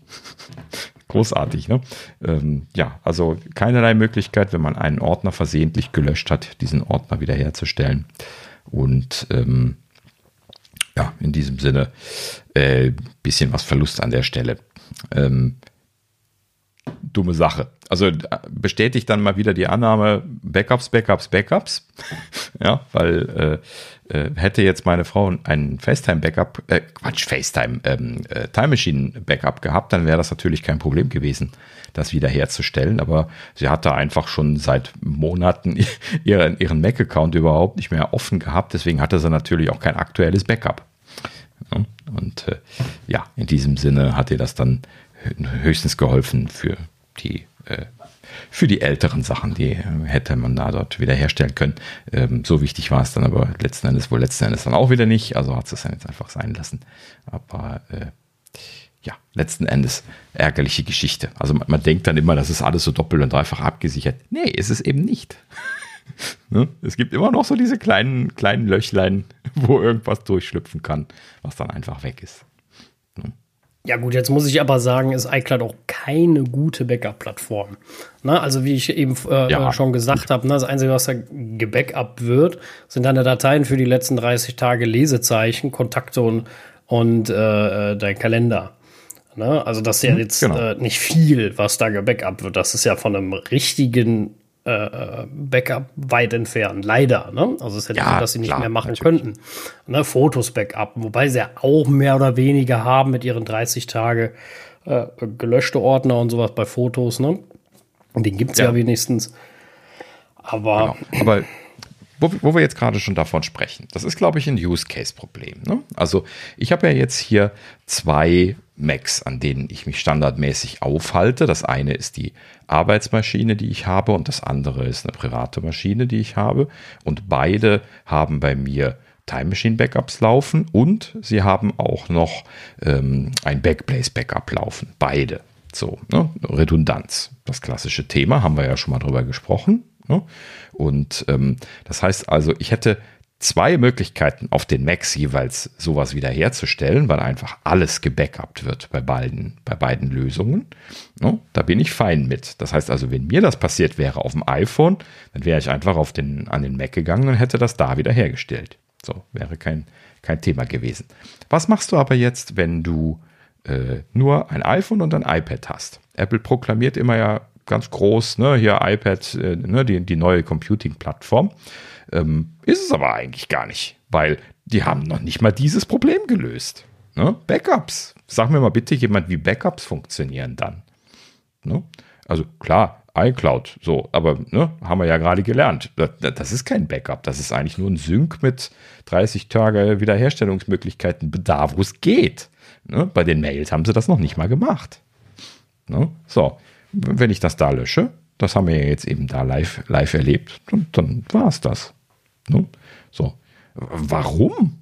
Großartig, ne? Ähm, ja, also keinerlei Möglichkeit, wenn man einen Ordner versehentlich gelöscht hat, diesen Ordner wiederherzustellen. Und ähm, ja, in diesem Sinne äh, bisschen was Verlust an der Stelle. Ähm, dumme Sache. Also äh, bestätigt dann mal wieder die Annahme, Backups, Backups, Backups. ja, weil äh, äh, hätte jetzt meine Frau einen FaceTime-Backup, äh, Quatsch, FaceTime, ähm, äh, Time Machine-Backup gehabt, dann wäre das natürlich kein Problem gewesen, das wiederherzustellen. Aber sie hatte einfach schon seit Monaten ihren, ihren Mac-Account überhaupt nicht mehr offen gehabt. Deswegen hatte sie natürlich auch kein aktuelles Backup. Und äh, ja, in diesem Sinne hat ihr das dann höchstens geholfen für die äh, für die älteren Sachen, die hätte man da dort wiederherstellen können. Ähm, so wichtig war es dann aber letzten Endes wohl letzten Endes dann auch wieder nicht. Also hat es dann jetzt einfach sein lassen. Aber äh, ja, letzten Endes ärgerliche Geschichte. Also man, man, denkt dann immer, das ist alles so doppelt und dreifach abgesichert. Nee, ist es eben nicht. ne? Es gibt immer noch so diese kleinen, kleinen Löchlein, wo irgendwas durchschlüpfen kann, was dann einfach weg ist. Ja gut, jetzt muss ich aber sagen, ist iCloud auch keine gute Backup-Plattform. Ne? Also wie ich eben äh, ja, schon gesagt habe, ne? das Einzige, was da gebackupt wird, sind deine Dateien für die letzten 30 Tage Lesezeichen, Kontakte und, und äh, äh, dein Kalender. Ne? Also das ist ja mhm, jetzt genau. äh, nicht viel, was da gebackupt wird. Das ist ja von einem richtigen äh, Backup weit entfernt, leider. Ne? Also es ist ja, so, dass sie nicht klar, mehr machen natürlich. könnten. Ne? Fotos Backup, wobei sie ja auch mehr oder weniger haben mit ihren 30 Tage äh, gelöschte Ordner und sowas bei Fotos. Ne? Und den gibt es ja. ja. wenigstens. Aber, genau. Aber wo, wo, wir jetzt gerade schon davon sprechen, das ist, glaube ich, ein Use-Case-Problem. Ne? Also ich habe ja jetzt hier zwei Macs, an denen ich mich standardmäßig aufhalte. Das eine ist die Arbeitsmaschine, die ich habe, und das andere ist eine private Maschine, die ich habe. Und beide haben bei mir Time Machine Backups laufen und sie haben auch noch ähm, ein Backblaze Backup laufen. Beide. So, ne? Redundanz. Das klassische Thema, haben wir ja schon mal drüber gesprochen. Ne? Und ähm, das heißt also, ich hätte zwei Möglichkeiten auf den Macs jeweils sowas wiederherzustellen, weil einfach alles gebackupt wird bei beiden, bei beiden Lösungen. No, da bin ich fein mit. Das heißt also, wenn mir das passiert wäre auf dem iPhone, dann wäre ich einfach auf den, an den Mac gegangen und hätte das da wiederhergestellt. So, wäre kein, kein Thema gewesen. Was machst du aber jetzt, wenn du äh, nur ein iPhone und ein iPad hast? Apple proklamiert immer ja ganz groß, ne, hier iPad, äh, ne, die, die neue Computing-Plattform. Ähm, ist es aber eigentlich gar nicht, weil die haben noch nicht mal dieses Problem gelöst. Ne? Backups. sag mir mal bitte jemand, wie Backups funktionieren dann. Ne? Also klar, iCloud, so, aber ne, haben wir ja gerade gelernt. Das, das, ist kein Backup, das ist eigentlich nur ein Sync mit 30 Tage Wiederherstellungsmöglichkeiten, da wo es geht. Ne? Bei den Mails haben sie das noch nicht mal gemacht. Ne? So, wenn ich das da lösche, das haben wir ja jetzt eben da live, live erlebt, dann, dann war es das. Ne? So, warum?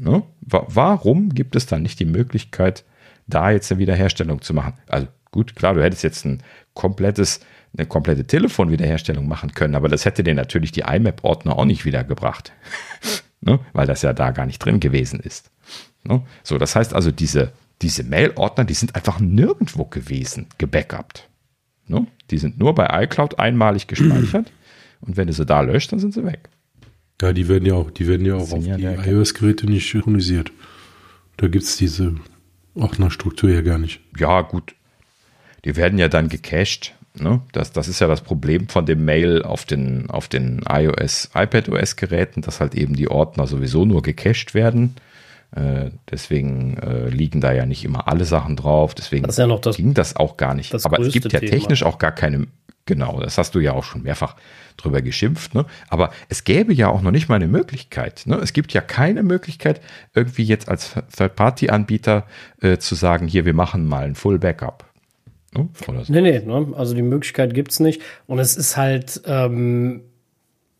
Ne? Warum gibt es dann nicht die Möglichkeit, da jetzt eine Wiederherstellung zu machen? Also gut, klar, du hättest jetzt ein komplettes, eine komplette Telefonwiederherstellung machen können, aber das hätte dir natürlich die IMAP-Ordner auch nicht wiedergebracht, ne? weil das ja da gar nicht drin gewesen ist. Ne? So, das heißt also, diese, diese Mail-Ordner, die sind einfach nirgendwo gewesen, gebackupt. Ne? Die sind nur bei iCloud einmalig gespeichert und wenn du sie da löscht, dann sind sie weg. Ja, die werden ja auch, die werden ja auch auf ja die iOS-Geräte nicht synchronisiert. Da gibt es diese Ordnerstruktur ja gar nicht. Ja, gut. Die werden ja dann gecached. Ne? Das, das ist ja das Problem von dem Mail auf den, auf den iOS, iPadOS-Geräten, dass halt eben die Ordner sowieso nur gecached werden. Äh, deswegen äh, liegen da ja nicht immer alle Sachen drauf. Deswegen das ja das, ging das auch gar nicht. Aber es gibt ja technisch Thema. auch gar keine. Genau, das hast du ja auch schon mehrfach drüber geschimpft. Ne? Aber es gäbe ja auch noch nicht mal eine Möglichkeit. Ne? Es gibt ja keine Möglichkeit, irgendwie jetzt als Third-Party-Anbieter äh, zu sagen, hier, wir machen mal ein Full-Backup. Ne? Oder so. Nee, nee, ne? also die Möglichkeit gibt es nicht. Und es ist halt, ähm,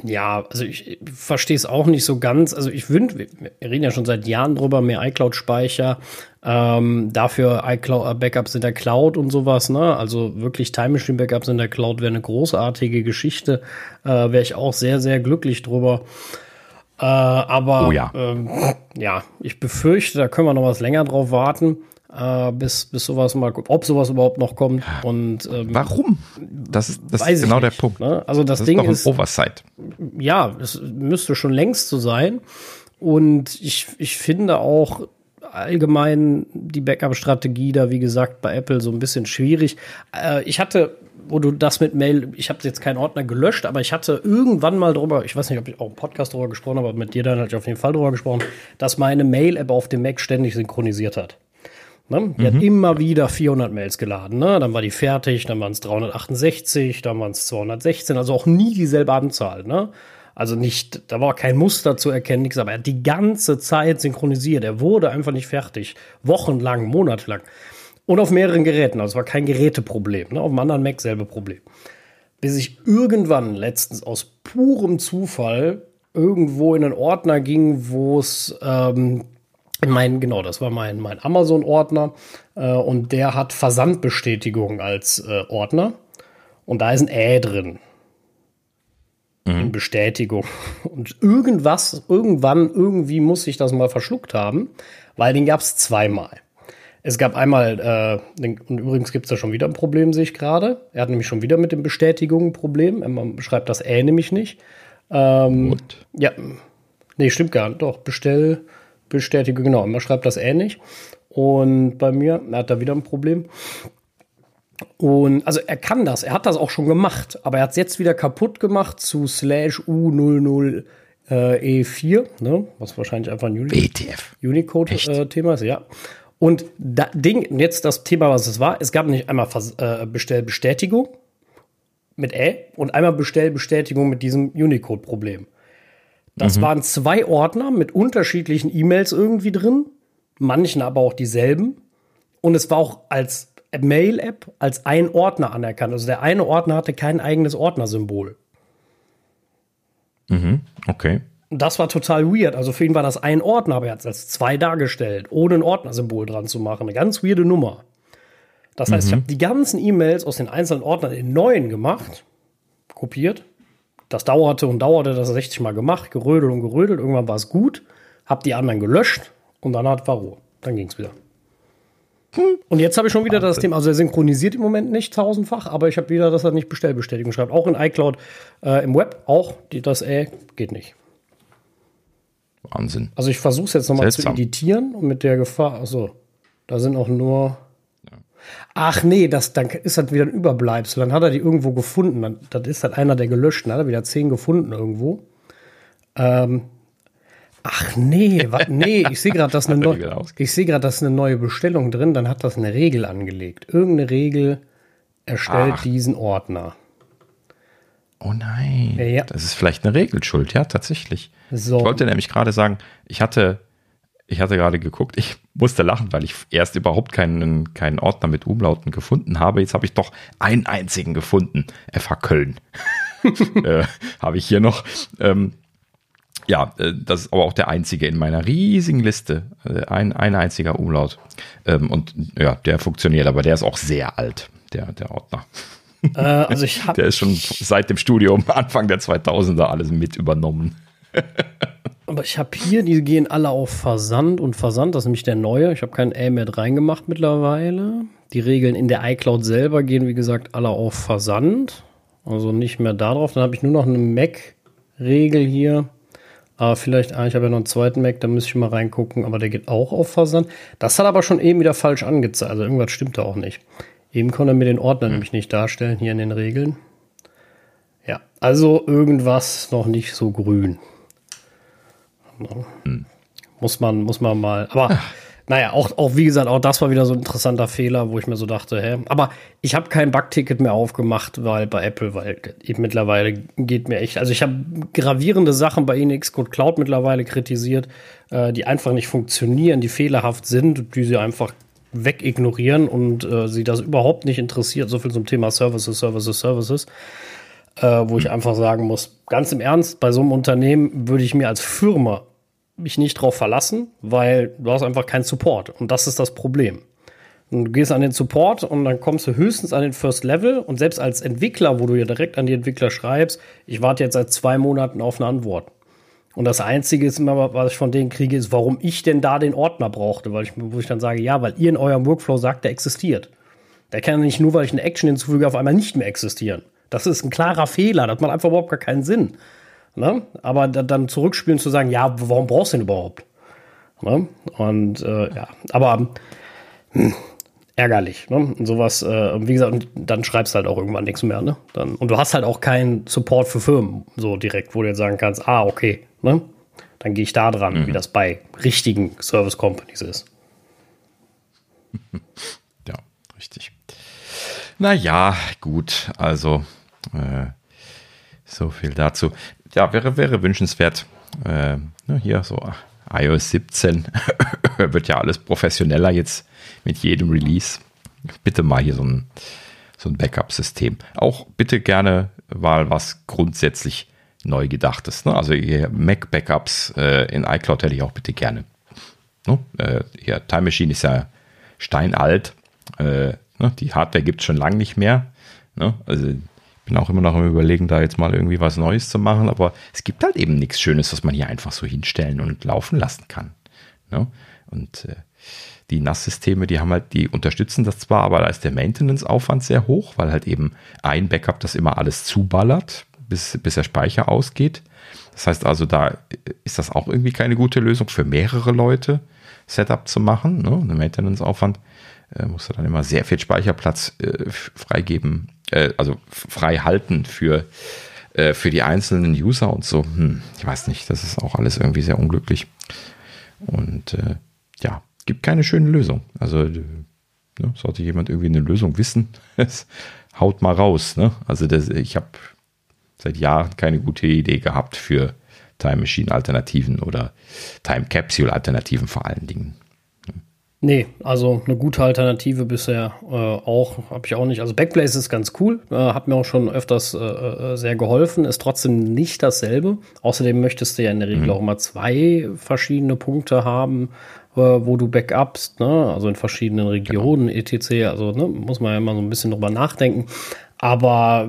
ja, also ich verstehe es auch nicht so ganz. Also ich wünsche, wir reden ja schon seit Jahren drüber, mehr iCloud-Speicher, ähm, dafür iCloud-Backups in der Cloud und sowas, ne? Also wirklich Time Machine-Backups in der Cloud wäre eine großartige Geschichte. Äh, wäre ich auch sehr, sehr glücklich drüber. Äh, aber oh ja. Ähm, ja, ich befürchte, da können wir noch was länger drauf warten äh, bis, bis sowas mal, ob sowas überhaupt noch kommt. Und ähm, warum? Das ist, das ist genau der Punkt. Ne? Also das, das Ding ist, ist Oversight. Ja, es müsste schon längst so sein. Und ich, ich finde auch allgemein die Backup-Strategie da, wie gesagt, bei Apple so ein bisschen schwierig. Äh, ich hatte wo du das mit Mail, ich habe jetzt keinen Ordner gelöscht, aber ich hatte irgendwann mal drüber, ich weiß nicht, ob ich auch im Podcast drüber gesprochen habe, aber mit dir dann hatte ich auf jeden Fall drüber gesprochen, dass meine Mail-App auf dem Mac ständig synchronisiert hat. Ne? Die mhm. hat immer wieder 400 Mails geladen. Ne? Dann war die fertig, dann waren es 368, dann waren es 216, also auch nie dieselbe Anzahl. Ne? Also nicht, da war kein Muster zu erkennen, nichts, aber er hat die ganze Zeit synchronisiert. Er wurde einfach nicht fertig. Wochenlang, monatelang. Und auf mehreren Geräten. Also es war kein Geräteproblem. Ne? Auf dem anderen Mac selbe Problem. Bis ich irgendwann letztens aus purem Zufall irgendwo in einen Ordner ging, wo es ähm, mein, genau, das war mein, mein Amazon-Ordner äh, und der hat Versandbestätigung als äh, Ordner und da ist ein Ä drin. Mhm. In Bestätigung. Und irgendwas, irgendwann, irgendwie muss ich das mal verschluckt haben, weil den gab es zweimal. Es gab einmal, äh, den, und übrigens gibt es da schon wieder ein Problem, sehe ich gerade. Er hat nämlich schon wieder mit den Bestätigungen ein Problem. Er beschreibt das Ä nämlich nicht. Ähm, ja, nee, stimmt gar nicht. Doch, bestell bestätige, genau, man schreibt das ähnlich. Und bei mir, er hat da wieder ein Problem. Und also er kann das, er hat das auch schon gemacht, aber er hat es jetzt wieder kaputt gemacht zu slash U00 äh, E4, ne? was wahrscheinlich einfach ein Unicode-Thema äh, ist, ja. Und da, Ding, jetzt das Thema, was es war, es gab nicht einmal Vers äh, Bestellbestätigung mit Ä und einmal Bestellbestätigung mit diesem Unicode-Problem. Das mhm. waren zwei Ordner mit unterschiedlichen E-Mails irgendwie drin, manchen aber auch dieselben. Und es war auch als Mail-App als ein Ordner anerkannt. Also der eine Ordner hatte kein eigenes Ordnersymbol. Mhm, okay. Das war total weird. Also für ihn war das ein Ordner, aber er hat es als zwei dargestellt, ohne ein Ordnersymbol dran zu machen. Eine ganz weirde Nummer. Das heißt, mhm. ich habe die ganzen E-Mails aus den einzelnen Ordnern in neuen gemacht, kopiert das dauerte und dauerte, das 60 Mal gemacht, gerödelt und gerödelt. Irgendwann war es gut, hab die anderen gelöscht und dann hat war Ruhe. Dann ging es wieder. Hm. Und jetzt habe ich schon wieder das Thema, also er synchronisiert im Moment nicht tausendfach, aber ich habe wieder, dass er nicht Bestellbestätigung schreibt. Auch in iCloud, äh, im Web, auch die, das Äh geht nicht. Wahnsinn. Also ich versuche es jetzt nochmal zu editieren und mit der Gefahr, also da sind auch nur Ach nee, das, dann ist das wieder ein Überbleibsel. Dann hat er die irgendwo gefunden. Dann, das ist halt einer der gelöschten. Dann hat er wieder zehn gefunden irgendwo. Ähm, Ach nee, wa, nee, ich sehe gerade, dass eine neue, ich sehe gerade, dass eine neue Bestellung drin, dann hat das eine Regel angelegt. Irgendeine Regel erstellt Ach. diesen Ordner. Oh nein, ja. das ist vielleicht eine Regelschuld, ja, tatsächlich. So. Ich wollte nämlich gerade sagen, ich hatte, ich hatte gerade geguckt, ich musste lachen, weil ich erst überhaupt keinen, keinen Ordner mit Umlauten gefunden habe. Jetzt habe ich doch einen einzigen gefunden, FH Köln. äh, habe ich hier noch. Ähm, ja, äh, das ist aber auch der einzige in meiner riesigen Liste. Äh, ein, ein einziger Umlaut. Ähm, und ja, der funktioniert, aber der ist auch sehr alt, der, der Ordner. Äh, also ich hab, der ist schon seit dem Studium Anfang der 2000er alles mit übernommen. aber ich habe hier, die gehen alle auf Versand und Versand, das ist nämlich der neue. Ich habe keinen A-Mat reingemacht mittlerweile. Die Regeln in der iCloud selber gehen, wie gesagt, alle auf Versand. Also nicht mehr darauf. Dann habe ich nur noch eine Mac-Regel hier aber vielleicht, ah, ich habe ja noch einen zweiten Mac, da müsste ich mal reingucken, aber der geht auch auf Versand. Das hat aber schon eben wieder falsch angezeigt. Also irgendwas stimmt da auch nicht. Eben konnte er mir den Ordner hm. nämlich nicht darstellen hier in den Regeln. Ja, also irgendwas noch nicht so grün. Hm. Muss man, muss man mal. Aber Ach. Naja, auch, auch wie gesagt, auch das war wieder so ein interessanter Fehler, wo ich mir so dachte, hä? Aber ich habe kein Bugticket mehr aufgemacht, weil bei Apple, weil eben mittlerweile geht mir echt. Also ich habe gravierende Sachen bei Ihnen Xcode Cloud mittlerweile kritisiert, äh, die einfach nicht funktionieren, die fehlerhaft sind, die sie einfach wegignorieren und äh, sie das überhaupt nicht interessiert. So viel zum Thema Services, Services, Services. Äh, wo ich einfach sagen muss, ganz im Ernst, bei so einem Unternehmen würde ich mir als Firma mich nicht drauf verlassen, weil du hast einfach keinen Support. Und das ist das Problem. Und du gehst an den Support und dann kommst du höchstens an den First Level und selbst als Entwickler, wo du ja direkt an die Entwickler schreibst, ich warte jetzt seit zwei Monaten auf eine Antwort. Und das Einzige ist immer, was ich von denen kriege, ist, warum ich denn da den Ordner brauchte, weil ich, wo ich dann sage, ja, weil ihr in eurem Workflow sagt, der existiert. Der kann nicht nur, weil ich eine Action hinzufüge, auf einmal nicht mehr existieren. Das ist ein klarer Fehler, das macht einfach überhaupt gar keinen Sinn. Ne? Aber da, dann zurückspielen zu sagen, ja, warum brauchst du den überhaupt? Ne? Und äh, ja, aber hm, ärgerlich. Ne? Und sowas, äh, wie gesagt, dann schreibst du halt auch irgendwann nichts mehr. Ne? Dann, und du hast halt auch keinen Support für Firmen so direkt, wo du jetzt sagen kannst, ah, okay, ne? dann gehe ich da dran, mhm. wie das bei richtigen Service Companies ist. Ja, richtig. Naja, gut, also äh, so viel dazu ja, wäre, wäre wünschenswert. Äh, ne, hier so iOS 17 wird ja alles professioneller jetzt mit jedem Release. Bitte mal hier so ein, so ein Backup-System. Auch bitte gerne mal was grundsätzlich neu gedachtes. Ne? Also hier Mac-Backups äh, in iCloud hätte ich auch bitte gerne. Ne? Äh, hier, Time Machine ist ja steinalt. Äh, ne? Die Hardware gibt es schon lange nicht mehr. Ne? Also bin auch immer noch am Überlegen, da jetzt mal irgendwie was Neues zu machen, aber es gibt halt eben nichts Schönes, was man hier einfach so hinstellen und laufen lassen kann. Ne? Und äh, die NAS-Systeme, die haben halt, die unterstützen das zwar, aber da ist der Maintenance-Aufwand sehr hoch, weil halt eben ein Backup das immer alles zuballert, bis, bis der Speicher ausgeht. Das heißt also, da ist das auch irgendwie keine gute Lösung für mehrere Leute, Setup zu machen. Ne? Ein Maintenance-Aufwand äh, musst dann immer sehr viel Speicherplatz äh, freigeben äh, also frei halten für, äh, für die einzelnen User und so. Hm, ich weiß nicht, das ist auch alles irgendwie sehr unglücklich. Und äh, ja, gibt keine schöne Lösung. Also äh, ne, sollte jemand irgendwie eine Lösung wissen, haut mal raus. Ne? Also das, ich habe seit Jahren keine gute Idee gehabt für Time Machine Alternativen oder Time Capsule Alternativen vor allen Dingen. Nee, also eine gute Alternative bisher äh, auch, habe ich auch nicht. Also Backblaze ist ganz cool, äh, hat mir auch schon öfters äh, äh, sehr geholfen, ist trotzdem nicht dasselbe. Außerdem möchtest du ja in der Regel mhm. auch immer zwei verschiedene Punkte haben, äh, wo du backupst, ne? also in verschiedenen Regionen, genau. etc. Also ne? muss man ja immer so ein bisschen drüber nachdenken. Aber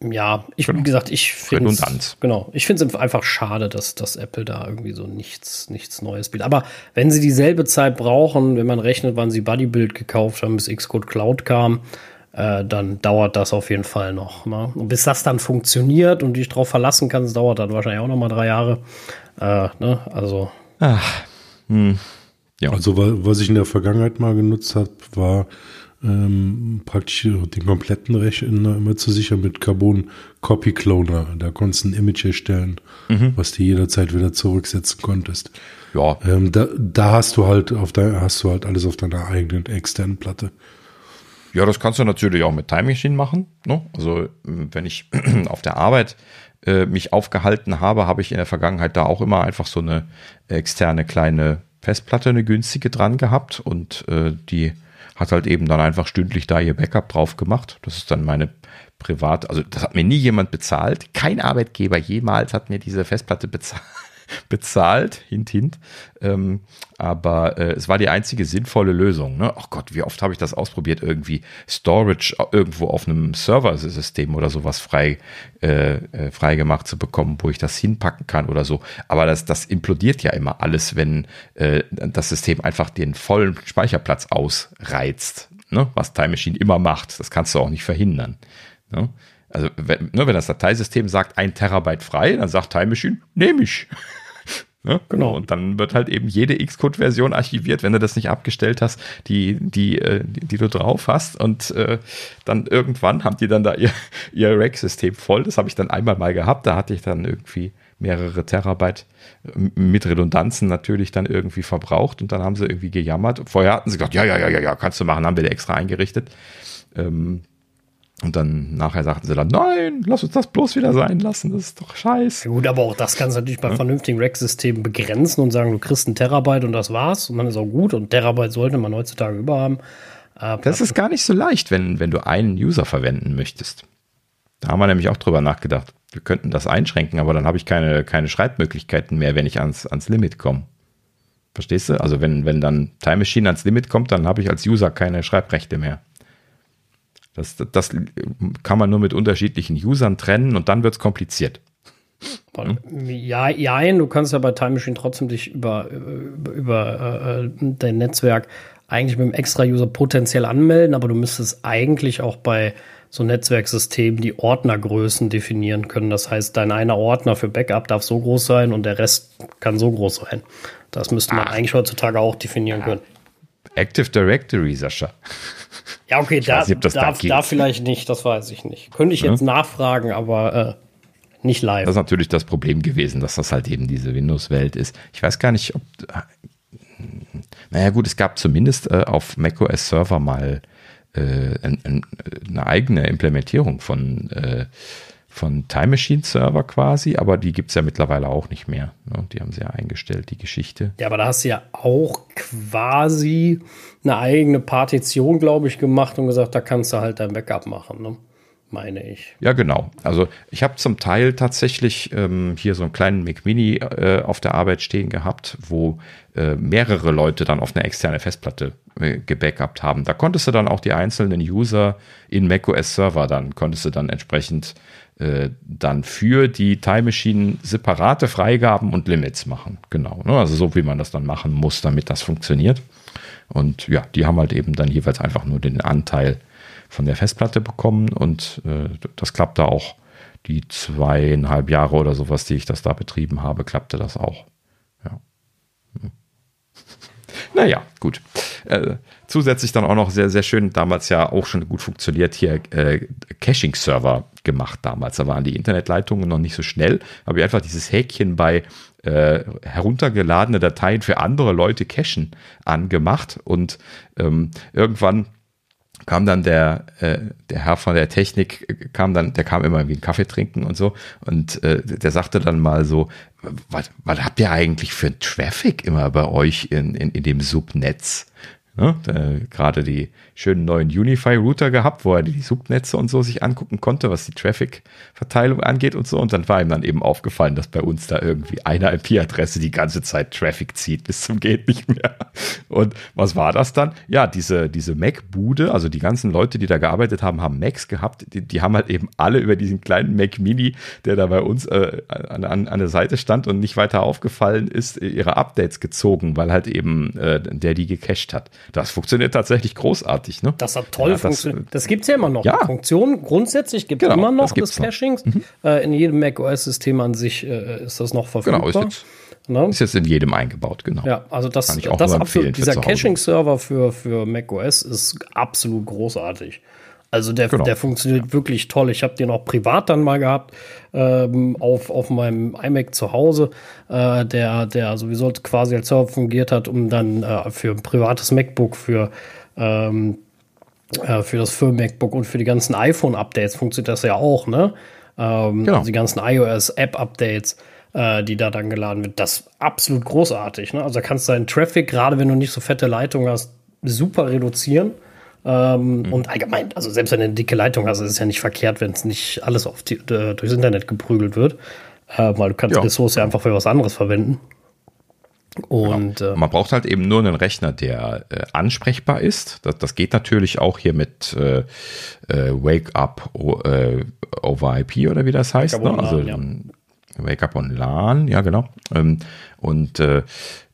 ja, ich, genau. wie gesagt, ich finde genau, ich finde es einfach schade, dass, dass Apple da irgendwie so nichts, nichts Neues bietet. Aber wenn sie dieselbe Zeit brauchen, wenn man rechnet, wann sie Bodybuild gekauft haben, bis Xcode Cloud kam, äh, dann dauert das auf jeden Fall noch. Ne? Und bis das dann funktioniert und dich drauf verlassen kannst, dauert dann wahrscheinlich auch noch mal drei Jahre. Äh, ne? Also. Ach, hm. ja. Also was ich in der Vergangenheit mal genutzt habe, war ähm, praktisch den kompletten Rechner immer zu sichern mit Carbon Copy Cloner. Da konntest du ein Image erstellen, mhm. was du jederzeit wieder zurücksetzen konntest. Ja. Ähm, da, da hast du halt auf dein, hast du halt alles auf deiner eigenen externen Platte. Ja, das kannst du natürlich auch mit Time Machine machen. Ne? Also wenn ich auf der Arbeit äh, mich aufgehalten habe, habe ich in der Vergangenheit da auch immer einfach so eine externe kleine Festplatte, eine günstige dran gehabt und äh, die hat halt eben dann einfach stündlich da ihr Backup drauf gemacht. Das ist dann meine privat, also das hat mir nie jemand bezahlt. Kein Arbeitgeber jemals hat mir diese Festplatte bezahlt bezahlt, hint, hint. Ähm, aber äh, es war die einzige sinnvolle Lösung. Ne? Ach Gott, wie oft habe ich das ausprobiert, irgendwie Storage irgendwo auf einem Serversystem oder sowas frei, äh, äh, frei gemacht zu bekommen, wo ich das hinpacken kann oder so. Aber das, das implodiert ja immer alles, wenn äh, das System einfach den vollen Speicherplatz ausreizt. Ne? Was Time Machine immer macht. Das kannst du auch nicht verhindern. Ne? Also, wenn, ne, wenn das Dateisystem sagt, ein Terabyte frei, dann sagt Time Machine, nehme ich. ne? Genau. Und dann wird halt eben jede Xcode-Version archiviert, wenn du das nicht abgestellt hast, die, die, äh, die, die du drauf hast. Und äh, dann irgendwann haben die dann da ihr, ihr Rack-System voll. Das habe ich dann einmal mal gehabt. Da hatte ich dann irgendwie mehrere Terabyte äh, mit Redundanzen natürlich dann irgendwie verbraucht und dann haben sie irgendwie gejammert. Vorher hatten sie gesagt, ja, ja, ja, ja, ja, kannst du machen, haben wir dir extra eingerichtet. Ähm, und dann nachher sagten sie dann, nein, lass uns das bloß wieder sein lassen, das ist doch scheiße. Ja gut, aber auch das kannst du natürlich bei ja. vernünftigen Rack-Systemen begrenzen und sagen, du kriegst einen Terabyte und das war's und dann ist auch gut und Terabyte sollte man heutzutage überhaben. Äh, das ist gar nicht so leicht, wenn, wenn du einen User verwenden möchtest. Da haben wir nämlich auch drüber nachgedacht. Wir könnten das einschränken, aber dann habe ich keine, keine Schreibmöglichkeiten mehr, wenn ich ans, ans Limit komme. Verstehst du? Also wenn, wenn dann Time Machine ans Limit kommt, dann habe ich als User keine Schreibrechte mehr. Das, das, das kann man nur mit unterschiedlichen Usern trennen und dann wird es kompliziert. Ja, ja, du kannst ja bei Time Machine trotzdem dich über, über, über äh, dein Netzwerk eigentlich mit einem extra User potenziell anmelden, aber du müsstest eigentlich auch bei so Netzwerksystemen die Ordnergrößen definieren können. Das heißt, dein einer Ordner für Backup darf so groß sein und der Rest kann so groß sein. Das müsste man Ach. eigentlich heutzutage auch definieren können. Active Directory, Sascha. Ja, okay, da, nicht, da, da, vielleicht nicht, das weiß ich nicht. Könnte ich jetzt ja? nachfragen, aber äh, nicht live. Das ist natürlich das Problem gewesen, dass das halt eben diese Windows-Welt ist. Ich weiß gar nicht, ob. Naja, gut, es gab zumindest äh, auf macOS Server mal äh, ein, ein, eine eigene Implementierung von äh, von Time Machine Server quasi, aber die gibt es ja mittlerweile auch nicht mehr. Ne? Die haben sie ja eingestellt, die Geschichte. Ja, aber da hast du ja auch quasi eine eigene Partition, glaube ich, gemacht und gesagt, da kannst du halt dein Backup machen. Ne? meine ich. Ja, genau. Also ich habe zum Teil tatsächlich ähm, hier so einen kleinen Mac Mini äh, auf der Arbeit stehen gehabt, wo äh, mehrere Leute dann auf eine externe Festplatte äh, gebackupt haben. Da konntest du dann auch die einzelnen User in macOS Server dann, konntest du dann entsprechend äh, dann für die Time Machine separate Freigaben und Limits machen. Genau. Ne? Also so wie man das dann machen muss, damit das funktioniert. Und ja, die haben halt eben dann jeweils einfach nur den Anteil von der Festplatte bekommen und äh, das klappte auch. Die zweieinhalb Jahre oder sowas, die ich das da betrieben habe, klappte das auch. Ja. Hm. Naja, gut. Äh, zusätzlich dann auch noch sehr, sehr schön, damals ja auch schon gut funktioniert, hier äh, Caching-Server gemacht damals. Da waren die Internetleitungen noch nicht so schnell, aber einfach dieses Häkchen bei äh, heruntergeladene Dateien für andere Leute cachen angemacht und ähm, irgendwann kam dann der, äh, der Herr von der Technik, kam dann, der kam immer wie einen Kaffee trinken und so. Und äh, der sagte dann mal so, was, was habt ihr eigentlich für ein Traffic immer bei euch in, in, in dem Subnetz? Ne? Gerade die schönen neuen Unify-Router gehabt, wo er die Subnetze und so sich angucken konnte, was die Traffic-Verteilung angeht und so. Und dann war ihm dann eben aufgefallen, dass bei uns da irgendwie eine IP-Adresse die ganze Zeit Traffic zieht, bis zum geht nicht mehr. Und was war das dann? Ja, diese, diese Mac-Bude, also die ganzen Leute, die da gearbeitet haben, haben Macs gehabt. Die, die haben halt eben alle über diesen kleinen Mac Mini, der da bei uns äh, an, an, an der Seite stand und nicht weiter aufgefallen ist, ihre Updates gezogen, weil halt eben äh, der die gecached hat. Das funktioniert tatsächlich großartig. Ne? Das hat toll ja, funktioniert. Das, das gibt es ja immer noch. Ja. Funktion grundsätzlich gibt es genau, immer noch des Cachings. Mhm. Äh, in jedem macOS-System an sich äh, ist das noch verfügbar. Genau, ist jetzt Ne? Ist jetzt in jedem eingebaut, genau. Ja, also das, Kann ich auch das absolut, dieser Caching-Server für, für macOS ist absolut großartig. Also der, genau. der funktioniert wirklich toll. Ich habe den auch privat dann mal gehabt ähm, auf, auf meinem iMac zu Hause, äh, der, der sowieso quasi als Server fungiert hat, um dann äh, für ein privates MacBook, für, ähm, äh, für das Firmen-MacBook und für die ganzen iPhone-Updates funktioniert das ja auch, ne? Ähm, genau. also die ganzen iOS-App-Updates äh, die da dann geladen wird. Das ist absolut großartig. Ne? Also da kannst du deinen Traffic, gerade wenn du nicht so fette Leitungen hast, super reduzieren. Ähm, mhm. Und allgemein, also selbst wenn du eine dicke Leitung hast, ist es ja nicht verkehrt, wenn es nicht alles auf die, äh, durchs Internet geprügelt wird. Äh, weil du kannst ja. die Ressource ja einfach für was anderes verwenden. Und genau. man braucht halt eben nur einen Rechner, der äh, ansprechbar ist. Das, das, geht natürlich auch hier mit äh, äh, Wake Up äh, over IP oder wie das heißt. Ne? Also ja. Wake Up on LAN, ja genau. Ähm, und äh,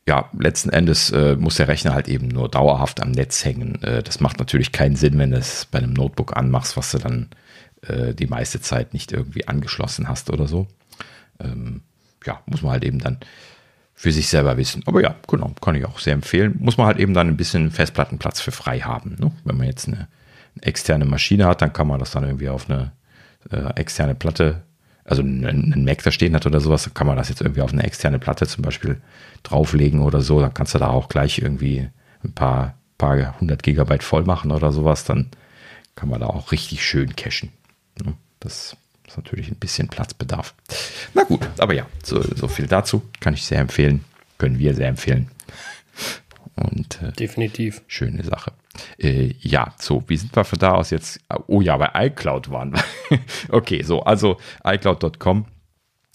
ja, letzten Endes äh, muss der Rechner halt eben nur dauerhaft am Netz hängen. Äh, das macht natürlich keinen Sinn, wenn du es bei einem Notebook anmachst, was du dann äh, die meiste Zeit nicht irgendwie angeschlossen hast oder so. Ähm, ja, muss man halt eben dann für sich selber wissen. Aber ja, genau, kann ich auch sehr empfehlen. Muss man halt eben dann ein bisschen Festplattenplatz für frei haben. Ne? Wenn man jetzt eine, eine, externe Maschine hat, dann kann man das dann irgendwie auf eine äh, externe Platte also einen Mac da stehen hat oder sowas, kann man das jetzt irgendwie auf eine externe Platte zum Beispiel drauflegen oder so. Dann kannst du da auch gleich irgendwie ein paar, paar hundert Gigabyte voll machen oder sowas. Dann kann man da auch richtig schön cachen. Das ist natürlich ein bisschen Platzbedarf. Na gut, aber ja, so, so viel dazu. Kann ich sehr empfehlen. Können wir sehr empfehlen. Und äh, definitiv. Schöne Sache. Äh, ja, so, wie sind wir von da aus jetzt? Oh ja, bei iCloud waren wir. okay, so, also iCloud.com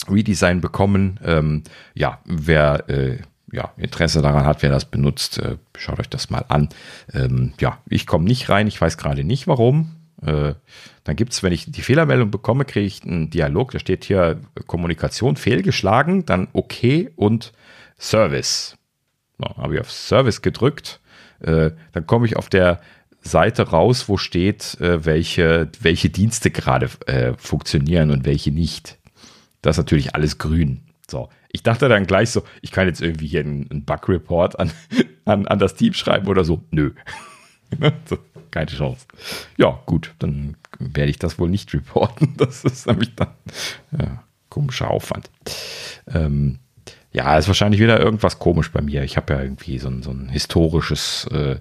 Redesign bekommen. Ähm, ja, wer äh, ja, Interesse daran hat, wer das benutzt, äh, schaut euch das mal an. Ähm, ja, ich komme nicht rein, ich weiß gerade nicht warum. Äh, dann gibt es, wenn ich die Fehlermeldung bekomme, kriege ich einen Dialog, da steht hier Kommunikation fehlgeschlagen, dann okay und Service. So, Habe ich auf Service gedrückt äh, dann komme ich auf der Seite raus, wo steht, äh, welche, welche Dienste gerade äh, funktionieren und welche nicht. Das ist natürlich alles grün. So, ich dachte dann gleich so, ich kann jetzt irgendwie hier einen, einen Bug-Report an, an, an das Team schreiben oder so. Nö. keine Chance. Ja, gut, dann werde ich das wohl nicht reporten. Das ist nämlich dann ja, komischer Aufwand. Ähm, ja, ist wahrscheinlich wieder irgendwas komisch bei mir. Ich habe ja irgendwie so ein, so ein historisches, äh,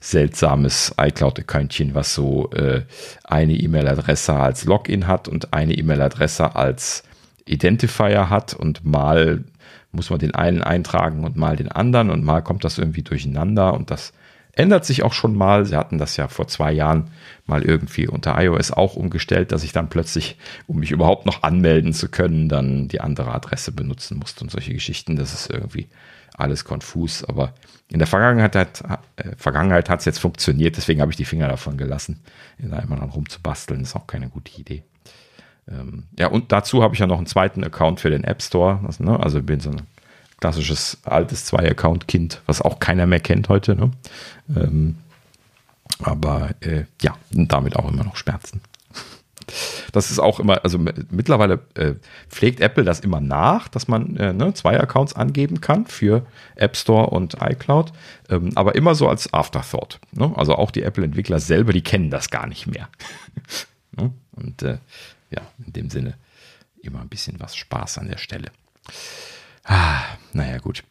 seltsames iCloud-Accountchen, was so äh, eine E-Mail-Adresse als Login hat und eine E-Mail-Adresse als Identifier hat und mal muss man den einen eintragen und mal den anderen und mal kommt das irgendwie durcheinander und das ändert sich auch schon mal. Sie hatten das ja vor zwei Jahren mal irgendwie unter iOS auch umgestellt, dass ich dann plötzlich, um mich überhaupt noch anmelden zu können, dann die andere Adresse benutzen musste und solche Geschichten. Das ist irgendwie alles konfus. Aber in der Vergangenheit hat äh, Vergangenheit hat es jetzt funktioniert, deswegen habe ich die Finger davon gelassen, da immer dann rumzubasteln. Ist auch keine gute Idee. Ähm, ja, und dazu habe ich ja noch einen zweiten Account für den App Store. Also, ne, also bin so ein klassisches altes Zwei-Account-Kind, was auch keiner mehr kennt heute. Ne? Ähm, aber äh, ja, damit auch immer noch Schmerzen. Das ist auch immer, also mittlerweile äh, pflegt Apple das immer nach, dass man äh, ne, zwei Accounts angeben kann für App Store und iCloud, ähm, aber immer so als Afterthought. Ne? Also auch die Apple-Entwickler selber, die kennen das gar nicht mehr. ne? Und äh, ja, in dem Sinne immer ein bisschen was Spaß an der Stelle. Ah, naja, gut.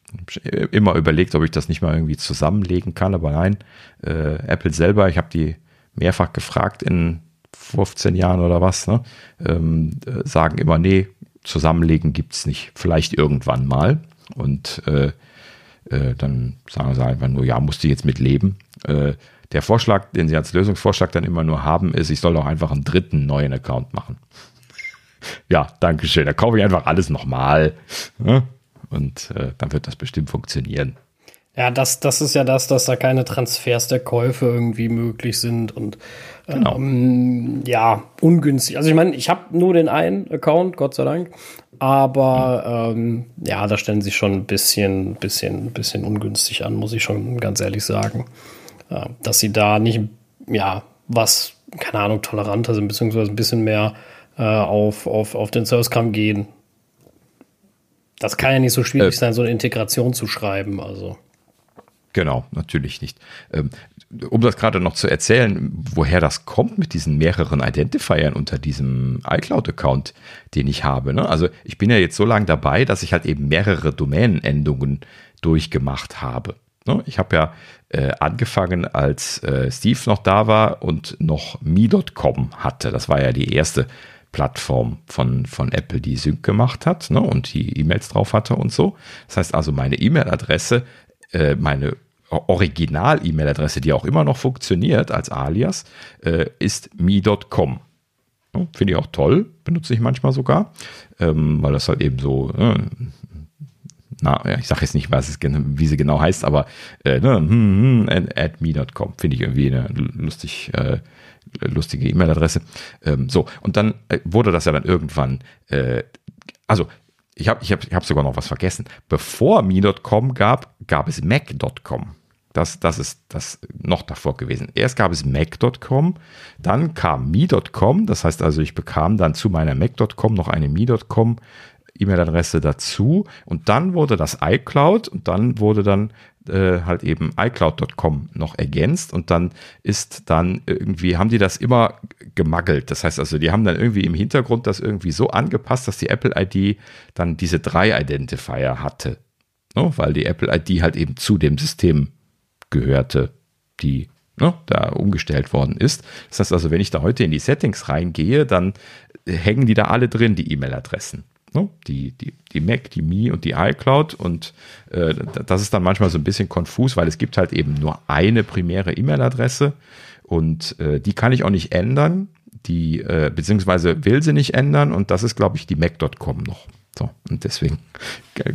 Immer überlegt, ob ich das nicht mal irgendwie zusammenlegen kann, aber nein. Äh, Apple selber, ich habe die mehrfach gefragt in 15 Jahren oder was, ne? ähm, äh, sagen immer, nee, zusammenlegen gibt es nicht. Vielleicht irgendwann mal. Und äh, äh, dann sagen sie einfach nur, ja, musst du jetzt mit leben. Äh, der Vorschlag, den sie als Lösungsvorschlag dann immer nur haben, ist, ich soll doch einfach einen dritten neuen Account machen. ja, danke schön. Da kaufe ich einfach alles nochmal. Ne? Und äh, dann wird das bestimmt funktionieren. Ja, das, das ist ja das, dass da keine Transfers der Käufe irgendwie möglich sind und genau. ähm, ja, ungünstig. Also ich meine, ich habe nur den einen Account, Gott sei Dank, aber ähm, ja, da stellen sich schon ein bisschen, bisschen, bisschen ungünstig an, muss ich schon ganz ehrlich sagen. Äh, dass sie da nicht, ja, was, keine Ahnung, toleranter sind, beziehungsweise ein bisschen mehr äh, auf, auf, auf den Service-Kram gehen Das kann ja nicht so schwierig äh, sein, so eine Integration zu schreiben. Also. Genau, natürlich nicht. Ähm, um das gerade noch zu erzählen, woher das kommt mit diesen mehreren Identifiern unter diesem iCloud-Account, den ich habe. Ne? Also ich bin ja jetzt so lange dabei, dass ich halt eben mehrere Domänenendungen durchgemacht habe. Ne? Ich habe ja äh, angefangen, als äh, Steve noch da war und noch me.com hatte. Das war ja die erste Plattform von, von Apple, die Sync gemacht hat ne? und die E-Mails drauf hatte und so. Das heißt also, meine E-Mail-Adresse, äh, meine Original-E-Mail-Adresse, die auch immer noch funktioniert als Alias, äh, ist me.com. Finde ich auch toll, benutze ich manchmal sogar, ähm, weil das halt eben so, äh, na, ja, ich sage jetzt nicht, was es, wie sie genau heißt, aber äh, ne, hm, hm, at me.com finde ich irgendwie eine lustig, äh, lustige E-Mail-Adresse. Ähm, so, und dann äh, wurde das ja dann irgendwann, äh, also ich habe ich hab, ich hab sogar noch was vergessen. Bevor me.com gab, gab es mac.com. Das, das ist das noch davor gewesen. Erst gab es Mac.com, dann kam Me.com, das heißt also, ich bekam dann zu meiner Mac.com noch eine Me.com E-Mail-Adresse dazu und dann wurde das iCloud und dann wurde dann äh, halt eben iCloud.com noch ergänzt und dann ist dann irgendwie, haben die das immer gemaggelt. Das heißt also, die haben dann irgendwie im Hintergrund das irgendwie so angepasst, dass die Apple-ID dann diese drei Identifier hatte. No, weil die Apple-ID halt eben zu dem System gehörte, die ne, da umgestellt worden ist. Das heißt also, wenn ich da heute in die Settings reingehe, dann hängen die da alle drin, die E-Mail-Adressen. Ne? Die, die, die Mac, die Mi und die iCloud. Und äh, das ist dann manchmal so ein bisschen konfus, weil es gibt halt eben nur eine primäre E-Mail-Adresse und äh, die kann ich auch nicht ändern. Die, äh, beziehungsweise will sie nicht ändern und das ist, glaube ich, die Mac.com noch. So, und deswegen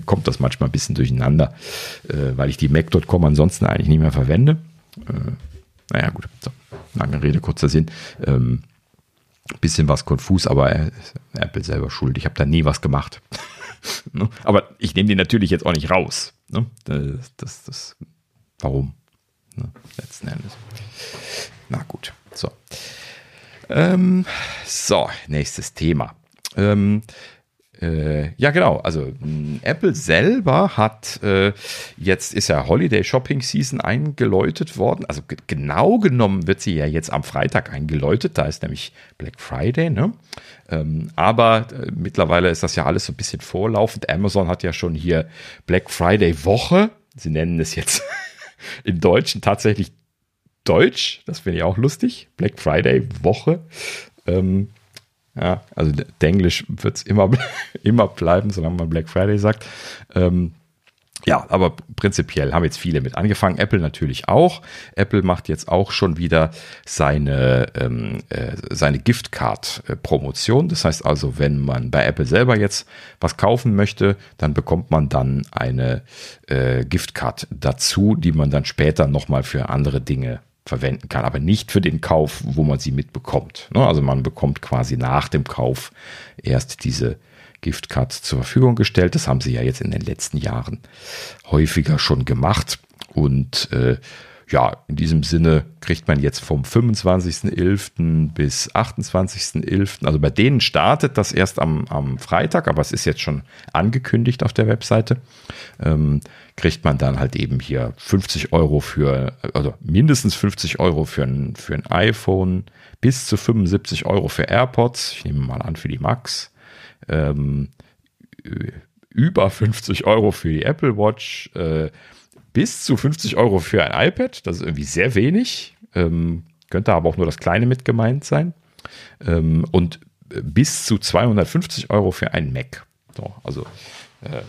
kommt das manchmal ein bisschen durcheinander, äh, weil ich die Mac.com ansonsten eigentlich nicht mehr verwende. Äh, naja, gut, so, lange Rede, kurzer Sinn. Ähm, bisschen was konfus, aber Apple selber schuld. Ich habe da nie was gemacht. Ne? aber ich nehme die natürlich jetzt auch nicht raus. Ne? Das, das, das, warum? Ne? Letzten Endes. Na gut, so. Ähm, so, nächstes Thema. Ähm, äh, ja, genau. Also mh, Apple selber hat äh, jetzt ist ja Holiday Shopping Season eingeläutet worden. Also genau genommen wird sie ja jetzt am Freitag eingeläutet. Da ist nämlich Black Friday. Ne? Ähm, aber äh, mittlerweile ist das ja alles so ein bisschen vorlaufend. Amazon hat ja schon hier Black Friday Woche. Sie nennen es jetzt im Deutschen tatsächlich Deutsch. Das finde ich auch lustig. Black Friday Woche. Ähm, ja, also Englisch wird es immer, immer bleiben, solange man Black Friday sagt. Ähm, ja, aber prinzipiell haben jetzt viele mit angefangen. Apple natürlich auch. Apple macht jetzt auch schon wieder seine, ähm, äh, seine Giftcard-Promotion. Das heißt also, wenn man bei Apple selber jetzt was kaufen möchte, dann bekommt man dann eine äh, Giftcard dazu, die man dann später nochmal für andere Dinge verwenden kann, aber nicht für den Kauf, wo man sie mitbekommt. Ne? Also man bekommt quasi nach dem Kauf erst diese Giftcards zur Verfügung gestellt. Das haben sie ja jetzt in den letzten Jahren häufiger schon gemacht. Und äh, ja, in diesem Sinne kriegt man jetzt vom 25.11. bis 28.11. Also bei denen startet das erst am, am Freitag, aber es ist jetzt schon angekündigt auf der Webseite. Ähm, kriegt man dann halt eben hier 50 Euro für, also mindestens 50 Euro für ein, für ein iPhone, bis zu 75 Euro für AirPods. Ich nehme mal an für die Max. Ähm, über 50 Euro für die Apple Watch. Äh, bis zu 50 Euro für ein iPad. Das ist irgendwie sehr wenig. Ähm, könnte aber auch nur das kleine mit gemeint sein. Ähm, und bis zu 250 Euro für einen Mac. So, also äh,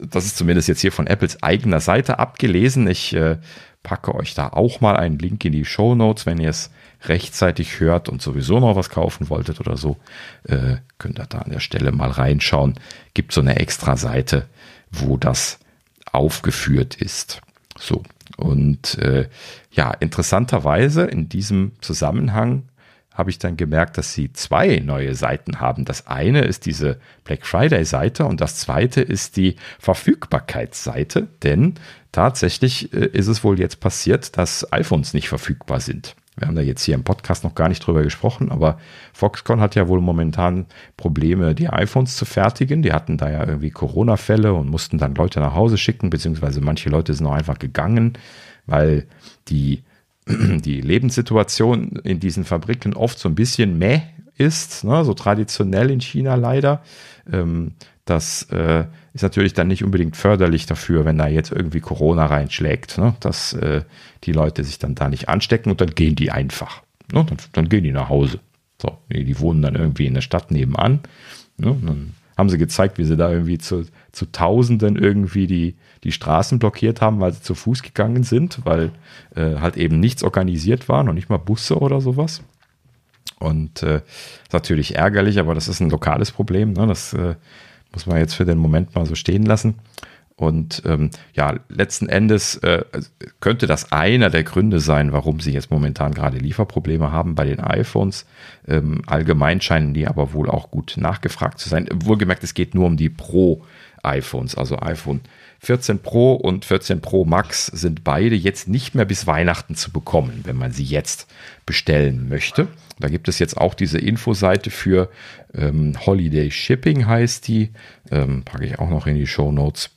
das ist zumindest jetzt hier von Apples eigener Seite abgelesen. Ich äh, packe euch da auch mal einen Link in die Show Notes, wenn ihr es rechtzeitig hört und sowieso noch was kaufen wolltet oder so, äh, könnt ihr da an der Stelle mal reinschauen. Gibt so eine extra Seite, wo das aufgeführt ist. So. Und äh, ja, interessanterweise in diesem Zusammenhang habe ich dann gemerkt, dass sie zwei neue Seiten haben. Das eine ist diese Black Friday Seite und das zweite ist die Verfügbarkeitsseite, denn tatsächlich äh, ist es wohl jetzt passiert, dass iPhones nicht verfügbar sind Wir haben da jetzt hier im Podcast noch gar nicht drüber gesprochen, aber Foxconn hat ja wohl momentan Probleme, die iPhones zu fertigen. Die hatten da ja irgendwie Corona-Fälle und mussten dann Leute nach Hause schicken, beziehungsweise manche Leute sind auch einfach gegangen, weil die, die Lebenssituation in diesen Fabriken oft so ein bisschen meh ist, ne? so traditionell in China leider. Ähm, das äh, ist natürlich dann nicht unbedingt förderlich dafür, wenn da jetzt irgendwie Corona reinschlägt, ne? dass äh, die Leute sich dann da nicht anstecken und dann gehen die einfach. Ne? Dann, dann, gehen die nach Hause. So, die wohnen dann irgendwie in der Stadt nebenan. Ne? Dann haben sie gezeigt, wie sie da irgendwie zu, zu Tausenden irgendwie die, die Straßen blockiert haben, weil sie zu Fuß gegangen sind, weil äh, halt eben nichts organisiert war, noch nicht mal Busse oder sowas. Und äh, ist natürlich ärgerlich, aber das ist ein lokales Problem. Ne? Das äh, muss man jetzt für den Moment mal so stehen lassen. Und ähm, ja, letzten Endes äh, könnte das einer der Gründe sein, warum sie jetzt momentan gerade Lieferprobleme haben bei den iPhones. Ähm, allgemein scheinen die aber wohl auch gut nachgefragt zu sein. Wohlgemerkt, es geht nur um die Pro-iPhones, also iPhone 14 Pro und 14 Pro Max sind beide jetzt nicht mehr bis Weihnachten zu bekommen, wenn man sie jetzt bestellen möchte. Da gibt es jetzt auch diese Infoseite für ähm, Holiday Shipping heißt die. Ähm, packe ich auch noch in die Show Notes,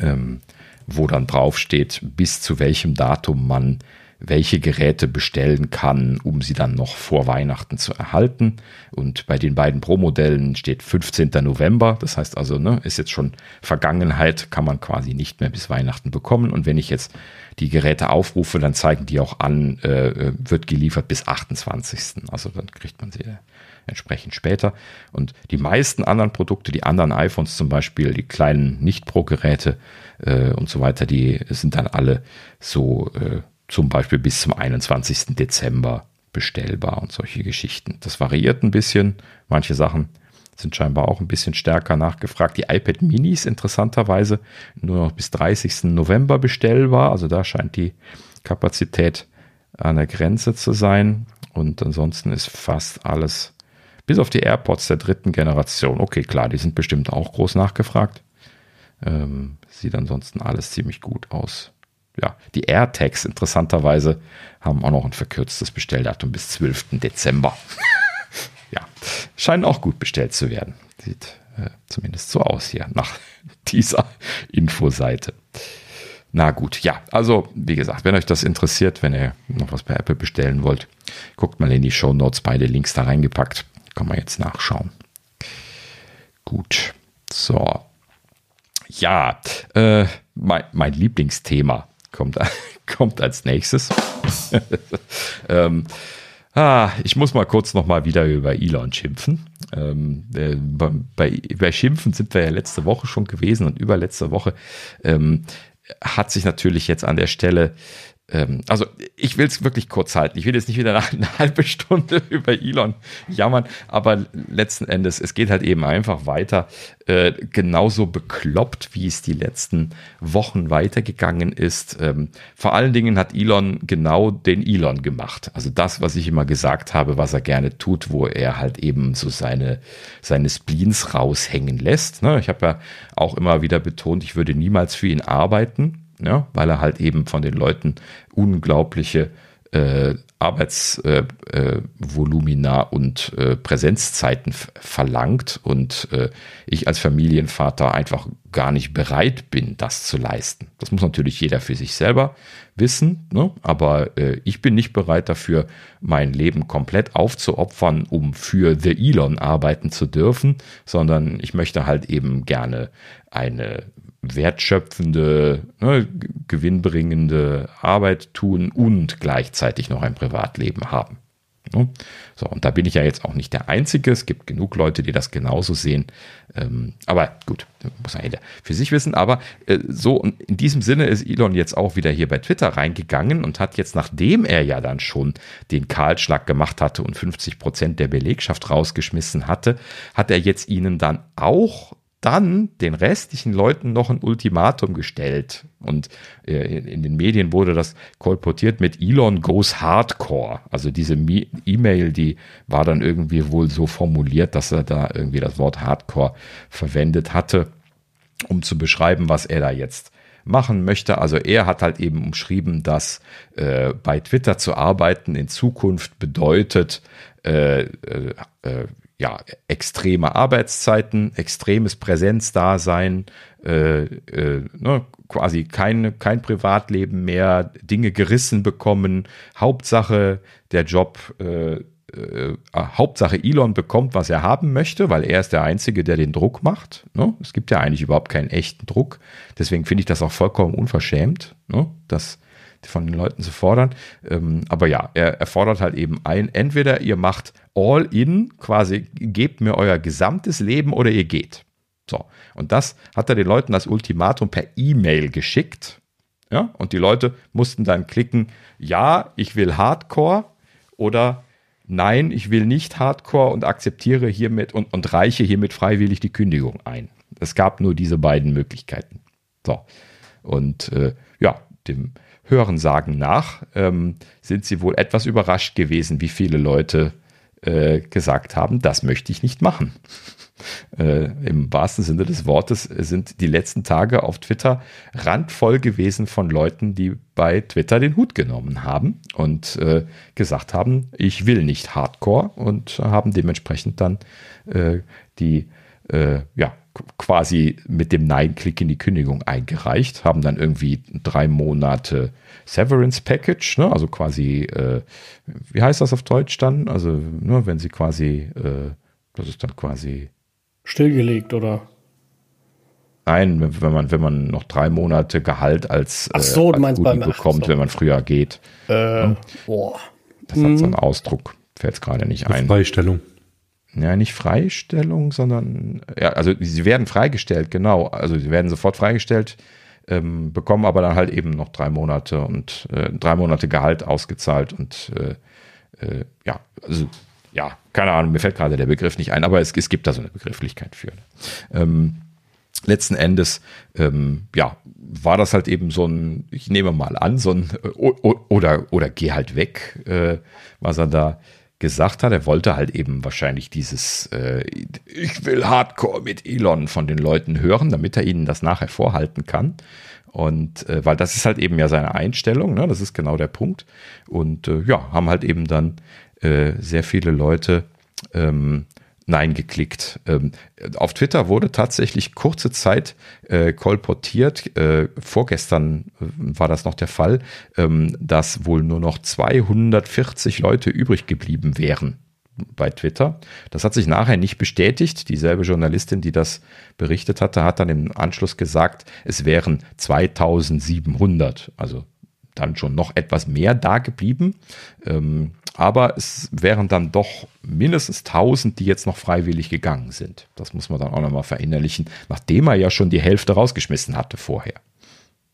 ähm, wo dann drauf steht, bis zu welchem Datum man welche Geräte bestellen kann, um sie dann noch vor Weihnachten zu erhalten. Und bei den beiden Pro-Modellen steht 15. November. Das heißt also, ne, ist jetzt schon Vergangenheit, kann man quasi nicht mehr bis Weihnachten bekommen. Und wenn ich jetzt die Geräte aufrufe, dann zeigen die auch an, äh, wird geliefert bis 28. Also dann kriegt man sie entsprechend später. Und die meisten anderen Produkte, die anderen iPhones zum Beispiel, die kleinen Nicht-Pro-Geräte äh, und so weiter, die sind dann alle so äh, zum Beispiel bis zum 21. Dezember bestellbar und solche Geschichten. Das variiert ein bisschen. Manche Sachen sind scheinbar auch ein bisschen stärker nachgefragt. Die iPad Minis interessanterweise nur noch bis 30. November bestellbar. Also da scheint die Kapazität an der Grenze zu sein. Und ansonsten ist fast alles, bis auf die AirPods der dritten Generation. Okay, klar, die sind bestimmt auch groß nachgefragt. Ähm, sieht ansonsten alles ziemlich gut aus ja, die AirTags interessanterweise haben auch noch ein verkürztes Bestelldatum bis 12. Dezember. ja, scheinen auch gut bestellt zu werden. Sieht äh, zumindest so aus hier nach dieser Infoseite. Na gut, ja, also wie gesagt, wenn euch das interessiert, wenn ihr noch was bei Apple bestellen wollt, guckt mal in die Show Notes, beide Links da reingepackt. Kann man jetzt nachschauen. Gut, so. Ja, äh, mein, mein Lieblingsthema kommt, kommt als nächstes. ähm, ah, ich muss mal kurz noch mal wieder über Elon schimpfen. Ähm, äh, bei, bei Schimpfen sind wir ja letzte Woche schon gewesen und überletzte Woche ähm, hat sich natürlich jetzt an der Stelle also ich will es wirklich kurz halten. Ich will jetzt nicht wieder eine halbe Stunde über Elon jammern, aber letzten Endes, es geht halt eben einfach weiter. Äh, genauso bekloppt, wie es die letzten Wochen weitergegangen ist. Ähm, vor allen Dingen hat Elon genau den Elon gemacht. Also das, was ich immer gesagt habe, was er gerne tut, wo er halt eben so seine, seine Spleens raushängen lässt. Ne? Ich habe ja auch immer wieder betont, ich würde niemals für ihn arbeiten ja, weil er halt eben von den Leuten unglaubliche äh, Arbeitsvolumina äh, äh, und äh, Präsenzzeiten verlangt und äh, ich als Familienvater einfach gar nicht bereit bin, das zu leisten. Das muss natürlich jeder für sich selber wissen, ne? aber äh, ich bin nicht bereit dafür, mein Leben komplett aufzuopfern, um für The Elon arbeiten zu dürfen, sondern ich möchte halt eben gerne eine wertschöpfende, ne, gewinnbringende Arbeit tun und gleichzeitig noch ein Privatleben haben. Ne? So, und da bin ich ja jetzt auch nicht der Einzige. Es gibt genug Leute, die das genauso sehen. Ähm, aber gut, muss man jeder für sich wissen. Aber äh, so, in diesem Sinne ist Elon jetzt auch wieder hier bei Twitter reingegangen und hat jetzt, nachdem er ja dann schon den Kahlschlag gemacht hatte und 50 Prozent der Belegschaft rausgeschmissen hatte, hat er jetzt ihnen dann auch dann den restlichen Leuten noch ein Ultimatum gestellt. Und äh, in den Medien wurde das kolportiert mit Elon goes hardcore. Also diese E-Mail, die war dann irgendwie wohl so formuliert, dass er da irgendwie das Wort hardcore verwendet hatte, um zu beschreiben, was er da jetzt machen möchte. Also er hat halt eben umschrieben, dass äh, bei Twitter zu arbeiten in Zukunft bedeutet, äh, äh, äh ja, extreme Arbeitszeiten, extremes Präsenzdasein, äh, äh, ne, quasi kein, kein Privatleben mehr, Dinge gerissen bekommen. Hauptsache, der Job äh, äh, Hauptsache Elon bekommt, was er haben möchte, weil er ist der Einzige, der den Druck macht. Ne? Es gibt ja eigentlich überhaupt keinen echten Druck. Deswegen finde ich das auch vollkommen unverschämt, ne? das von den Leuten zu fordern. Ähm, aber ja, er, er fordert halt eben ein, entweder ihr macht all in, quasi gebt mir euer gesamtes Leben oder ihr geht. So, und das hat er den Leuten als Ultimatum per E-Mail geschickt. Ja, und die Leute mussten dann klicken, ja, ich will Hardcore oder nein, ich will nicht Hardcore und akzeptiere hiermit und, und reiche hiermit freiwillig die Kündigung ein. Es gab nur diese beiden Möglichkeiten. So. Und äh, ja, dem Hörensagen nach ähm, sind sie wohl etwas überrascht gewesen, wie viele Leute äh, gesagt haben, das möchte ich nicht machen. Äh, Im wahrsten Sinne des Wortes sind die letzten Tage auf Twitter randvoll gewesen von Leuten, die bei Twitter den Hut genommen haben und äh, gesagt haben, ich will nicht Hardcore und haben dementsprechend dann äh, die äh, ja, quasi mit dem Nein-Klick in die Kündigung eingereicht, haben dann irgendwie drei Monate Severance Package, ne? also quasi, äh, wie heißt das auf Deutsch dann? Also, ne, wenn sie quasi, äh, das ist dann quasi Stillgelegt, oder? Nein, wenn man, wenn man noch drei Monate Gehalt als, Ach so, äh, du meinst beim, bekommt, so. wenn man früher geht. Äh, boah. Das hat so einen Ausdruck, fällt es gerade nicht ein. Freistellung. Ja, nicht Freistellung, sondern, ja, also sie werden freigestellt, genau. Also sie werden sofort freigestellt, ähm, bekommen aber dann halt eben noch drei Monate und äh, drei Monate Gehalt ausgezahlt und äh, äh, ja, also ja, keine Ahnung, mir fällt gerade der Begriff nicht ein, aber es, es gibt da so eine Begrifflichkeit für. Ähm, letzten Endes, ähm, ja, war das halt eben so ein, ich nehme mal an, so ein äh, oder, oder geh halt weg, äh, was er da gesagt hat. Er wollte halt eben wahrscheinlich dieses äh, Ich will Hardcore mit Elon von den Leuten hören, damit er ihnen das nachher vorhalten kann. Und äh, weil das ist halt eben ja seine Einstellung, ne? das ist genau der Punkt. Und äh, ja, haben halt eben dann äh, sehr viele Leute ähm, Nein geklickt. Ähm, auf Twitter wurde tatsächlich kurze Zeit äh, kolportiert, äh, vorgestern äh, war das noch der Fall, ähm, dass wohl nur noch 240 Leute übrig geblieben wären bei Twitter. Das hat sich nachher nicht bestätigt. Dieselbe Journalistin, die das berichtet hatte, hat dann im Anschluss gesagt, es wären 2700, also dann schon noch etwas mehr da geblieben. Ähm, aber es wären dann doch mindestens 1000, die jetzt noch freiwillig gegangen sind. Das muss man dann auch nochmal verinnerlichen, nachdem er ja schon die Hälfte rausgeschmissen hatte vorher.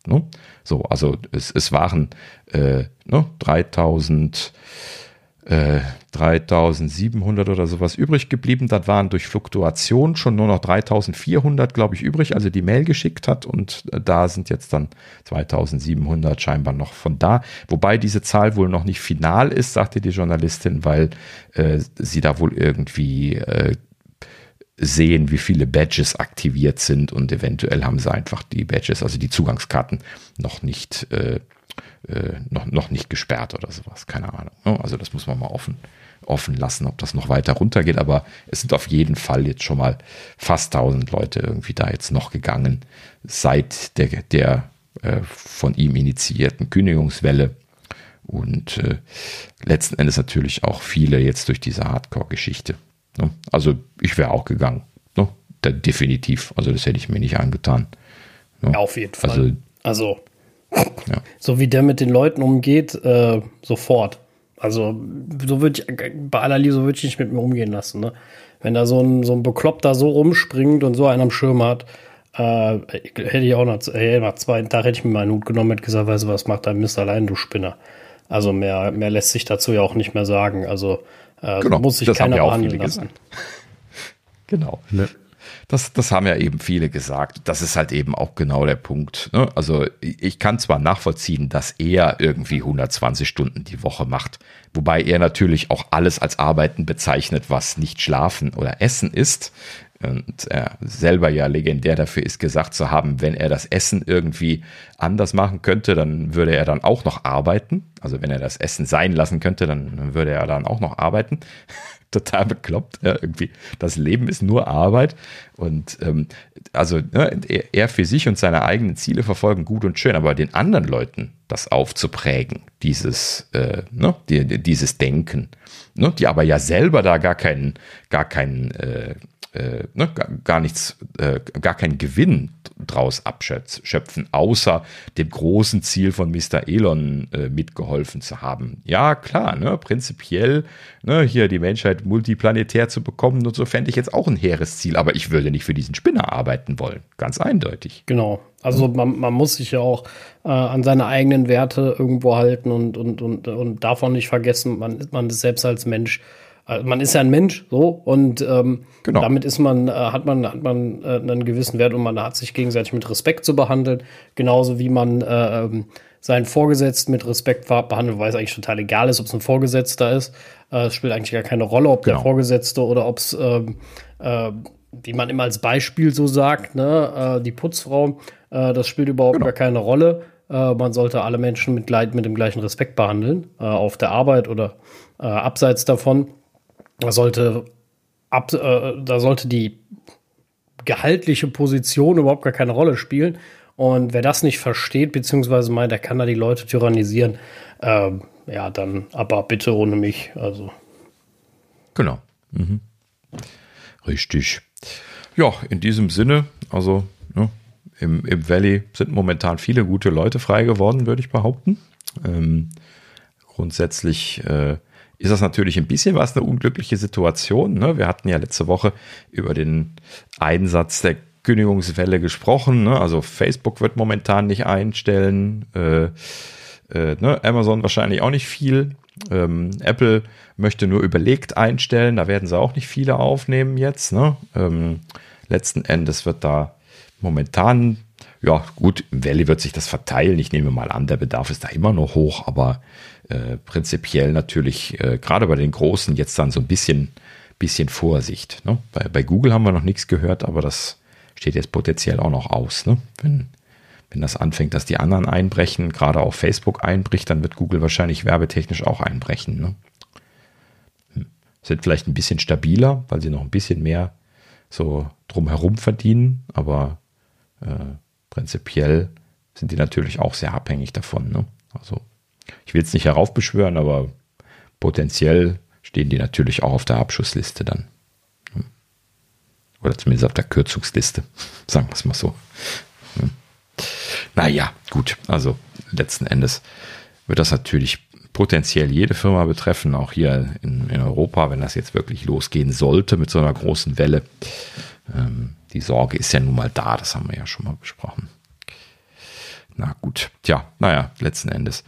Ne? So, also es, es waren äh, ne, 3000 äh, 3700 oder sowas übrig geblieben. Das waren durch Fluktuation schon nur noch 3400, glaube ich, übrig, also die Mail geschickt hat. Und äh, da sind jetzt dann 2700 scheinbar noch von da. Wobei diese Zahl wohl noch nicht final ist, sagte die Journalistin, weil äh, sie da wohl irgendwie äh, sehen, wie viele Badges aktiviert sind und eventuell haben sie einfach die Badges, also die Zugangskarten, noch nicht äh, äh, noch, noch nicht gesperrt oder sowas. Keine Ahnung. Ne? Also das muss man mal offen, offen lassen, ob das noch weiter runtergeht. Aber es sind auf jeden Fall jetzt schon mal fast 1000 Leute irgendwie da jetzt noch gegangen seit der, der äh, von ihm initiierten Kündigungswelle. Und äh, letzten Endes natürlich auch viele jetzt durch diese Hardcore-Geschichte. Ne? Also ich wäre auch gegangen. Ne? Da, definitiv. Also das hätte ich mir nicht angetan. Ne? Ja, auf jeden Fall. Also, also ja. So wie der mit den Leuten umgeht, äh, sofort. Also, so würde ich, bei aller Liebe, so würde ich nicht mit mir umgehen lassen, ne? Wenn da so ein, so ein Bekloppter so rumspringt und so einen am Schirm hat, äh, hätte ich auch nach, äh, nach zwei Tagen hätte ich mir meinen Hut genommen und gesagt, weißt du was, macht dein Mist allein, du Spinner. Also mehr, mehr lässt sich dazu ja auch nicht mehr sagen. Also äh, genau, muss sich keiner behandeln lassen. Genau. Ne. Das, das haben ja eben viele gesagt. Das ist halt eben auch genau der Punkt. Ne? Also ich kann zwar nachvollziehen, dass er irgendwie 120 Stunden die Woche macht, wobei er natürlich auch alles als Arbeiten bezeichnet, was nicht Schlafen oder Essen ist. und er selber ja legendär dafür ist, gesagt zu haben, wenn er das Essen irgendwie anders machen könnte, dann würde er dann auch noch arbeiten. Also wenn er das Essen sein lassen könnte, dann würde er dann auch noch arbeiten. Total bekloppt. Ja, irgendwie. Das Leben ist nur Arbeit. Und ähm, also ne, er für sich und seine eigenen Ziele verfolgen gut und schön, aber den anderen Leuten das aufzuprägen, dieses, äh, ne, die, dieses Denken, ne, die aber ja selber da gar keinen, gar keinen äh, äh, ne, gar, nichts, äh, gar keinen Gewinn draus abschöpfen, außer dem großen Ziel von Mr. Elon äh, mitgeholfen zu haben. Ja, klar, ne, prinzipiell ne, hier die Menschheit multiplanetär zu bekommen und so fände ich jetzt auch ein hehres Ziel, aber ich würde nicht für diesen Spinner arbeiten wollen. Ganz eindeutig. Genau. Also man, man muss sich ja auch äh, an seine eigenen Werte irgendwo halten und, und, und, und davon nicht vergessen, man, man ist selbst als Mensch man ist ja ein Mensch, so und ähm, genau. damit ist man, äh, hat man, hat man äh, einen gewissen Wert und man hat sich gegenseitig mit Respekt zu behandeln, genauso wie man äh, ähm, seinen Vorgesetzten mit Respekt behandelt, weil es eigentlich total egal ist, ob es ein Vorgesetzter ist. Äh, es spielt eigentlich gar keine Rolle, ob genau. der Vorgesetzte oder ob es, ähm, äh, wie man immer als Beispiel so sagt, ne, äh, die Putzfrau, äh, das spielt überhaupt genau. gar keine Rolle. Äh, man sollte alle Menschen mit, mit dem gleichen Respekt behandeln, äh, auf der Arbeit oder äh, abseits davon. Da sollte, ab, äh, da sollte die gehaltliche Position überhaupt gar keine Rolle spielen. Und wer das nicht versteht, beziehungsweise meint, er kann da die Leute tyrannisieren, äh, ja, dann aber bitte ohne mich. Also. Genau. Mhm. Richtig. Ja, in diesem Sinne, also ne, im, im Valley sind momentan viele gute Leute frei geworden, würde ich behaupten. Ähm, grundsätzlich äh, ist das natürlich ein bisschen was eine unglückliche Situation. Ne? Wir hatten ja letzte Woche über den Einsatz der Kündigungswelle gesprochen. Ne? Also Facebook wird momentan nicht einstellen, äh, äh, ne? Amazon wahrscheinlich auch nicht viel. Ähm, Apple möchte nur überlegt einstellen, da werden sie auch nicht viele aufnehmen jetzt. Ne? Ähm, letzten Endes wird da momentan, ja gut, im Valley wird sich das verteilen. Ich nehme mal an, der Bedarf ist da immer noch hoch, aber äh, prinzipiell natürlich äh, gerade bei den Großen jetzt dann so ein bisschen, bisschen Vorsicht. Ne? Bei, bei Google haben wir noch nichts gehört, aber das steht jetzt potenziell auch noch aus. Ne? Wenn, wenn das anfängt, dass die anderen einbrechen, gerade auch Facebook einbricht, dann wird Google wahrscheinlich werbetechnisch auch einbrechen. Ne? Hm. Sind vielleicht ein bisschen stabiler, weil sie noch ein bisschen mehr so drumherum verdienen, aber äh, prinzipiell sind die natürlich auch sehr abhängig davon. Ne? Also ich will es nicht heraufbeschwören, aber potenziell stehen die natürlich auch auf der Abschussliste dann. Oder zumindest auf der Kürzungsliste, sagen wir es mal so. Naja, gut, also letzten Endes wird das natürlich potenziell jede Firma betreffen, auch hier in, in Europa, wenn das jetzt wirklich losgehen sollte mit so einer großen Welle. Ähm, die Sorge ist ja nun mal da, das haben wir ja schon mal besprochen. Na gut, tja, naja, letzten Endes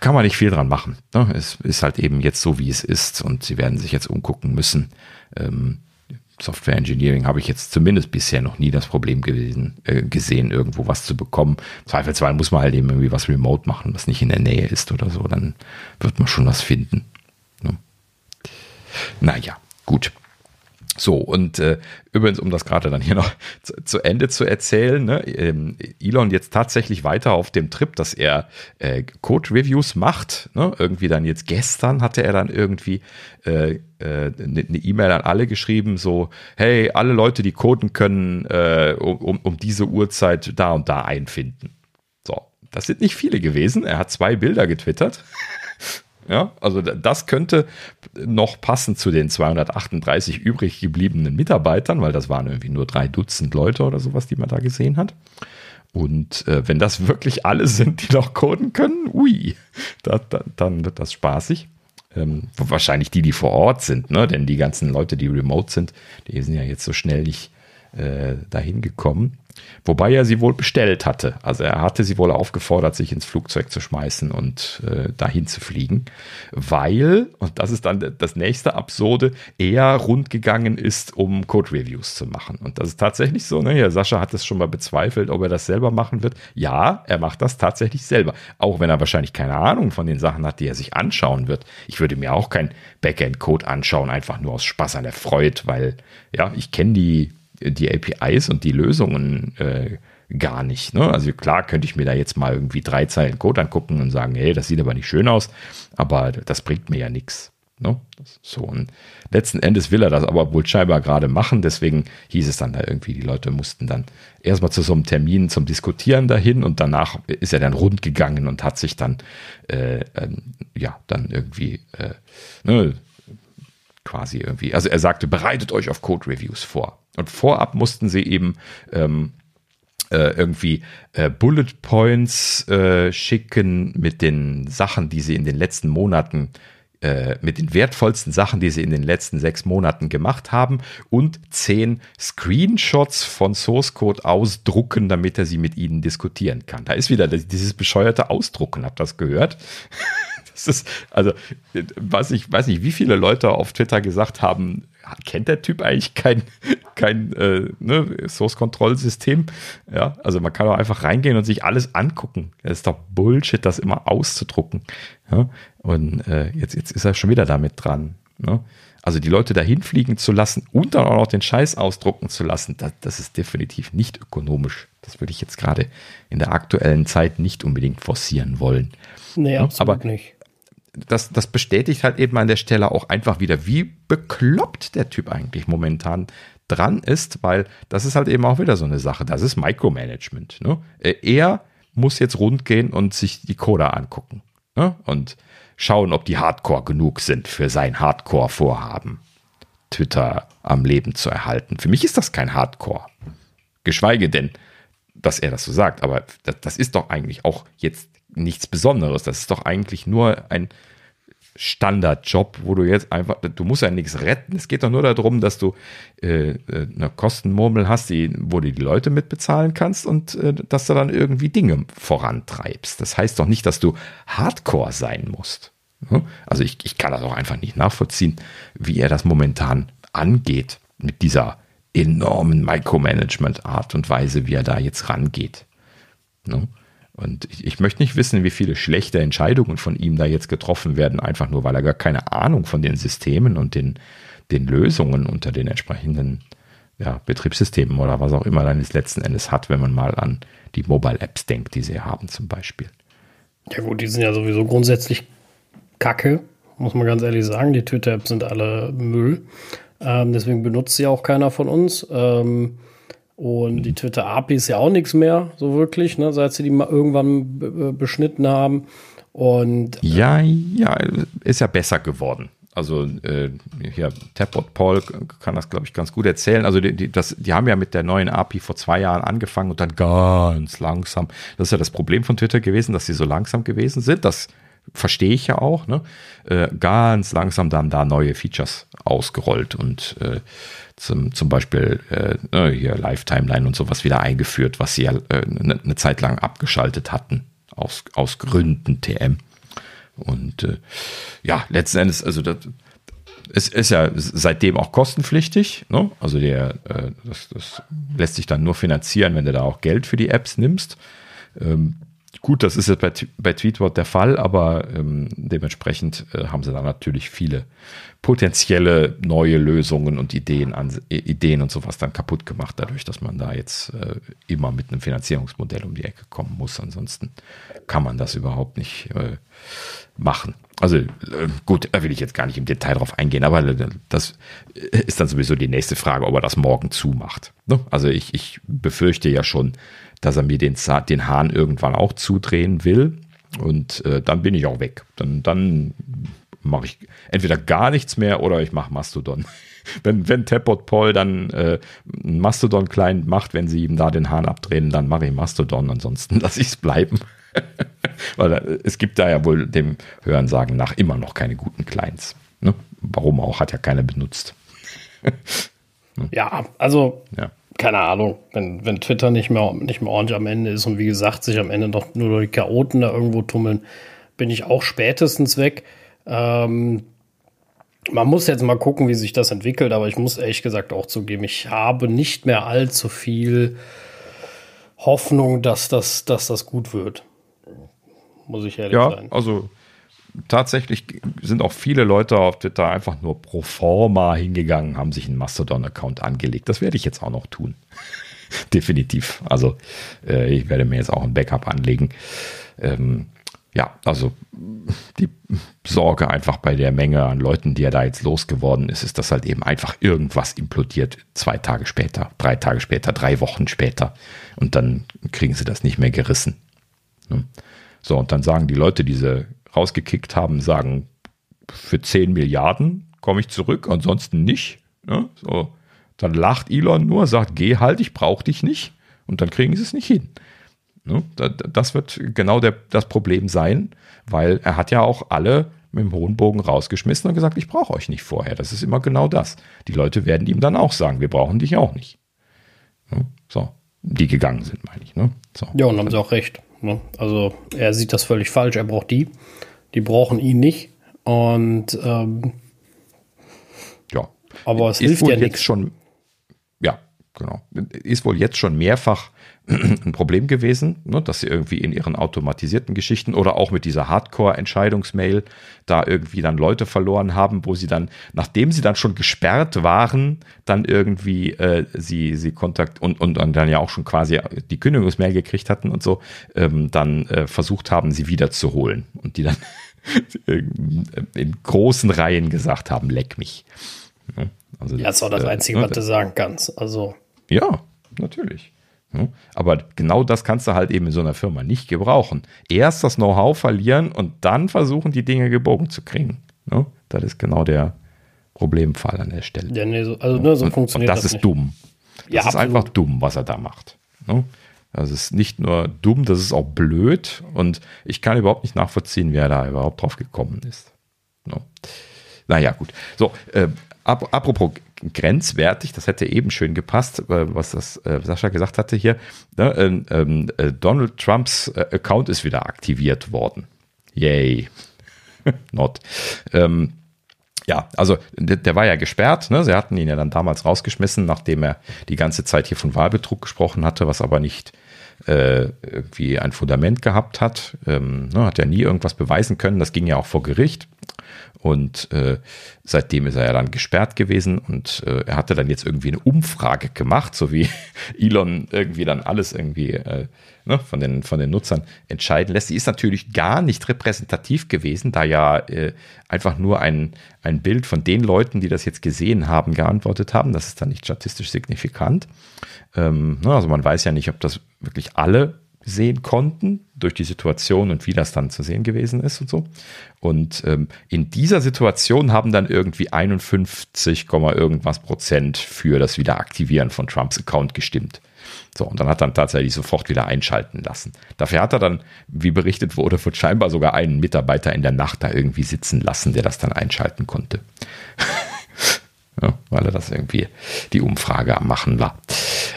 kann man nicht viel dran machen. Ne? Es ist halt eben jetzt so, wie es ist und sie werden sich jetzt umgucken müssen. Ähm, Software Engineering habe ich jetzt zumindest bisher noch nie das Problem gewesen, äh, gesehen, irgendwo was zu bekommen. Zweifelsfall muss man halt eben irgendwie was remote machen, was nicht in der Nähe ist oder so, dann wird man schon was finden. Ne? Naja, gut. So, und äh, übrigens, um das gerade dann hier noch zu, zu Ende zu erzählen, ne, ähm, Elon jetzt tatsächlich weiter auf dem Trip, dass er äh, Code-Reviews macht. Ne? Irgendwie dann jetzt gestern hatte er dann irgendwie äh, äh, eine ne E-Mail an alle geschrieben, so, hey, alle Leute, die coden können, äh, um, um diese Uhrzeit da und da einfinden. So, das sind nicht viele gewesen. Er hat zwei Bilder getwittert. Ja, also das könnte noch passen zu den 238 übrig gebliebenen Mitarbeitern, weil das waren irgendwie nur drei Dutzend Leute oder sowas, die man da gesehen hat. Und äh, wenn das wirklich alle sind, die noch coden können, ui, da, da, dann wird das spaßig. Ähm, wahrscheinlich die, die vor Ort sind, ne? denn die ganzen Leute, die remote sind, die sind ja jetzt so schnell nicht äh, dahin gekommen. Wobei er sie wohl bestellt hatte. Also er hatte sie wohl aufgefordert, sich ins Flugzeug zu schmeißen und äh, dahin zu fliegen, weil, und das ist dann das nächste Absurde, er rundgegangen ist, um Code-Reviews zu machen. Und das ist tatsächlich so, ne? Ja, Sascha hat es schon mal bezweifelt, ob er das selber machen wird. Ja, er macht das tatsächlich selber. Auch wenn er wahrscheinlich keine Ahnung von den Sachen hat, die er sich anschauen wird. Ich würde mir auch kein Backend-Code anschauen, einfach nur aus Spaß an der Freude, weil, ja, ich kenne die die APIs und die Lösungen äh, gar nicht. Ne? Also klar könnte ich mir da jetzt mal irgendwie drei Zeilen Code angucken und sagen, hey, das sieht aber nicht schön aus, aber das bringt mir ja nichts. Ne? So und letzten Endes will er das aber wohl scheinbar gerade machen, deswegen hieß es dann da irgendwie, die Leute mussten dann erstmal zu so einem Termin zum Diskutieren dahin und danach ist er dann rund gegangen und hat sich dann äh, äh, ja dann irgendwie äh, ne, quasi irgendwie, also er sagte, bereitet euch auf Code Reviews vor. Und vorab mussten sie eben ähm, äh, irgendwie äh, Bullet Points äh, schicken mit den Sachen, die sie in den letzten Monaten äh, mit den wertvollsten Sachen, die sie in den letzten sechs Monaten gemacht haben und zehn Screenshots von Source Code ausdrucken, damit er sie mit ihnen diskutieren kann. Da ist wieder dieses bescheuerte Ausdrucken, habt ihr das gehört? Ist, also, was ich weiß nicht, wie viele Leute auf Twitter gesagt haben, kennt der Typ eigentlich kein, kein äh, ne, Source-Control-System? Ja, also man kann doch einfach reingehen und sich alles angucken. Das ist doch Bullshit, das immer auszudrucken. Ja? Und äh, jetzt, jetzt ist er schon wieder damit dran. Ne? Also die Leute dahin fliegen zu lassen und dann auch noch den Scheiß ausdrucken zu lassen, das, das ist definitiv nicht ökonomisch. Das würde ich jetzt gerade in der aktuellen Zeit nicht unbedingt forcieren wollen. Nee, absolut Aber nicht das, das bestätigt halt eben an der Stelle auch einfach wieder, wie bekloppt der Typ eigentlich momentan dran ist, weil das ist halt eben auch wieder so eine Sache. Das ist Micromanagement. Ne? Er muss jetzt rund gehen und sich die Coder angucken ne? und schauen, ob die Hardcore genug sind für sein Hardcore-Vorhaben, Twitter am Leben zu erhalten. Für mich ist das kein Hardcore. Geschweige denn, dass er das so sagt, aber das, das ist doch eigentlich auch jetzt nichts Besonderes. Das ist doch eigentlich nur ein Standardjob, wo du jetzt einfach, du musst ja nichts retten. Es geht doch nur darum, dass du äh, äh, eine Kostenmurmel hast, die, wo du die Leute mitbezahlen kannst und äh, dass du dann irgendwie Dinge vorantreibst. Das heißt doch nicht, dass du Hardcore sein musst. Also ich, ich kann das auch einfach nicht nachvollziehen, wie er das momentan angeht mit dieser enormen Micromanagement-Art und Weise, wie er da jetzt rangeht. Ne? Und ich, ich, möchte nicht wissen, wie viele schlechte Entscheidungen von ihm da jetzt getroffen werden, einfach nur weil er gar keine Ahnung von den Systemen und den, den Lösungen unter den entsprechenden ja, Betriebssystemen oder was auch immer dann letzten Endes hat, wenn man mal an die Mobile-Apps denkt, die sie haben zum Beispiel. Ja gut, die sind ja sowieso grundsätzlich kacke, muss man ganz ehrlich sagen. Die Twitter-Apps sind alle Müll. Ähm, deswegen benutzt sie auch keiner von uns. Ähm, und die Twitter-API ist ja auch nichts mehr, so wirklich, ne, seit sie die mal irgendwann beschnitten haben. Und äh, ja, ja, ist ja besser geworden. Also äh, hier, Tapbot Paul kann das, glaube ich, ganz gut erzählen. Also die, die, das, die haben ja mit der neuen API vor zwei Jahren angefangen und dann ganz langsam. Das ist ja das Problem von Twitter gewesen, dass sie so langsam gewesen sind. Das verstehe ich ja auch. Ne? Äh, ganz langsam dann da neue Features ausgerollt und äh, zum, zum Beispiel äh, ne, hier Live-Timeline und sowas wieder eingeführt, was sie ja äh, eine, eine Zeit lang abgeschaltet hatten, aus, aus Gründen TM. Und äh, ja, letzten Endes, also das, es ist ja seitdem auch kostenpflichtig. Ne? Also der, äh, das, das lässt sich dann nur finanzieren, wenn du da auch Geld für die Apps nimmst. Ähm, gut, das ist jetzt bei, bei Tweetbot der Fall, aber ähm, dementsprechend äh, haben sie da natürlich viele potenzielle neue Lösungen und Ideen, an, Ideen und sowas dann kaputt gemacht, dadurch, dass man da jetzt äh, immer mit einem Finanzierungsmodell um die Ecke kommen muss. Ansonsten kann man das überhaupt nicht äh, machen. Also äh, gut, da will ich jetzt gar nicht im Detail drauf eingehen, aber äh, das ist dann sowieso die nächste Frage, ob er das morgen zumacht. Ne? Also ich, ich befürchte ja schon, dass er mir den, den Hahn irgendwann auch zudrehen will. Und äh, dann bin ich auch weg. Dann, dann mache ich entweder gar nichts mehr oder ich mache Mastodon. wenn, wenn Tapbot Paul dann äh, Mastodon-Client macht, wenn sie ihm da den Hahn abdrehen, dann mache ich Mastodon, ansonsten lasse ich es bleiben. Weil äh, es gibt da ja wohl dem Hörensagen nach immer noch keine guten Clients. Ne? Warum auch, hat ja keiner benutzt. ja, also ja. Keine Ahnung, wenn, wenn Twitter nicht mehr, nicht mehr ordentlich am Ende ist und wie gesagt, sich am Ende noch nur die Chaoten da irgendwo tummeln, bin ich auch spätestens weg. Ähm, man muss jetzt mal gucken, wie sich das entwickelt, aber ich muss ehrlich gesagt auch zugeben, ich habe nicht mehr allzu viel Hoffnung, dass das, dass das gut wird. Muss ich ehrlich ja, sein. Ja, also tatsächlich sind auch viele Leute auf Twitter einfach nur pro forma hingegangen, haben sich einen Mastodon-Account angelegt. Das werde ich jetzt auch noch tun. Definitiv. Also äh, ich werde mir jetzt auch ein Backup anlegen. Ähm, ja, also die Sorge einfach bei der Menge an Leuten, die er da jetzt losgeworden ist, ist, dass halt eben einfach irgendwas implodiert, zwei Tage später, drei Tage später, drei Wochen später und dann kriegen sie das nicht mehr gerissen. Ne? So, und dann sagen die Leute, die sie rausgekickt haben, sagen, für 10 Milliarden komme ich zurück, ansonsten nicht. Ne? So, dann lacht Elon nur, sagt, geh halt, ich brauche dich nicht und dann kriegen sie es nicht hin. Ne? Das wird genau der, das Problem sein, weil er hat ja auch alle mit dem hohen Bogen rausgeschmissen und gesagt, ich brauche euch nicht vorher. Das ist immer genau das. Die Leute werden ihm dann auch sagen, wir brauchen dich auch nicht. Ne? So, die gegangen sind, meine ich. Ne? So. Ja, und haben sie auch recht. Ne? Also er sieht das völlig falsch. Er braucht die. Die brauchen ihn nicht. Und ähm, ja, aber es ist hilft ja nichts. Schon, genau. Ist wohl jetzt schon mehrfach ein Problem gewesen, ne, dass sie irgendwie in ihren automatisierten Geschichten oder auch mit dieser Hardcore-Entscheidungsmail da irgendwie dann Leute verloren haben, wo sie dann, nachdem sie dann schon gesperrt waren, dann irgendwie äh, sie, sie Kontakt und, und, und dann ja auch schon quasi die Kündigungsmail gekriegt hatten und so, ähm, dann äh, versucht haben, sie wiederzuholen und die dann in großen Reihen gesagt haben, leck mich. Also, ja, das auch das äh, Einzige, was du sagen kannst. Also. Ja, natürlich. Aber genau das kannst du halt eben in so einer Firma nicht gebrauchen. Erst das Know-how verlieren und dann versuchen, die Dinge gebogen zu kriegen. Das ist genau der Problemfall an der Stelle. Ja, nee, so, also ne, so und, funktioniert und das. Das ist nicht. dumm. Das ja, ist absolut. einfach dumm, was er da macht. Das ist nicht nur dumm, das ist auch blöd und ich kann überhaupt nicht nachvollziehen, wer da überhaupt drauf gekommen ist. Naja, gut. So, äh, apropos grenzwertig, das hätte eben schön gepasst, äh, was das äh, Sascha gesagt hatte hier. Ne, ähm, ähm, äh, Donald Trumps Account ist wieder aktiviert worden. Yay. Not. Ähm, ja, also der, der, war ja gesperrt. Ne? Sie hatten ihn ja dann damals rausgeschmissen, nachdem er die ganze Zeit hier von Wahlbetrug gesprochen hatte, was aber nicht äh, irgendwie ein Fundament gehabt hat. Ähm, ne? Hat ja nie irgendwas beweisen können. Das ging ja auch vor Gericht. Und äh, seitdem ist er ja dann gesperrt gewesen und äh, er hatte dann jetzt irgendwie eine Umfrage gemacht, so wie Elon irgendwie dann alles irgendwie äh, ne, von, den, von den Nutzern entscheiden lässt. Die ist natürlich gar nicht repräsentativ gewesen, da ja äh, einfach nur ein, ein Bild von den Leuten, die das jetzt gesehen haben, geantwortet haben. Das ist dann nicht statistisch signifikant. Ähm, ne, also man weiß ja nicht, ob das wirklich alle sehen konnten durch die Situation und wie das dann zu sehen gewesen ist und so. Und ähm, in dieser Situation haben dann irgendwie 51, irgendwas Prozent für das Wiederaktivieren von Trumps Account gestimmt. So, und dann hat er tatsächlich sofort wieder einschalten lassen. Dafür hat er dann, wie berichtet wurde, von scheinbar sogar einen Mitarbeiter in der Nacht da irgendwie sitzen lassen, der das dann einschalten konnte. ja, weil er das irgendwie die Umfrage am Machen war.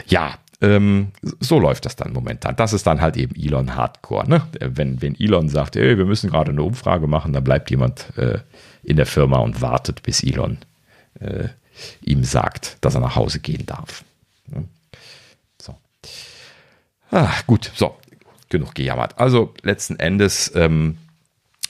Ja, ähm, so läuft das dann momentan. Das ist dann halt eben Elon Hardcore. Ne? Wenn, wenn Elon sagt, ey, wir müssen gerade eine Umfrage machen, dann bleibt jemand äh, in der Firma und wartet, bis Elon äh, ihm sagt, dass er nach Hause gehen darf. Ne? So. Ah, gut, so, genug gejammert. Also letzten Endes ähm,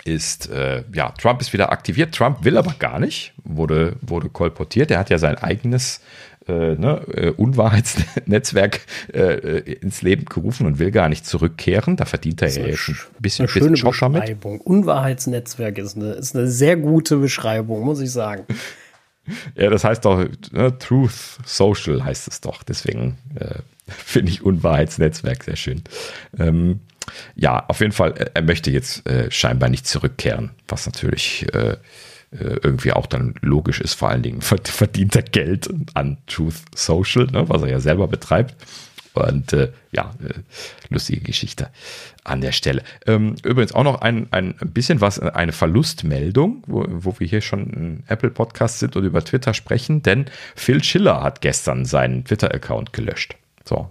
ist, äh, ja, Trump ist wieder aktiviert. Trump will aber gar nicht, wurde, wurde kolportiert. Er hat ja sein eigenes äh, ne, äh, Unwahrheitsnetzwerk äh, ins Leben gerufen und will gar nicht zurückkehren. Da verdient er ja jetzt ein bisschen, eine bisschen schöne Beschreibung. Mit. Unwahrheitsnetzwerk ist eine, ist eine sehr gute Beschreibung, muss ich sagen. Ja, das heißt doch, ne, Truth Social heißt es doch. Deswegen äh, finde ich Unwahrheitsnetzwerk sehr schön. Ähm, ja, auf jeden Fall, er möchte jetzt äh, scheinbar nicht zurückkehren, was natürlich äh, äh, irgendwie auch dann logisch ist, vor allen Dingen verdient er Geld an Truth Social, ne, was er ja selber betreibt. Und äh, ja, äh, lustige Geschichte an der Stelle. Ähm, übrigens auch noch ein, ein bisschen was, eine Verlustmeldung, wo, wo wir hier schon im Apple-Podcast sind und über Twitter sprechen, denn Phil Schiller hat gestern seinen Twitter-Account gelöscht. So.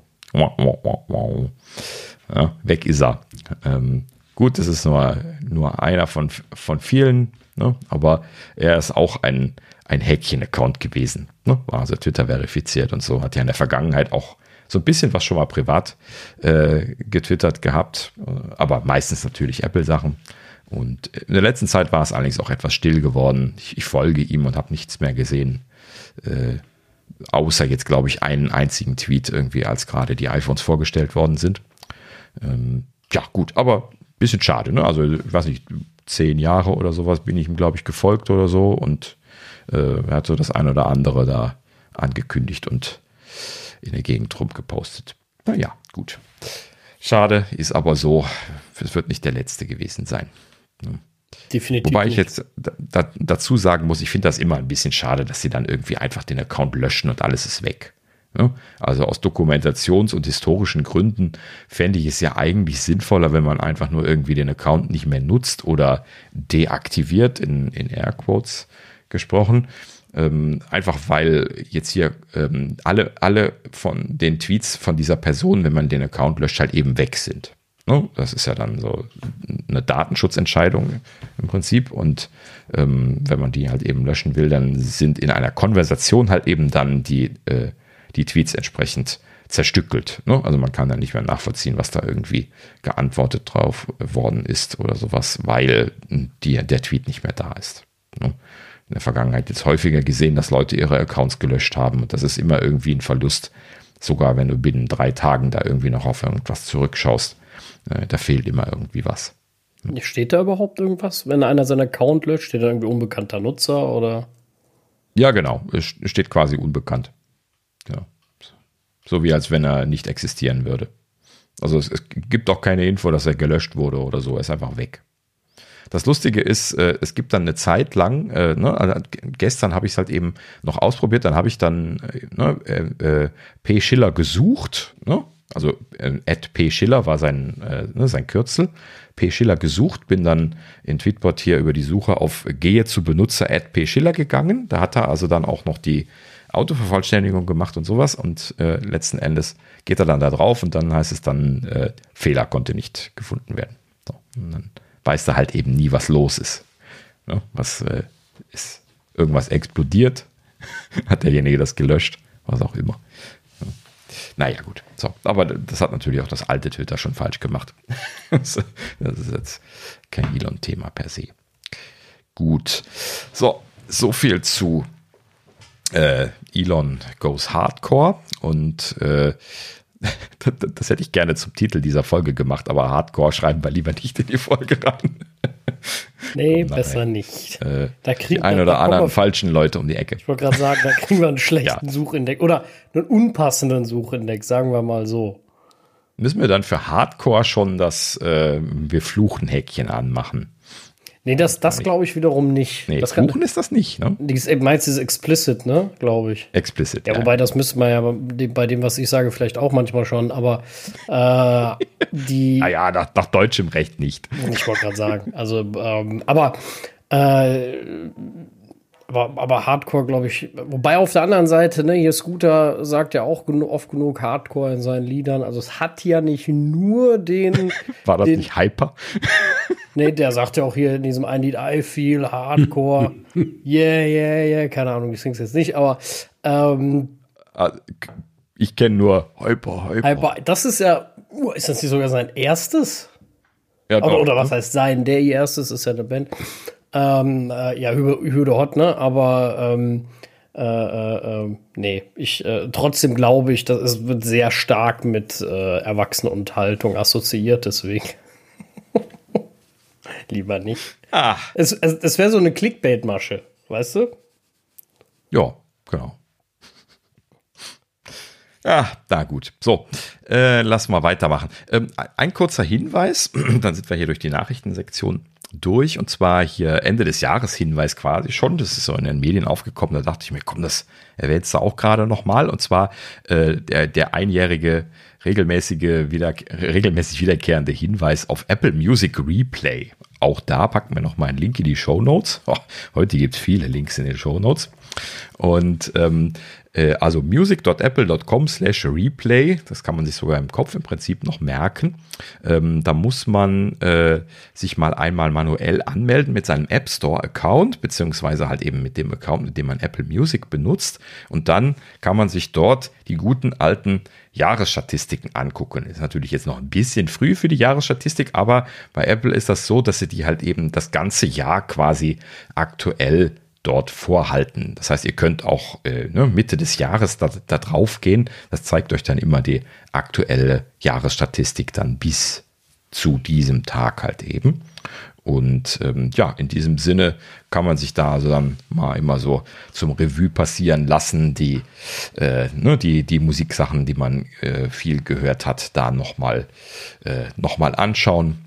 Ja, weg ist er. Ähm, gut, das ist nur, nur einer von, von vielen, ne? aber er ist auch ein, ein Häkchen-Account gewesen. Ne? War also Twitter verifiziert und so, hat ja in der Vergangenheit auch so ein bisschen was schon mal privat äh, getwittert gehabt, aber meistens natürlich Apple-Sachen. Und in der letzten Zeit war es allerdings auch etwas still geworden. Ich, ich folge ihm und habe nichts mehr gesehen. Äh, außer jetzt, glaube ich, einen einzigen Tweet irgendwie, als gerade die iPhones vorgestellt worden sind. Ähm, ja, gut, aber ein bisschen schade. Ne? Also, ich weiß nicht, zehn Jahre oder sowas bin ich ihm, glaube ich, gefolgt oder so und äh, er hat so das ein oder andere da angekündigt und in der Gegend rum gepostet. Naja, gut. Schade, ist aber so. Es wird nicht der letzte gewesen sein. Definitiv. Wobei ich jetzt da, dazu sagen muss, ich finde das immer ein bisschen schade, dass sie dann irgendwie einfach den Account löschen und alles ist weg. Also aus Dokumentations- und historischen Gründen fände ich es ja eigentlich sinnvoller, wenn man einfach nur irgendwie den Account nicht mehr nutzt oder deaktiviert, in, in Airquotes gesprochen. Ähm, einfach weil jetzt hier ähm, alle, alle von den Tweets von dieser Person, wenn man den Account löscht, halt eben weg sind. Ne? Das ist ja dann so eine Datenschutzentscheidung im Prinzip. Und ähm, wenn man die halt eben löschen will, dann sind in einer Konversation halt eben dann die, äh, die Tweets entsprechend zerstückelt. Ne? Also man kann dann nicht mehr nachvollziehen, was da irgendwie geantwortet drauf worden ist oder sowas, weil die, der Tweet nicht mehr da ist. Ne? in der Vergangenheit jetzt häufiger gesehen, dass Leute ihre Accounts gelöscht haben. Und das ist immer irgendwie ein Verlust. Sogar wenn du binnen drei Tagen da irgendwie noch auf irgendwas zurückschaust, äh, da fehlt immer irgendwie was. Steht da überhaupt irgendwas? Wenn einer seinen Account löscht, steht da irgendwie unbekannter Nutzer oder? Ja, genau. Es steht quasi unbekannt. Genau. So wie als wenn er nicht existieren würde. Also es, es gibt auch keine Info, dass er gelöscht wurde oder so. Er ist einfach weg. Das Lustige ist, äh, es gibt dann eine Zeit lang, äh, ne, also gestern habe ich es halt eben noch ausprobiert, dann habe ich dann äh, ne, äh, äh, P. Schiller gesucht, ne? also äh, P. Schiller war sein, ne, sein Kürzel, P. Schiller gesucht, bin dann in Tweetbot hier über die Suche auf Gehe zu Benutzer at P. Schiller gegangen, da hat er also dann auch noch die Autovervollständigung gemacht und sowas und äh, letzten Endes geht er dann da drauf und dann heißt es dann, äh, Fehler konnte nicht gefunden werden. So, und dann weißt du halt eben nie, was los ist. Ja, was äh, ist, irgendwas explodiert, hat derjenige das gelöscht, was auch immer. Ja. Naja, gut. So, aber das hat natürlich auch das alte Twitter schon falsch gemacht. das ist jetzt kein Elon-Thema per se. Gut. So, so viel zu äh, Elon Goes Hardcore und äh, das hätte ich gerne zum Titel dieser Folge gemacht, aber Hardcore schreiben wir lieber nicht in die Folge rein. Nee, oh besser nicht. Äh, da kriegen die ein oder anderen falschen Leute um die Ecke. Ich wollte gerade sagen, da kriegen wir einen schlechten ja. Suchindex oder einen unpassenden Suchindex, sagen wir mal so. Müssen wir dann für Hardcore schon das äh, Wir fluchen Häkchen anmachen? Nee, das, das glaube ich wiederum nicht. Nee, das Fluchen ist das nicht, ne? Dieses, meinst du, ist explicit, ne? Glaube ich. Explicit. Ja, wobei das müsste man ja bei dem, was ich sage, vielleicht auch manchmal schon, aber äh, die. Naja, ah nach, nach deutschem Recht nicht. Ich wollte gerade sagen. Also, ähm, aber äh, aber, aber Hardcore, glaube ich, wobei auf der anderen Seite, ne, hier Scooter sagt ja auch genu oft genug Hardcore in seinen Liedern. Also es hat ja nicht nur den. War das den, nicht Hyper? nee, der sagt ja auch hier in diesem einen Lied, I feel Hardcore. yeah, yeah, yeah. Keine Ahnung, ich sing's jetzt nicht, aber ähm, ah, ich kenne nur Hyper, Hyper. Hyper. Das ist ja, uh, ist das nicht sogar sein erstes? Ja, oder, oder was heißt sein? Der erstes ist ja eine Band. Ähm, äh, ja, Hürde Hot, ne? Aber ähm, äh, äh, äh, nee, ich äh, trotzdem glaube ich, dass es wird sehr stark mit äh, Erwachsenenunterhaltung assoziiert, deswegen. Lieber nicht. Ah. Es, es, es wäre so eine Clickbait-Masche, weißt du? Ja, genau. Ja, na gut. So, äh, lass mal weitermachen. Ähm, ein kurzer Hinweis, dann sind wir hier durch die Nachrichtensektion durch und zwar hier Ende des Jahres Hinweis quasi schon. Das ist so in den Medien aufgekommen. Da dachte ich mir, komm, das erwähnst du auch gerade nochmal. Und zwar äh, der, der einjährige regelmäßige, wieder, regelmäßig wiederkehrende Hinweis auf Apple Music Replay. Auch da packen wir nochmal einen Link in die Show Notes. Oh, heute gibt es viele Links in den Show Notes. Und ähm, äh, also music.apple.com slash replay, das kann man sich sogar im Kopf im Prinzip noch merken. Ähm, da muss man äh, sich mal einmal manuell anmelden mit seinem App Store Account, beziehungsweise halt eben mit dem Account, mit dem man Apple Music benutzt. Und dann kann man sich dort die guten alten Jahresstatistiken angucken. Ist natürlich jetzt noch ein bisschen früh für die Jahresstatistik, aber bei Apple ist das so, dass sie die halt eben das ganze Jahr quasi aktuell dort vorhalten. Das heißt, ihr könnt auch äh, ne, Mitte des Jahres da, da drauf gehen. Das zeigt euch dann immer die aktuelle Jahresstatistik dann bis zu diesem Tag halt eben. Und ähm, ja, in diesem Sinne kann man sich da also dann mal immer so zum Revue passieren lassen, die, äh, ne, die, die Musiksachen, die man äh, viel gehört hat, da nochmal äh, noch anschauen.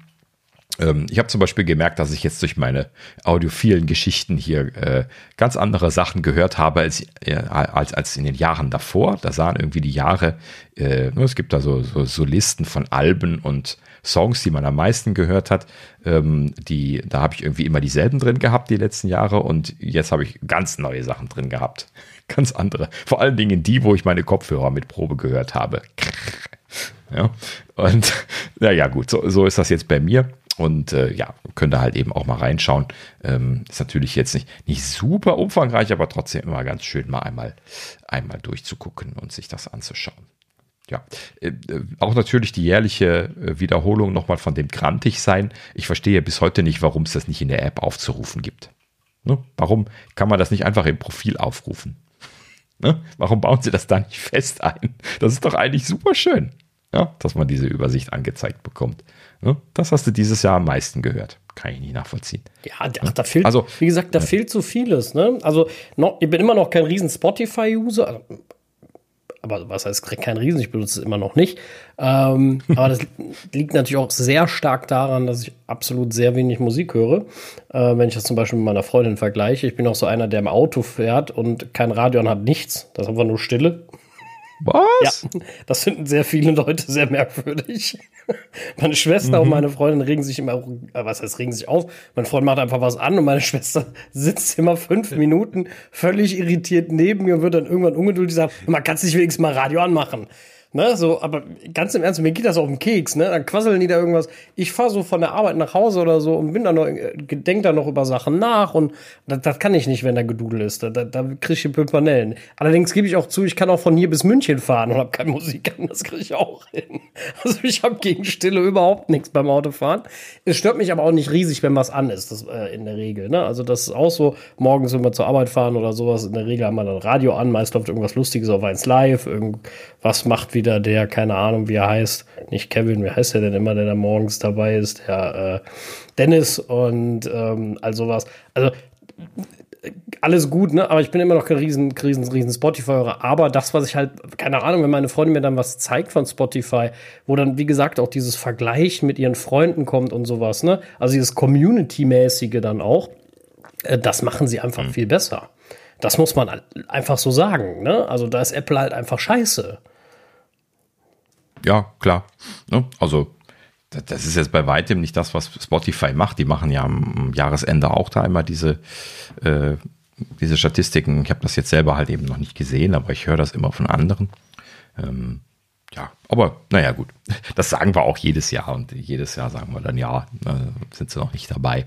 Ähm, ich habe zum Beispiel gemerkt, dass ich jetzt durch meine audiophilen Geschichten hier äh, ganz andere Sachen gehört habe als, äh, als, als in den Jahren davor. Da sahen irgendwie die Jahre, äh, es gibt da so, so, so, Listen von Alben und Songs, die man am meisten gehört hat. Ähm, die, da habe ich irgendwie immer dieselben drin gehabt die letzten Jahre und jetzt habe ich ganz neue Sachen drin gehabt. Ganz andere. Vor allen Dingen die, wo ich meine Kopfhörer mit Probe gehört habe. Ja, und naja, gut, so, so ist das jetzt bei mir. Und äh, ja, könnt ihr halt eben auch mal reinschauen. Ähm, ist natürlich jetzt nicht, nicht super umfangreich, aber trotzdem immer ganz schön, mal einmal, einmal durchzugucken und sich das anzuschauen. Ja, äh, äh auch natürlich die jährliche äh, Wiederholung nochmal von dem Grantig sein. Ich verstehe bis heute nicht, warum es das nicht in der App aufzurufen gibt. Ne? Warum kann man das nicht einfach im Profil aufrufen? Ne? Warum bauen sie das da nicht fest ein? Das ist doch eigentlich super schön, ja, dass man diese Übersicht angezeigt bekommt. Ne? Das hast du dieses Jahr am meisten gehört. Kann ich nicht nachvollziehen. Ja, ach, da fehlt, also, wie gesagt, da ja. fehlt so vieles. Ne? Also, noch, ich bin immer noch kein riesen Spotify-User. Also, aber was heißt kein Riesen? Ich benutze es immer noch nicht. Ähm, aber das liegt natürlich auch sehr stark daran, dass ich absolut sehr wenig Musik höre. Äh, wenn ich das zum Beispiel mit meiner Freundin vergleiche. Ich bin auch so einer, der im Auto fährt und kein Radio und hat nichts. Das ist einfach nur Stille. Was? Ja, das finden sehr viele Leute sehr merkwürdig. Meine Schwester mhm. und meine Freundin regen sich immer, äh, was heißt regen sich auf? Mein Freund macht einfach was an und meine Schwester sitzt immer fünf Minuten völlig irritiert neben mir und wird dann irgendwann ungeduldig sagen, man kann sich wenigstens mal Radio anmachen. Ne, so, aber ganz im Ernst, mir geht das auf den Keks, ne? Dann quasseln die da irgendwas. Ich fahre so von der Arbeit nach Hause oder so und bin da noch, äh, denk da noch über Sachen nach und das, das kann ich nicht, wenn da Gedudel ist. Da, da, da kriege ich Pimpanellen. Allerdings gebe ich auch zu, ich kann auch von hier bis München fahren und habe keine Musik an, das kriege ich auch hin. Also ich habe gegen Stille überhaupt nichts beim Autofahren. Es stört mich aber auch nicht riesig, wenn was an ist, das, äh, in der Regel, ne? Also das ist auch so, morgens, wenn wir zur Arbeit fahren oder sowas, in der Regel haben wir dann Radio an, meist läuft irgendwas Lustiges auf eins live, irgendwas macht wie wieder der, keine Ahnung, wie er heißt, nicht Kevin, wie heißt er denn immer, der da morgens dabei ist, der äh, Dennis und ähm, all sowas. Also alles gut, ne? Aber ich bin immer noch kein riesen, riesen, riesen Spotify-Hörer. Aber das, was ich halt, keine Ahnung, wenn meine Freundin mir dann was zeigt von Spotify, wo dann, wie gesagt, auch dieses Vergleichen mit ihren Freunden kommt und sowas, ne? Also dieses Community-mäßige dann auch, äh, das machen sie einfach mhm. viel besser. Das muss man einfach so sagen, ne? Also da ist Apple halt einfach scheiße ja, klar. Ne? Also das ist jetzt bei weitem nicht das, was Spotify macht. Die machen ja am Jahresende auch da immer diese, äh, diese Statistiken. Ich habe das jetzt selber halt eben noch nicht gesehen, aber ich höre das immer von anderen. Ähm, ja, aber naja, gut. Das sagen wir auch jedes Jahr und jedes Jahr sagen wir dann, ja, äh, sind sie noch nicht dabei.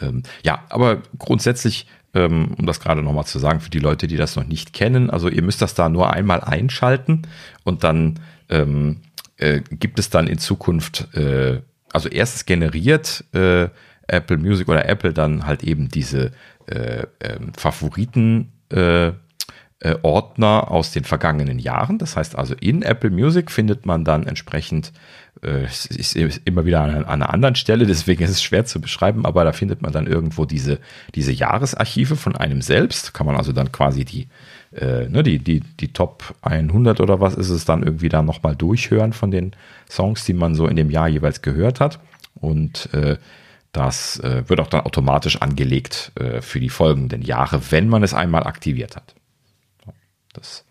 Ähm, ja, aber grundsätzlich, ähm, um das gerade nochmal zu sagen, für die Leute, die das noch nicht kennen, also ihr müsst das da nur einmal einschalten und dann ähm, äh, gibt es dann in Zukunft, äh, also erstes generiert äh, Apple Music oder Apple dann halt eben diese äh, ähm, Favoriten äh, äh, Ordner aus den vergangenen Jahren. Das heißt also in Apple Music findet man dann entsprechend, äh, ist immer wieder an, an, einer anderen Stelle, deswegen ist es schwer zu beschreiben, aber da findet man dann irgendwo diese, diese Jahresarchive von einem selbst. Kann man also dann quasi die äh, ne, die, die, die Top 100 oder was ist es dann irgendwie da nochmal durchhören von den Songs, die man so in dem Jahr jeweils gehört hat. Und äh, Das äh, wird auch dann automatisch angelegt äh, für die folgenden Jahre, wenn man es einmal aktiviert hat. Das,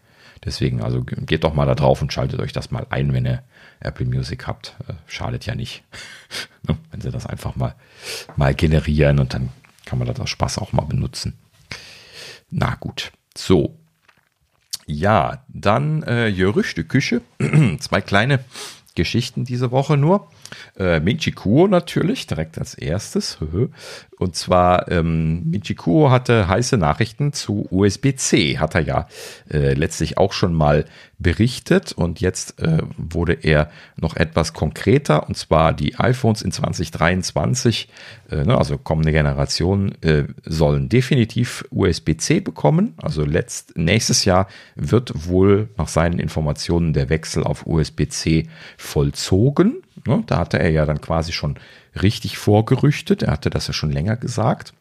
deswegen, also geht doch mal da drauf und schaltet euch das mal ein, wenn ihr Apple Music habt. Äh, schadet ja nicht, ne, wenn sie das einfach mal, mal generieren und dann kann man das aus Spaß auch mal benutzen. Na gut, so. Ja, dann äh, Gerüchte Küche. Zwei kleine Geschichten diese Woche nur. Äh, Minchikuo natürlich, direkt als erstes. Und zwar, ähm, Minchikuo hatte heiße Nachrichten zu USB-C, hat er ja äh, letztlich auch schon mal berichtet. Und jetzt äh, wurde er noch etwas konkreter. Und zwar die iPhones in 2023, äh, ne, also kommende Generationen, äh, sollen definitiv USB-C bekommen. Also letzt, nächstes Jahr wird wohl nach seinen Informationen der Wechsel auf USB-C vollzogen. Ne, da hatte er ja dann quasi schon richtig vorgerüchtet. Er hatte das ja schon länger gesagt.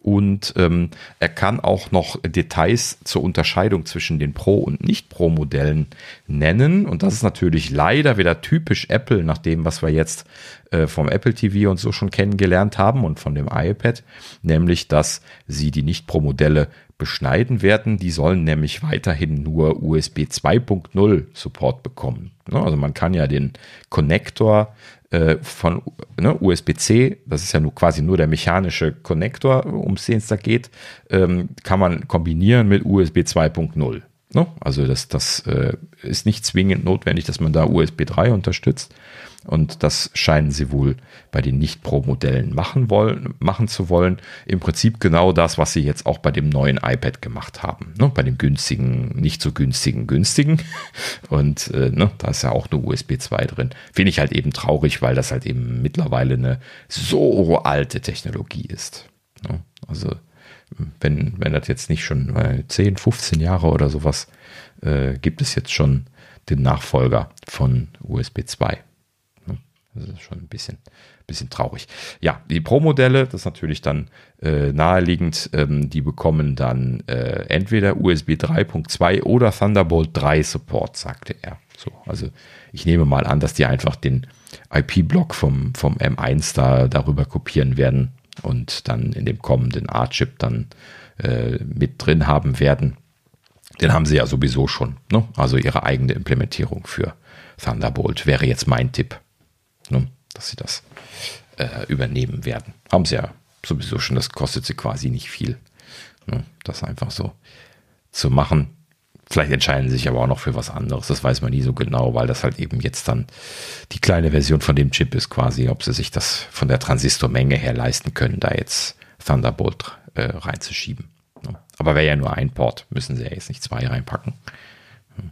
Und ähm, er kann auch noch Details zur Unterscheidung zwischen den Pro- und Nicht-Pro-Modellen nennen. Und das ist natürlich leider wieder typisch Apple, nach dem, was wir jetzt äh, vom Apple TV und so schon kennengelernt haben und von dem iPad, nämlich, dass sie die Nicht-Pro-Modelle beschneiden werden. Die sollen nämlich weiterhin nur USB 2.0 Support bekommen. Ne, also man kann ja den Connector äh, von ne, USB-C, das ist ja nur quasi nur der mechanische Connector, um den es da geht, ähm, kann man kombinieren mit USB 2.0. Ne? Also das, das äh, ist nicht zwingend notwendig, dass man da USB 3 unterstützt. Und das scheinen sie wohl bei den Nicht-Pro-Modellen machen wollen, machen zu wollen. Im Prinzip genau das, was sie jetzt auch bei dem neuen iPad gemacht haben. Ne? Bei dem günstigen, nicht so günstigen, günstigen. Und äh, ne, da ist ja auch eine USB 2 drin. Finde ich halt eben traurig, weil das halt eben mittlerweile eine so alte Technologie ist. Ne? Also wenn, wenn das jetzt nicht schon 10, 15 Jahre oder sowas, äh, gibt es jetzt schon den Nachfolger von USB 2. Das ist schon ein bisschen, bisschen traurig. Ja, die Pro-Modelle, das ist natürlich dann äh, naheliegend, ähm, die bekommen dann äh, entweder USB 3.2 oder Thunderbolt 3 Support, sagte er. So, also ich nehme mal an, dass die einfach den IP-Block vom, vom M1 da darüber kopieren werden und dann in dem kommenden A-Chip dann äh, mit drin haben werden. Den haben sie ja sowieso schon. Ne? Also ihre eigene Implementierung für Thunderbolt wäre jetzt mein Tipp, ne? dass sie das äh, übernehmen werden. Haben sie ja sowieso schon, das kostet sie quasi nicht viel. Ne? Das einfach so zu machen. Vielleicht entscheiden sie sich aber auch noch für was anderes. Das weiß man nie so genau, weil das halt eben jetzt dann die kleine Version von dem Chip ist quasi, ob sie sich das von der Transistormenge her leisten können, da jetzt Thunderbolt äh, reinzuschieben. Aber wäre ja nur ein Port, müssen sie ja jetzt nicht zwei reinpacken. Hm.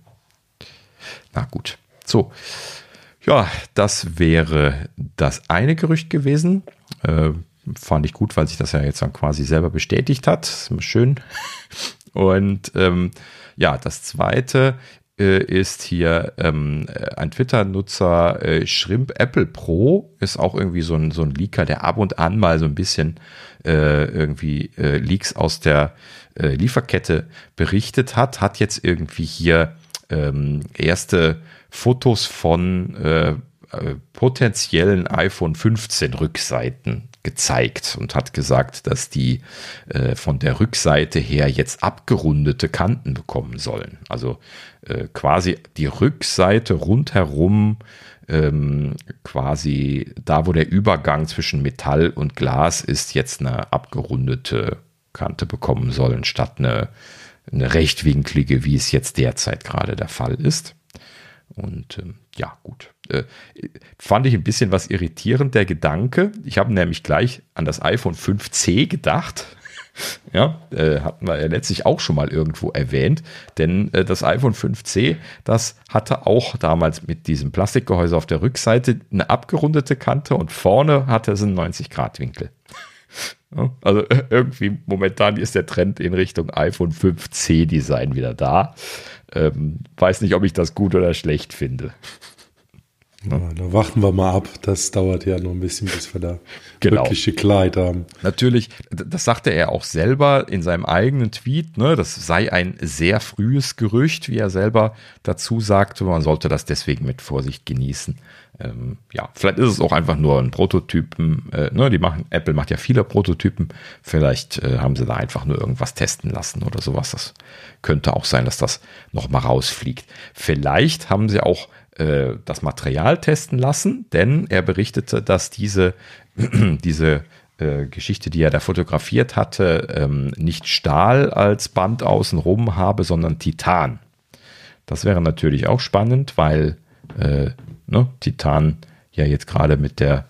Na gut. So. Ja, das wäre das eine Gerücht gewesen. Äh, fand ich gut, weil sich das ja jetzt dann quasi selber bestätigt hat. Ist schön. Und ähm, ja, das zweite äh, ist hier ähm, ein Twitter-Nutzer äh, Shrimp Apple Pro, ist auch irgendwie so ein, so ein Leaker, der ab und an mal so ein bisschen äh, irgendwie äh, Leaks aus der äh, Lieferkette berichtet hat, hat jetzt irgendwie hier ähm, erste Fotos von äh, äh potenziellen iPhone 15 Rückseiten gezeigt und hat gesagt, dass die äh, von der Rückseite her jetzt abgerundete Kanten bekommen sollen. Also äh, quasi die Rückseite rundherum, ähm, quasi da, wo der Übergang zwischen Metall und Glas ist, jetzt eine abgerundete Kante bekommen sollen, statt eine, eine rechtwinklige, wie es jetzt derzeit gerade der Fall ist. Und ähm, ja, gut. Äh, fand ich ein bisschen was irritierend, der Gedanke. Ich habe nämlich gleich an das iPhone 5C gedacht. ja, äh, hatten wir ja letztlich auch schon mal irgendwo erwähnt. Denn äh, das iPhone 5C, das hatte auch damals mit diesem Plastikgehäuse auf der Rückseite eine abgerundete Kante und vorne hatte es einen 90-Grad-Winkel. ja, also äh, irgendwie momentan ist der Trend in Richtung iPhone 5C Design wieder da. Ähm, weiß nicht, ob ich das gut oder schlecht finde. Ja, da warten wir mal ab. Das dauert ja noch ein bisschen, bis wir da genau. wirkliche Klarheit haben. Natürlich, das sagte er auch selber in seinem eigenen Tweet, ne, das sei ein sehr frühes Gerücht, wie er selber dazu sagte. Man sollte das deswegen mit Vorsicht genießen. Ähm, ja, vielleicht ist es auch einfach nur ein Prototypen. Äh, ne, die machen, Apple macht ja viele Prototypen. Vielleicht äh, haben sie da einfach nur irgendwas testen lassen oder sowas. Das könnte auch sein, dass das nochmal rausfliegt. Vielleicht haben sie auch äh, das Material testen lassen, denn er berichtete, dass diese, diese äh, Geschichte, die er da fotografiert hatte, ähm, nicht Stahl als Band außenrum habe, sondern Titan. Das wäre natürlich auch spannend, weil äh, ne, Titan ja jetzt gerade mit der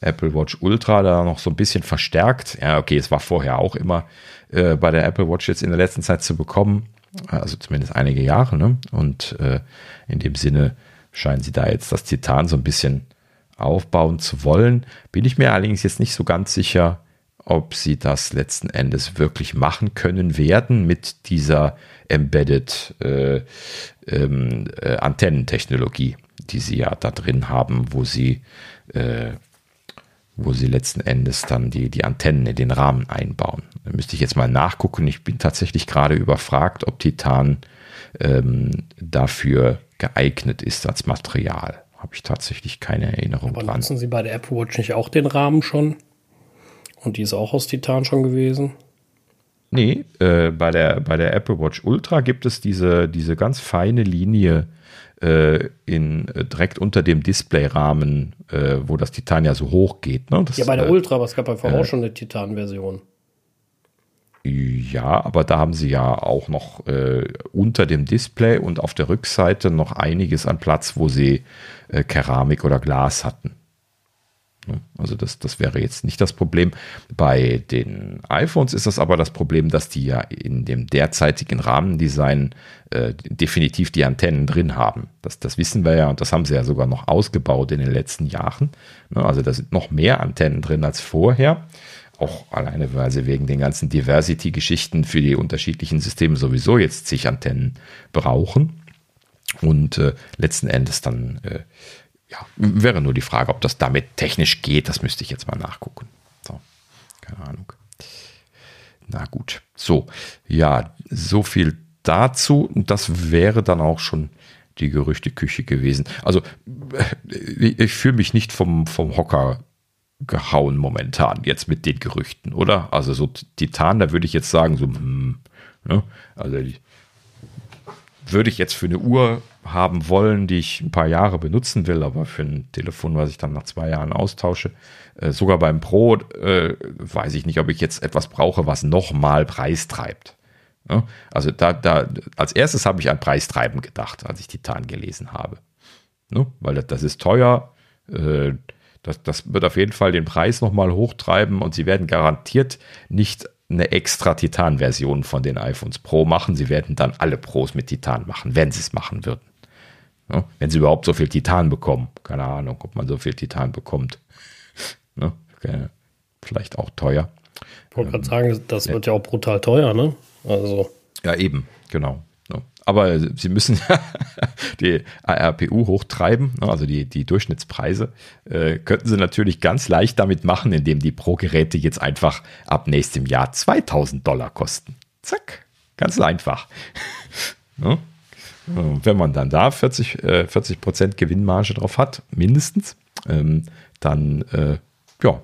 Apple Watch Ultra da noch so ein bisschen verstärkt. Ja, okay, es war vorher auch immer äh, bei der Apple Watch jetzt in der letzten Zeit zu bekommen, also zumindest einige Jahre. Ne? Und äh, in dem Sinne scheinen sie da jetzt das Titan so ein bisschen aufbauen zu wollen. Bin ich mir allerdings jetzt nicht so ganz sicher, ob sie das letzten Endes wirklich machen können werden mit dieser Embedded äh, ähm, äh, Antennentechnologie, die sie ja da drin haben, wo sie, äh, wo sie letzten Endes dann die, die Antennen in den Rahmen einbauen. Da müsste ich jetzt mal nachgucken. Ich bin tatsächlich gerade überfragt, ob Titan ähm, dafür geeignet ist als Material. Habe ich tatsächlich keine Erinnerung Aber dran. Nutzen Sie bei der Apple Watch nicht auch den Rahmen schon? Und die ist auch aus Titan schon gewesen? Nee, äh, bei, der, bei der Apple Watch Ultra gibt es diese, diese ganz feine Linie äh, in, äh, direkt unter dem Displayrahmen, äh, wo das Titan ja so hoch geht. Ne? Das, ja, bei der äh, Ultra, aber es gab einfach auch schon eine Titan-Version. Ja, aber da haben sie ja auch noch äh, unter dem Display und auf der Rückseite noch einiges an Platz, wo sie äh, Keramik oder Glas hatten. Also das, das wäre jetzt nicht das Problem. Bei den iPhones ist das aber das Problem, dass die ja in dem derzeitigen Rahmendesign äh, definitiv die Antennen drin haben. Das, das wissen wir ja und das haben sie ja sogar noch ausgebaut in den letzten Jahren. Also da sind noch mehr Antennen drin als vorher. Auch alleine, weil sie wegen den ganzen Diversity-Geschichten für die unterschiedlichen Systeme sowieso jetzt zig Antennen brauchen. Und äh, letzten Endes dann, äh, ja, wäre nur die Frage, ob das damit technisch geht. Das müsste ich jetzt mal nachgucken. So, keine Ahnung. Na gut. So, ja, so viel dazu. Das wäre dann auch schon die Gerüchteküche gewesen. Also, äh, ich fühle mich nicht vom, vom Hocker gehauen momentan, jetzt mit den Gerüchten, oder? Also so Titan, da würde ich jetzt sagen, so, hm, ne? also würde ich jetzt für eine Uhr haben wollen, die ich ein paar Jahre benutzen will, aber für ein Telefon, was ich dann nach zwei Jahren austausche, äh, sogar beim Pro, äh, weiß ich nicht, ob ich jetzt etwas brauche, was nochmal Preis treibt. Ne? Also da, da, als erstes habe ich an Preistreiben gedacht, als ich Titan gelesen habe. Ne? Weil das, das ist teuer, äh, das, das wird auf jeden Fall den Preis nochmal hochtreiben und sie werden garantiert nicht eine extra Titan-Version von den iPhones Pro machen. Sie werden dann alle Pros mit Titan machen, wenn sie es machen würden. Ja, wenn sie überhaupt so viel Titan bekommen. Keine Ahnung, ob man so viel Titan bekommt. Ja, vielleicht auch teuer. Ich wollte gerade sagen, das wird ja auch brutal teuer, ne? Also. Ja, eben, genau. Aber sie müssen die ARPU hochtreiben, ne, also die, die Durchschnittspreise, äh, könnten sie natürlich ganz leicht damit machen, indem die Pro-Geräte jetzt einfach ab nächstem Jahr 2000 Dollar kosten. Zack, ganz einfach. ne? Wenn man dann da 40, äh, 40 Prozent Gewinnmarge drauf hat, mindestens, ähm, dann äh, ja,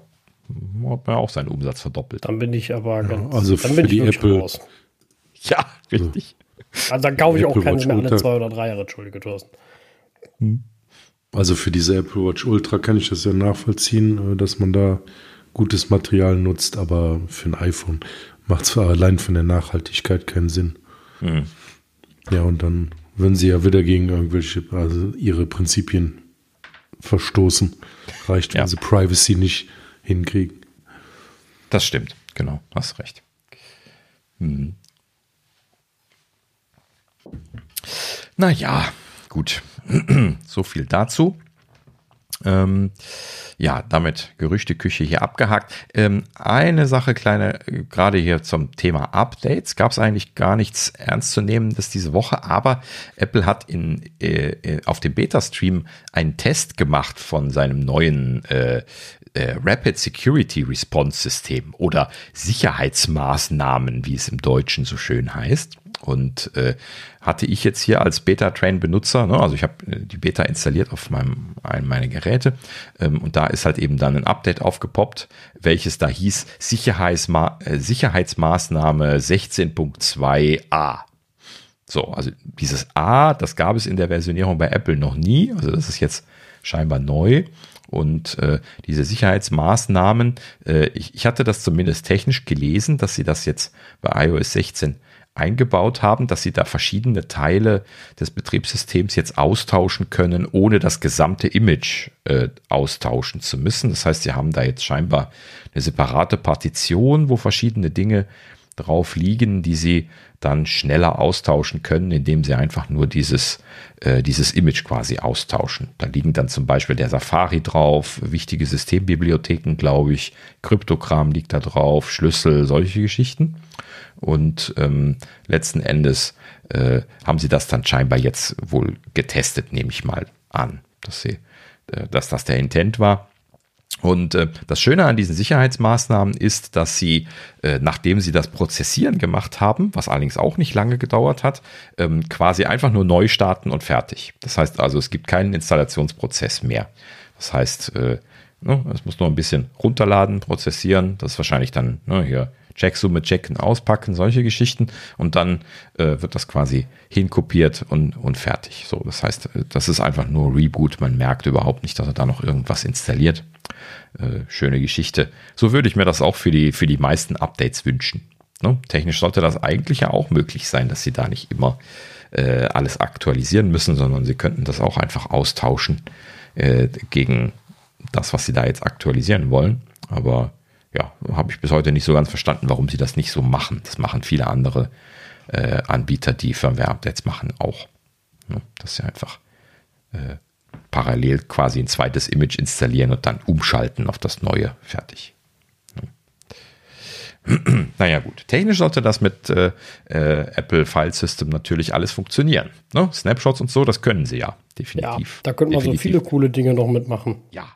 hat man auch seinen Umsatz verdoppelt. Dann bin ich aber ganz, ja, also für die Apple. Raus. Ja, richtig. Also dann kaufe ich auch keine mehr alle zwei oder drei Jahre, Entschuldige, Thorsten. Hm. Also für diese Apple Watch Ultra kann ich das ja nachvollziehen, äh, dass man da gutes Material nutzt, aber für ein iPhone macht es allein von der Nachhaltigkeit keinen Sinn. Hm. Ja, und dann würden sie ja wieder gegen irgendwelche, also ihre Prinzipien verstoßen. Reicht, wenn ja. sie Privacy nicht hinkriegen. Das stimmt, genau, hast recht. Hm. Naja, gut. so viel dazu. Ähm, ja, damit Gerüchteküche hier abgehakt. Ähm, eine Sache, kleine, gerade hier zum Thema Updates, gab es eigentlich gar nichts ernstzunehmendes diese Woche, aber Apple hat in, äh, äh, auf dem Beta-Stream einen Test gemacht von seinem neuen äh, äh, Rapid Security Response System oder Sicherheitsmaßnahmen, wie es im Deutschen so schön heißt. Und äh, hatte ich jetzt hier als Beta-Train-Benutzer, ne, also ich habe äh, die Beta installiert auf meinem, einem meiner Geräte ähm, und da ist halt eben dann ein Update aufgepoppt, welches da hieß Sicherheitsma äh, Sicherheitsmaßnahme 16.2a. So, also dieses A, das gab es in der Versionierung bei Apple noch nie, also das ist jetzt scheinbar neu. Und äh, diese Sicherheitsmaßnahmen, äh, ich, ich hatte das zumindest technisch gelesen, dass sie das jetzt bei iOS 16 eingebaut haben, dass sie da verschiedene Teile des Betriebssystems jetzt austauschen können, ohne das gesamte Image äh, austauschen zu müssen. Das heißt, sie haben da jetzt scheinbar eine separate Partition, wo verschiedene Dinge drauf liegen, die sie dann schneller austauschen können, indem sie einfach nur dieses, äh, dieses Image quasi austauschen. Da liegen dann zum Beispiel der Safari drauf, wichtige Systembibliotheken, glaube ich, Kryptogramm liegt da drauf, Schlüssel, solche Geschichten. Und ähm, letzten Endes äh, haben sie das dann scheinbar jetzt wohl getestet, nehme ich mal an, dass, sie, äh, dass das der Intent war. Und äh, das Schöne an diesen Sicherheitsmaßnahmen ist, dass sie, äh, nachdem sie das Prozessieren gemacht haben, was allerdings auch nicht lange gedauert hat, ähm, quasi einfach nur neu starten und fertig. Das heißt also, es gibt keinen Installationsprozess mehr. Das heißt, äh, ne, es muss nur ein bisschen runterladen, prozessieren. Das ist wahrscheinlich dann ne, hier Checksumme checken, auspacken, solche Geschichten. Und dann äh, wird das quasi hinkopiert und, und fertig. So, das heißt, äh, das ist einfach nur Reboot. Man merkt überhaupt nicht, dass er da noch irgendwas installiert. Äh, schöne Geschichte. So würde ich mir das auch für die, für die meisten Updates wünschen. Ne? Technisch sollte das eigentlich ja auch möglich sein, dass sie da nicht immer äh, alles aktualisieren müssen, sondern sie könnten das auch einfach austauschen äh, gegen das, was sie da jetzt aktualisieren wollen. Aber ja, habe ich bis heute nicht so ganz verstanden, warum sie das nicht so machen. Das machen viele andere äh, Anbieter, die Firmware-Updates machen, auch. Ja, dass sie einfach äh, parallel quasi ein zweites Image installieren und dann umschalten auf das neue. Fertig. Ja. naja, gut. Technisch sollte das mit äh, äh, Apple File System natürlich alles funktionieren. Ne? Snapshots und so, das können sie ja, definitiv. Ja, da könnte man definitiv. so viele coole Dinge noch mitmachen. Ja,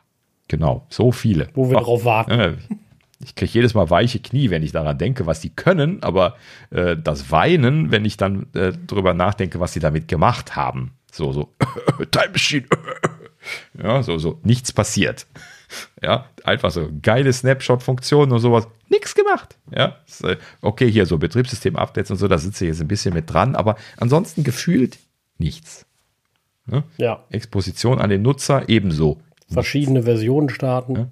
genau, so viele. Wo wir Ach, drauf warten. Äh, ich kriege jedes Mal weiche Knie, wenn ich daran denke, was die können, aber äh, das Weinen, wenn ich dann äh, drüber nachdenke, was sie damit gemacht haben. So, so, Time Machine. ja, so, so, nichts passiert. Ja, einfach so geile Snapshot-Funktionen und sowas. Nichts gemacht. Ja, äh, okay, hier so Betriebssystem-Updates und so, da sitze ich jetzt ein bisschen mit dran, aber ansonsten gefühlt nichts. Ja. ja. Exposition an den Nutzer ebenso. Verschiedene Versionen starten. Ja.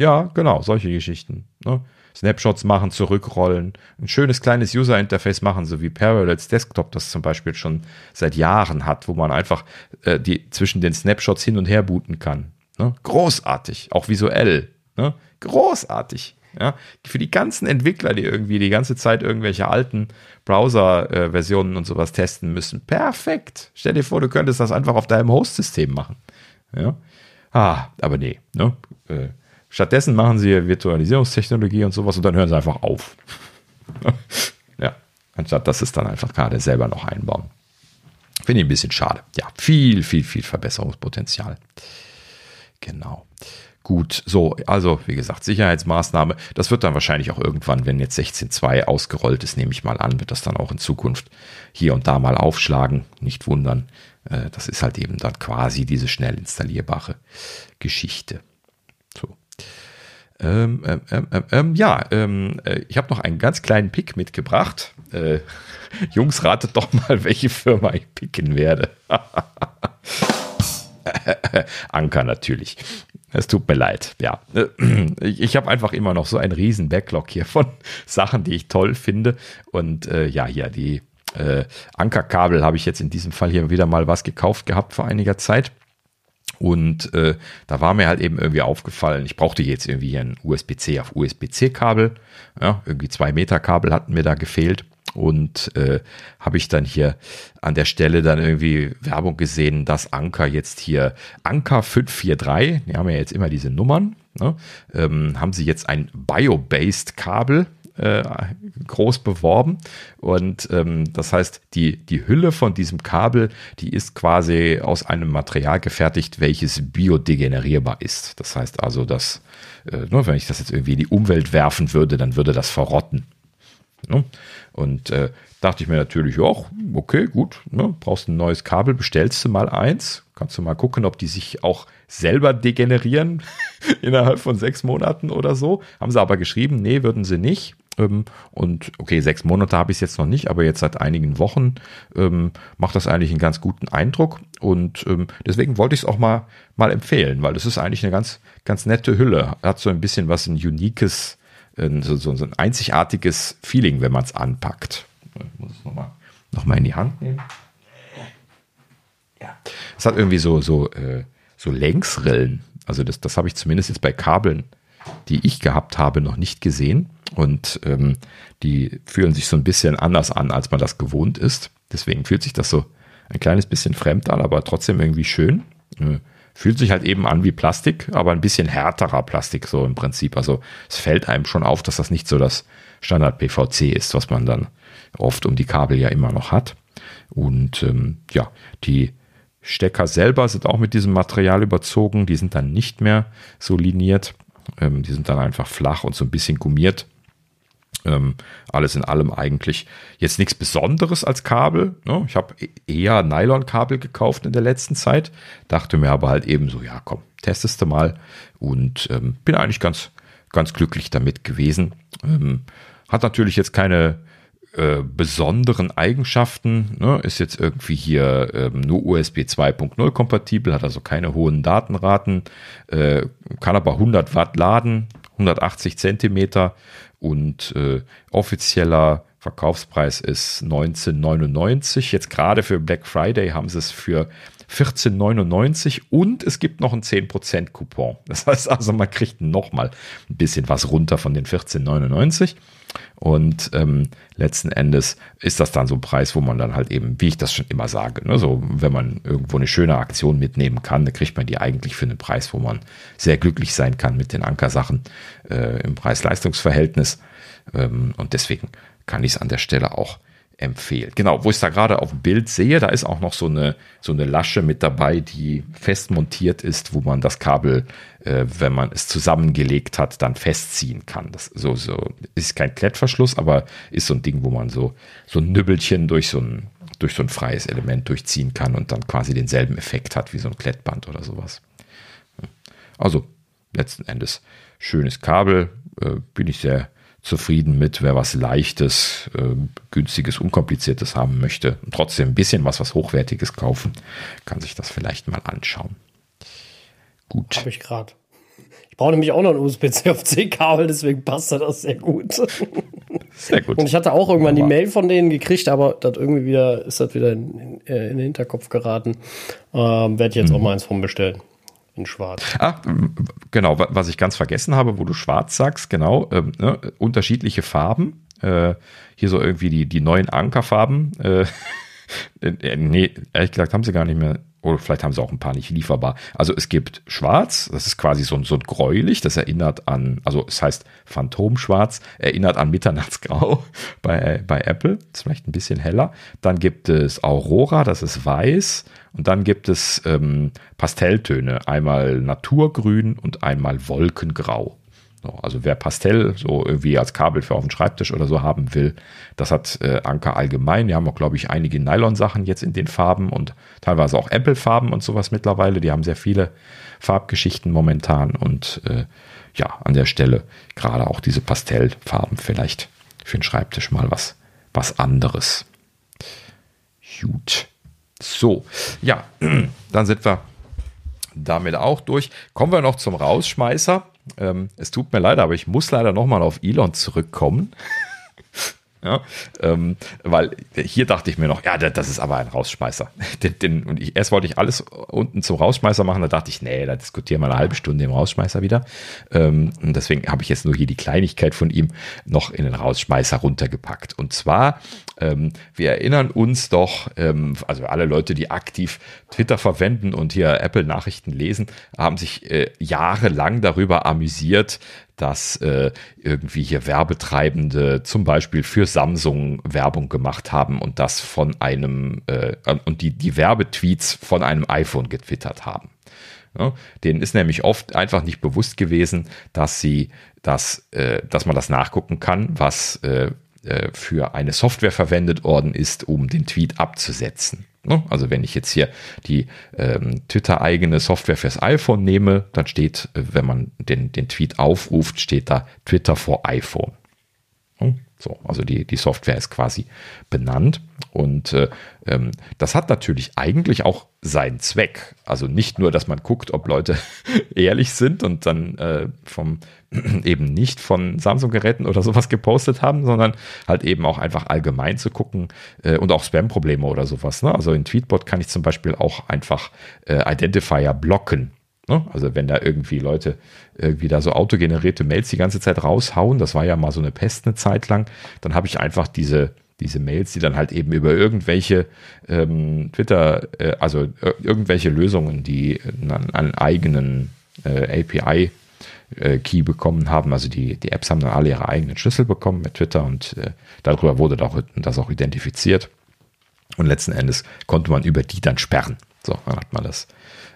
Ja, genau, solche Geschichten. Ne? Snapshots machen, zurückrollen, ein schönes kleines User-Interface machen, so wie Parallels Desktop das zum Beispiel schon seit Jahren hat, wo man einfach äh, die zwischen den Snapshots hin und her booten kann. Ne? Großartig, auch visuell. Ne? Großartig. Ja? Für die ganzen Entwickler, die irgendwie die ganze Zeit irgendwelche alten Browser-Versionen und sowas testen müssen. Perfekt. Stell dir vor, du könntest das einfach auf deinem Host-System machen. Ja? Ah, aber nee. Ne? Äh, Stattdessen machen sie Virtualisierungstechnologie und sowas und dann hören sie einfach auf. ja, anstatt dass es dann einfach gerade selber noch einbauen. Finde ich ein bisschen schade. Ja, viel, viel, viel Verbesserungspotenzial. Genau. Gut, so, also wie gesagt, Sicherheitsmaßnahme. Das wird dann wahrscheinlich auch irgendwann, wenn jetzt 16.2 ausgerollt ist, nehme ich mal an, wird das dann auch in Zukunft hier und da mal aufschlagen. Nicht wundern. Äh, das ist halt eben dann quasi diese schnell installierbare Geschichte. Ähm, ähm, ähm, ähm, ähm ja, ähm, äh, ich habe noch einen ganz kleinen Pick mitgebracht. Äh, Jungs, ratet doch mal, welche Firma ich picken werde. Anker natürlich. Es tut mir leid. Ja, äh, ich, ich habe einfach immer noch so einen riesen Backlog hier von Sachen, die ich toll finde. Und äh, ja, hier die äh, Ankerkabel habe ich jetzt in diesem Fall hier wieder mal was gekauft gehabt vor einiger Zeit. Und äh, da war mir halt eben irgendwie aufgefallen, ich brauchte jetzt irgendwie ein USB-C auf USB-C-Kabel. Ja, irgendwie zwei Meter Kabel hatten mir da gefehlt. und äh, habe ich dann hier an der Stelle dann irgendwie Werbung gesehen, dass Anker jetzt hier Anker 543, die haben ja jetzt immer diese Nummern, ne, ähm, haben sie jetzt ein Bio-based Kabel äh, groß beworben. Und ähm, das heißt, die, die Hülle von diesem Kabel, die ist quasi aus einem Material gefertigt, welches biodegenerierbar ist. Das heißt also, dass, äh, nur wenn ich das jetzt irgendwie in die Umwelt werfen würde, dann würde das verrotten. Ne? Und äh, dachte ich mir natürlich, auch, okay, gut, ne, brauchst ein neues Kabel, bestellst du mal eins, kannst du mal gucken, ob die sich auch selber degenerieren innerhalb von sechs Monaten oder so. Haben sie aber geschrieben, nee, würden sie nicht. Ähm, und okay, sechs Monate habe ich es jetzt noch nicht, aber jetzt seit einigen Wochen ähm, macht das eigentlich einen ganz guten Eindruck. Und ähm, deswegen wollte ich es auch mal, mal empfehlen, weil es ist eigentlich eine ganz, ganz nette Hülle. Hat so ein bisschen was ein uniques, so, so, so ein einzigartiges Feeling, wenn man es anpackt. Ich muss es nochmal noch mal in die Hand nehmen. Ja. Es hat irgendwie so, so, äh, so Längsrillen. Also das, das habe ich zumindest jetzt bei Kabeln, die ich gehabt habe, noch nicht gesehen. Und ähm, die fühlen sich so ein bisschen anders an, als man das gewohnt ist. Deswegen fühlt sich das so ein kleines bisschen fremd an, aber trotzdem irgendwie schön. Äh, fühlt sich halt eben an wie Plastik, aber ein bisschen härterer Plastik so im Prinzip. Also es fällt einem schon auf, dass das nicht so das Standard PVC ist, was man dann oft um die Kabel ja immer noch hat. Und ähm, ja, die Stecker selber sind auch mit diesem Material überzogen. Die sind dann nicht mehr so liniert. Ähm, die sind dann einfach flach und so ein bisschen gummiert. Ähm, alles in allem eigentlich jetzt nichts Besonderes als Kabel. Ne? Ich habe e-, eher Nylon-Kabel gekauft in der letzten Zeit, dachte mir aber halt eben so, ja komm, testest du mal und ähm, bin eigentlich ganz, ganz glücklich damit gewesen. Ähm, hat natürlich jetzt keine äh, besonderen Eigenschaften, ne? ist jetzt irgendwie hier ähm, nur USB 2.0 kompatibel, hat also keine hohen Datenraten, äh, kann aber 100 Watt laden, 180 Zentimeter und äh, offizieller Verkaufspreis ist 19,99. Jetzt gerade für Black Friday haben sie es für 14,99 und es gibt noch einen 10% Coupon. Das heißt also, man kriegt nochmal ein bisschen was runter von den 14,99. Und ähm, letzten Endes ist das dann so ein Preis, wo man dann halt eben, wie ich das schon immer sage, ne, so wenn man irgendwo eine schöne Aktion mitnehmen kann, dann kriegt man die eigentlich für einen Preis, wo man sehr glücklich sein kann mit den Ankersachen äh, im Preis-Leistungs-Verhältnis. Ähm, und deswegen kann ich es an der Stelle auch empfehlen. Genau, wo ich es da gerade auf dem Bild sehe, da ist auch noch so eine, so eine Lasche mit dabei, die fest montiert ist, wo man das Kabel, äh, wenn man es zusammengelegt hat, dann festziehen kann. Das so, so ist kein Klettverschluss, aber ist so ein Ding, wo man so, so ein Nübbelchen durch so ein, durch so ein freies Element durchziehen kann und dann quasi denselben Effekt hat wie so ein Klettband oder sowas. Also letzten Endes schönes Kabel, äh, bin ich sehr zufrieden mit, wer was Leichtes, äh, Günstiges, Unkompliziertes haben möchte und trotzdem ein bisschen was, was Hochwertiges kaufen, kann sich das vielleicht mal anschauen. Gut. Habe ich gerade. Ich brauche nämlich auch noch ein USB-C auf C-Kabel, deswegen passt das sehr gut. Sehr gut. Und ich hatte auch irgendwann aber die Mail von denen gekriegt, aber das irgendwie wieder ist das wieder in, in, äh, in den Hinterkopf geraten. Ähm, Werde ich jetzt mhm. auch mal eins von bestellen in Schwarz. Ah, genau, was ich ganz vergessen habe, wo du Schwarz sagst, genau, ähm, ne, unterschiedliche Farben. Äh, hier so irgendwie die, die neuen Ankerfarben. Äh, äh, nee, ehrlich gesagt haben sie gar nicht mehr. Oder vielleicht haben sie auch ein paar nicht lieferbar. Also es gibt Schwarz, das ist quasi so, so ein gräulich, das erinnert an, also es heißt Phantomschwarz, erinnert an Mitternachtsgrau bei, bei Apple, ist vielleicht ein bisschen heller. Dann gibt es Aurora, das ist weiß. Und dann gibt es ähm, Pastelltöne, einmal Naturgrün und einmal Wolkengrau. So, also wer Pastell so irgendwie als Kabel für auf dem Schreibtisch oder so haben will, das hat äh, Anker allgemein. Wir haben auch, glaube ich, einige Nylon-Sachen jetzt in den Farben und teilweise auch Apple-Farben und sowas mittlerweile. Die haben sehr viele Farbgeschichten momentan und äh, ja, an der Stelle gerade auch diese Pastellfarben vielleicht für den Schreibtisch mal was, was anderes. Gut. So, ja, dann sind wir damit auch durch. Kommen wir noch zum Rausschmeißer. Ähm, es tut mir leid, aber ich muss leider nochmal auf Elon zurückkommen. Ja, ähm, weil hier dachte ich mir noch, ja, das ist aber ein Rausschmeißer. Den, den, und ich, erst wollte ich alles unten zum Rausschmeißer machen, da dachte ich, nee, da diskutieren wir eine halbe Stunde im Rausschmeißer wieder. Ähm, und deswegen habe ich jetzt nur hier die Kleinigkeit von ihm noch in den Rausschmeißer runtergepackt. Und zwar, ähm, wir erinnern uns doch, ähm, also alle Leute, die aktiv Twitter verwenden und hier Apple-Nachrichten lesen, haben sich äh, jahrelang darüber amüsiert, dass äh, irgendwie hier Werbetreibende zum Beispiel für Samsung Werbung gemacht haben und das von einem äh, und die, die Werbetweets von einem iPhone getwittert haben. Ja, denen ist nämlich oft einfach nicht bewusst gewesen, dass sie das, äh, dass man das nachgucken kann, was äh, für eine Software verwendet worden ist, um den Tweet abzusetzen. Ne? Also wenn ich jetzt hier die ähm, Twitter-eigene Software fürs iPhone nehme, dann steht, äh, wenn man den, den Tweet aufruft, steht da Twitter for iPhone. So, also die, die Software ist quasi benannt. Und äh, ähm, das hat natürlich eigentlich auch seinen Zweck. Also nicht nur, dass man guckt, ob Leute ehrlich sind und dann äh, vom eben nicht von Samsung-Geräten oder sowas gepostet haben, sondern halt eben auch einfach allgemein zu gucken äh, und auch Spam-Probleme oder sowas. Ne? Also in Tweetbot kann ich zum Beispiel auch einfach äh, Identifier blocken. Ne? Also wenn da irgendwie Leute irgendwie da so autogenerierte Mails die ganze Zeit raushauen, das war ja mal so eine Pest eine Zeit lang, dann habe ich einfach diese diese Mails, die dann halt eben über irgendwelche ähm, Twitter, äh, also irgendwelche Lösungen, die einen, eigenen äh, API äh, Key bekommen haben. Also die, die Apps haben dann alle ihre eigenen Schlüssel bekommen mit Twitter und äh, darüber wurde das auch identifiziert. Und letzten Endes konnte man über die dann sperren. So, dann hat man das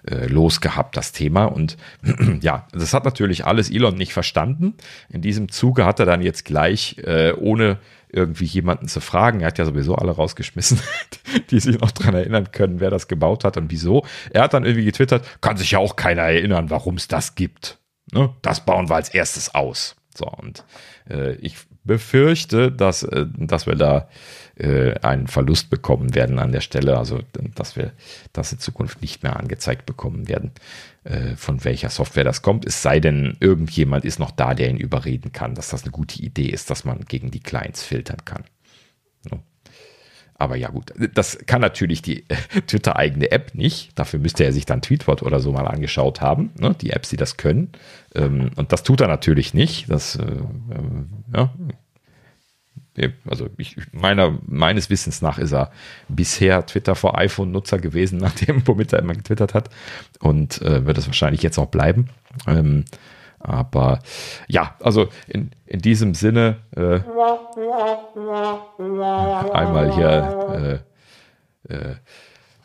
äh, losgehabt, das Thema. Und ja, das hat natürlich alles Elon nicht verstanden. In diesem Zuge hat er dann jetzt gleich, äh, ohne irgendwie jemanden zu fragen, er hat ja sowieso alle rausgeschmissen, die sich noch dran erinnern können, wer das gebaut hat und wieso. Er hat dann irgendwie getwittert, kann sich ja auch keiner erinnern, warum es das gibt. Ne? Das bauen wir als erstes aus. So, und äh, ich befürchte, dass, äh, dass wir da äh, einen Verlust bekommen werden an der Stelle, also dass wir das in Zukunft nicht mehr angezeigt bekommen werden, äh, von welcher Software das kommt. Es sei denn, irgendjemand ist noch da, der ihn überreden kann, dass das eine gute Idee ist, dass man gegen die Clients filtern kann. Aber ja gut, das kann natürlich die Twitter-eigene App nicht. Dafür müsste er sich dann Tweetbot oder so mal angeschaut haben. Ne? Die Apps, die das können. Ähm, und das tut er natürlich nicht. Das, äh, äh, ja. Also ich, meiner, meines Wissens nach ist er bisher Twitter vor iPhone-Nutzer gewesen, nachdem womit er immer getwittert hat. Und äh, wird es wahrscheinlich jetzt auch bleiben. Ähm, aber ja, also in, in diesem Sinne äh, einmal hier äh, äh,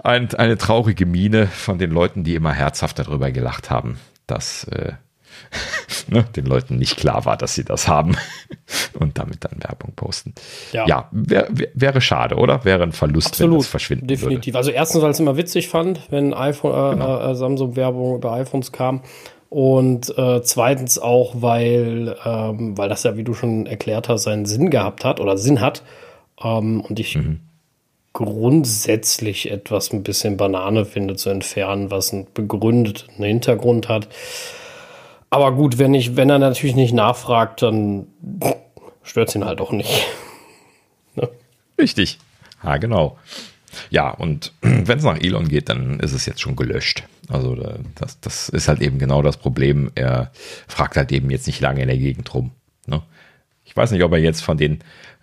ein, eine traurige Miene von den Leuten, die immer herzhaft darüber gelacht haben, dass äh, ne, den Leuten nicht klar war, dass sie das haben und damit dann Werbung posten. Ja, ja wär, wär, wäre schade, oder? Wäre ein Verlust, Absolut, wenn das verschwinden definitiv. Würde. Also erstens, weil es immer witzig fand, wenn iPhone, äh, genau. äh, Samsung Werbung über iPhones kam und äh, zweitens auch, weil, ähm, weil das ja, wie du schon erklärt hast, seinen Sinn gehabt hat oder Sinn hat. Ähm, und ich mhm. grundsätzlich etwas ein bisschen Banane finde zu entfernen, was einen begründeten Hintergrund hat. Aber gut, wenn ich, wenn er natürlich nicht nachfragt, dann stört es ihn halt auch nicht. ne? Richtig. Ja, genau. Ja, und wenn es nach Elon geht, dann ist es jetzt schon gelöscht. Also das, das ist halt eben genau das Problem. Er fragt halt eben jetzt nicht lange in der Gegend rum. Ne? Ich weiß nicht, ob er jetzt von den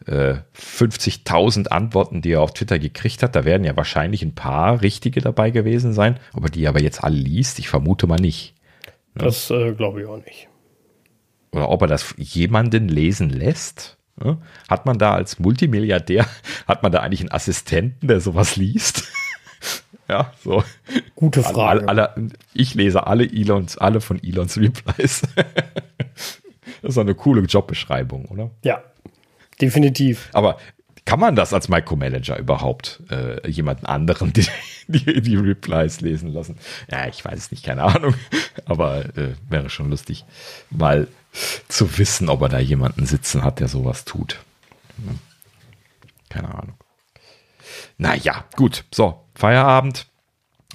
äh, 50.000 Antworten, die er auf Twitter gekriegt hat, da werden ja wahrscheinlich ein paar richtige dabei gewesen sein, ob er die aber jetzt alle liest, ich vermute mal nicht. Ne? Das äh, glaube ich auch nicht. Oder ob er das jemanden lesen lässt. Ne? Hat man da als Multimilliardär, hat man da eigentlich einen Assistenten, der sowas liest? Ja, so. Gute Frage. Alle, alle, ich lese alle Elons, alle von Elons Replies. das ist eine coole Jobbeschreibung, oder? Ja, definitiv. Aber kann man das als Micromanager überhaupt äh, jemanden anderen die, die, die, Replies lesen lassen? Ja, ich weiß es nicht, keine Ahnung. Aber äh, wäre schon lustig, mal zu wissen, ob er da jemanden sitzen hat, der sowas tut. Hm. Keine Ahnung. Naja, gut. So, Feierabend.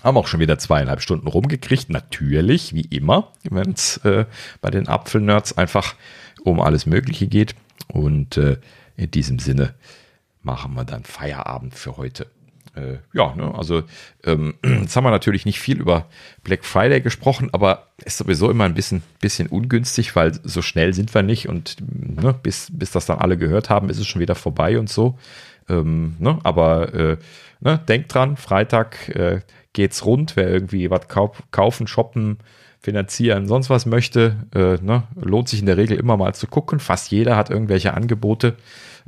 Haben auch schon wieder zweieinhalb Stunden rumgekriegt. Natürlich, wie immer, wenn es äh, bei den Apfelnerds einfach um alles Mögliche geht. Und äh, in diesem Sinne machen wir dann Feierabend für heute. Äh, ja, ne, also ähm, jetzt haben wir natürlich nicht viel über Black Friday gesprochen, aber ist sowieso immer ein bisschen, bisschen ungünstig, weil so schnell sind wir nicht und ne, bis, bis das dann alle gehört haben, ist es schon wieder vorbei und so. Ähm, ne, aber äh, ne, denkt dran, Freitag äh, geht's rund, wer irgendwie was kauf, kaufen, shoppen, finanzieren, sonst was möchte, äh, ne, lohnt sich in der Regel immer mal zu gucken. Fast jeder hat irgendwelche Angebote.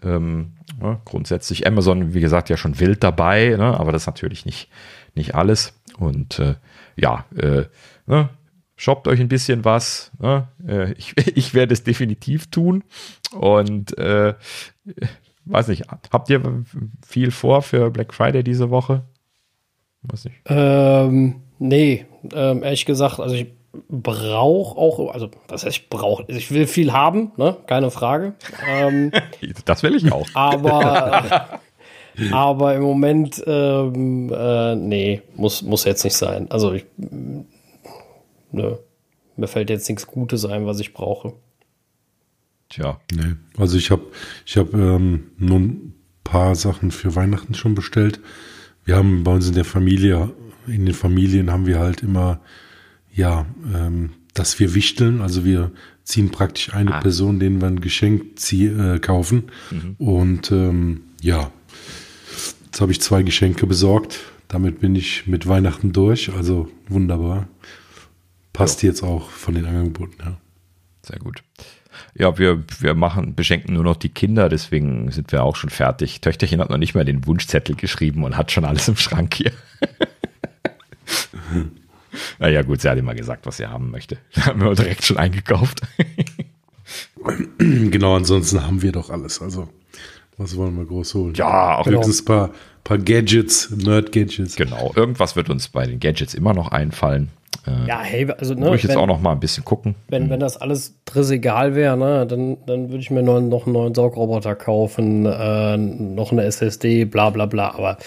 Ähm, ja, grundsätzlich Amazon, wie gesagt, ja schon wild dabei, ne, aber das ist natürlich nicht, nicht alles. Und äh, ja, äh, ne, shoppt euch ein bisschen was. Ne? Äh, ich, ich werde es definitiv tun. Und äh, weiß nicht, habt ihr viel vor für Black Friday diese Woche? Weiß nicht. Ähm, nee, ähm, ehrlich gesagt, also ich brauche auch, also was heißt ich brauche, ich will viel haben, ne? keine Frage. Ähm, das will ich auch. Aber, aber im Moment, ähm, äh, nee, muss, muss jetzt nicht sein. Also ich, ne, mir fällt jetzt nichts Gutes ein, was ich brauche. Tja. Nee, also ich habe ich hab, ähm, nur ein paar Sachen für Weihnachten schon bestellt. Wir haben bei uns in der Familie, in den Familien haben wir halt immer ja, ähm, dass wir wichteln. Also wir ziehen praktisch eine ah. Person, denen wir ein Geschenk zieh, äh, kaufen. Mhm. Und ähm, ja, jetzt habe ich zwei Geschenke besorgt. Damit bin ich mit Weihnachten durch. Also wunderbar. Passt ja. jetzt auch von den Angeboten, ja. Sehr gut. Ja, wir, wir machen, beschenken nur noch die Kinder, deswegen sind wir auch schon fertig. Töchterchen hat noch nicht mal den Wunschzettel geschrieben und hat schon alles im Schrank hier. Naja, gut, sie hat immer gesagt, was sie haben möchte. haben wir direkt schon eingekauft. genau, ansonsten haben wir doch alles. Also, was wollen wir groß holen? Ja, auch höchstens ein paar, paar Gadgets, Nerd-Gadgets. Genau, irgendwas wird uns bei den Gadgets immer noch einfallen. Äh, ja, hey, also, ne, Würde ich jetzt wenn, auch noch mal ein bisschen gucken. Wenn, wenn das alles egal wäre, ne, dann, dann würde ich mir noch, noch einen neuen Saugroboter kaufen, äh, noch eine SSD, bla, bla, bla. Aber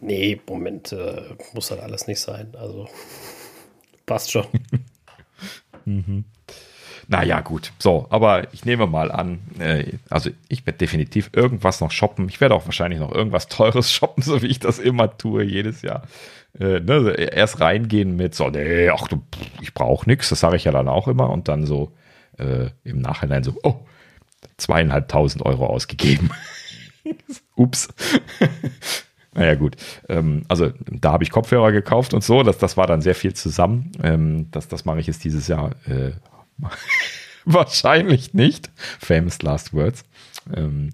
nee, Moment, äh, muss das alles nicht sein. Also. Passt schon. mhm. Naja, gut. So, aber ich nehme mal an, äh, also ich werde definitiv irgendwas noch shoppen. Ich werde auch wahrscheinlich noch irgendwas Teures shoppen, so wie ich das immer tue, jedes Jahr. Äh, ne, erst reingehen mit so, nee, ach du, ich brauche nichts, das sage ich ja dann auch immer. Und dann so äh, im Nachhinein so, oh, zweieinhalbtausend Euro ausgegeben. Ups. Naja, gut. Ähm, also da habe ich Kopfhörer gekauft und so. Das, das war dann sehr viel zusammen. Ähm, das, das mache ich jetzt dieses Jahr äh, wahrscheinlich nicht. Famous Last Words. Ähm,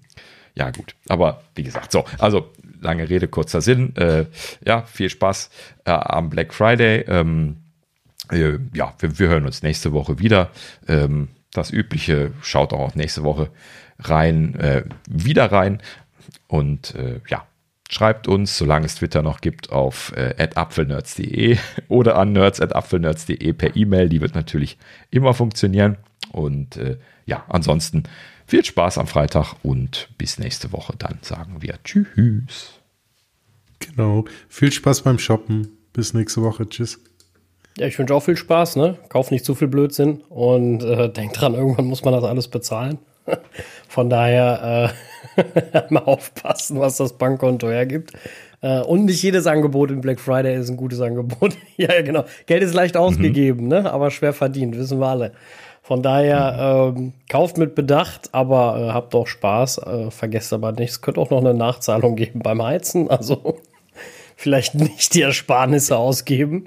ja, gut. Aber wie gesagt, so, also lange Rede, kurzer Sinn. Äh, ja, viel Spaß äh, am Black Friday. Ähm, äh, ja, wir, wir, hören uns nächste Woche wieder. Ähm, das Übliche, schaut auch nächste Woche rein, äh, wieder rein. Und äh, ja, Schreibt uns, solange es Twitter noch gibt, auf äh, apfelnerds.de oder an nerds.apfelnerds.de per E-Mail. Die wird natürlich immer funktionieren. Und äh, ja, ansonsten viel Spaß am Freitag und bis nächste Woche. Dann sagen wir Tschüss. Genau. Viel Spaß beim Shoppen. Bis nächste Woche. Tschüss. Ja, ich wünsche auch viel Spaß, ne? Kauf nicht zu viel Blödsinn und äh, denk dran, irgendwann muss man das alles bezahlen. Von daher äh, mal aufpassen, was das Bankkonto hergibt. Äh, und nicht jedes Angebot in Black Friday ist ein gutes Angebot. ja, genau. Geld ist leicht ausgegeben, mhm. ne? aber schwer verdient, wissen wir alle. Von daher ähm, kauft mit Bedacht, aber äh, habt auch Spaß. Äh, vergesst aber nicht, es könnte auch noch eine Nachzahlung geben beim Heizen. Also vielleicht nicht die Ersparnisse ausgeben.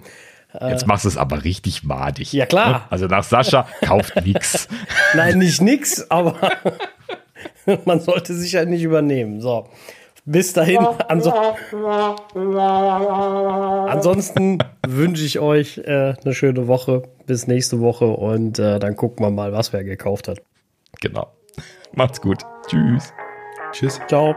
Jetzt machst du es aber richtig madig. Ja, klar. Ne? Also nach Sascha kauft nix. Nein, nicht nix, aber man sollte sich halt nicht übernehmen. So. Bis dahin. Anso Ansonsten wünsche ich euch äh, eine schöne Woche. Bis nächste Woche und äh, dann gucken wir mal, was wer gekauft hat. Genau. Macht's gut. Tschüss. Tschüss. Ciao.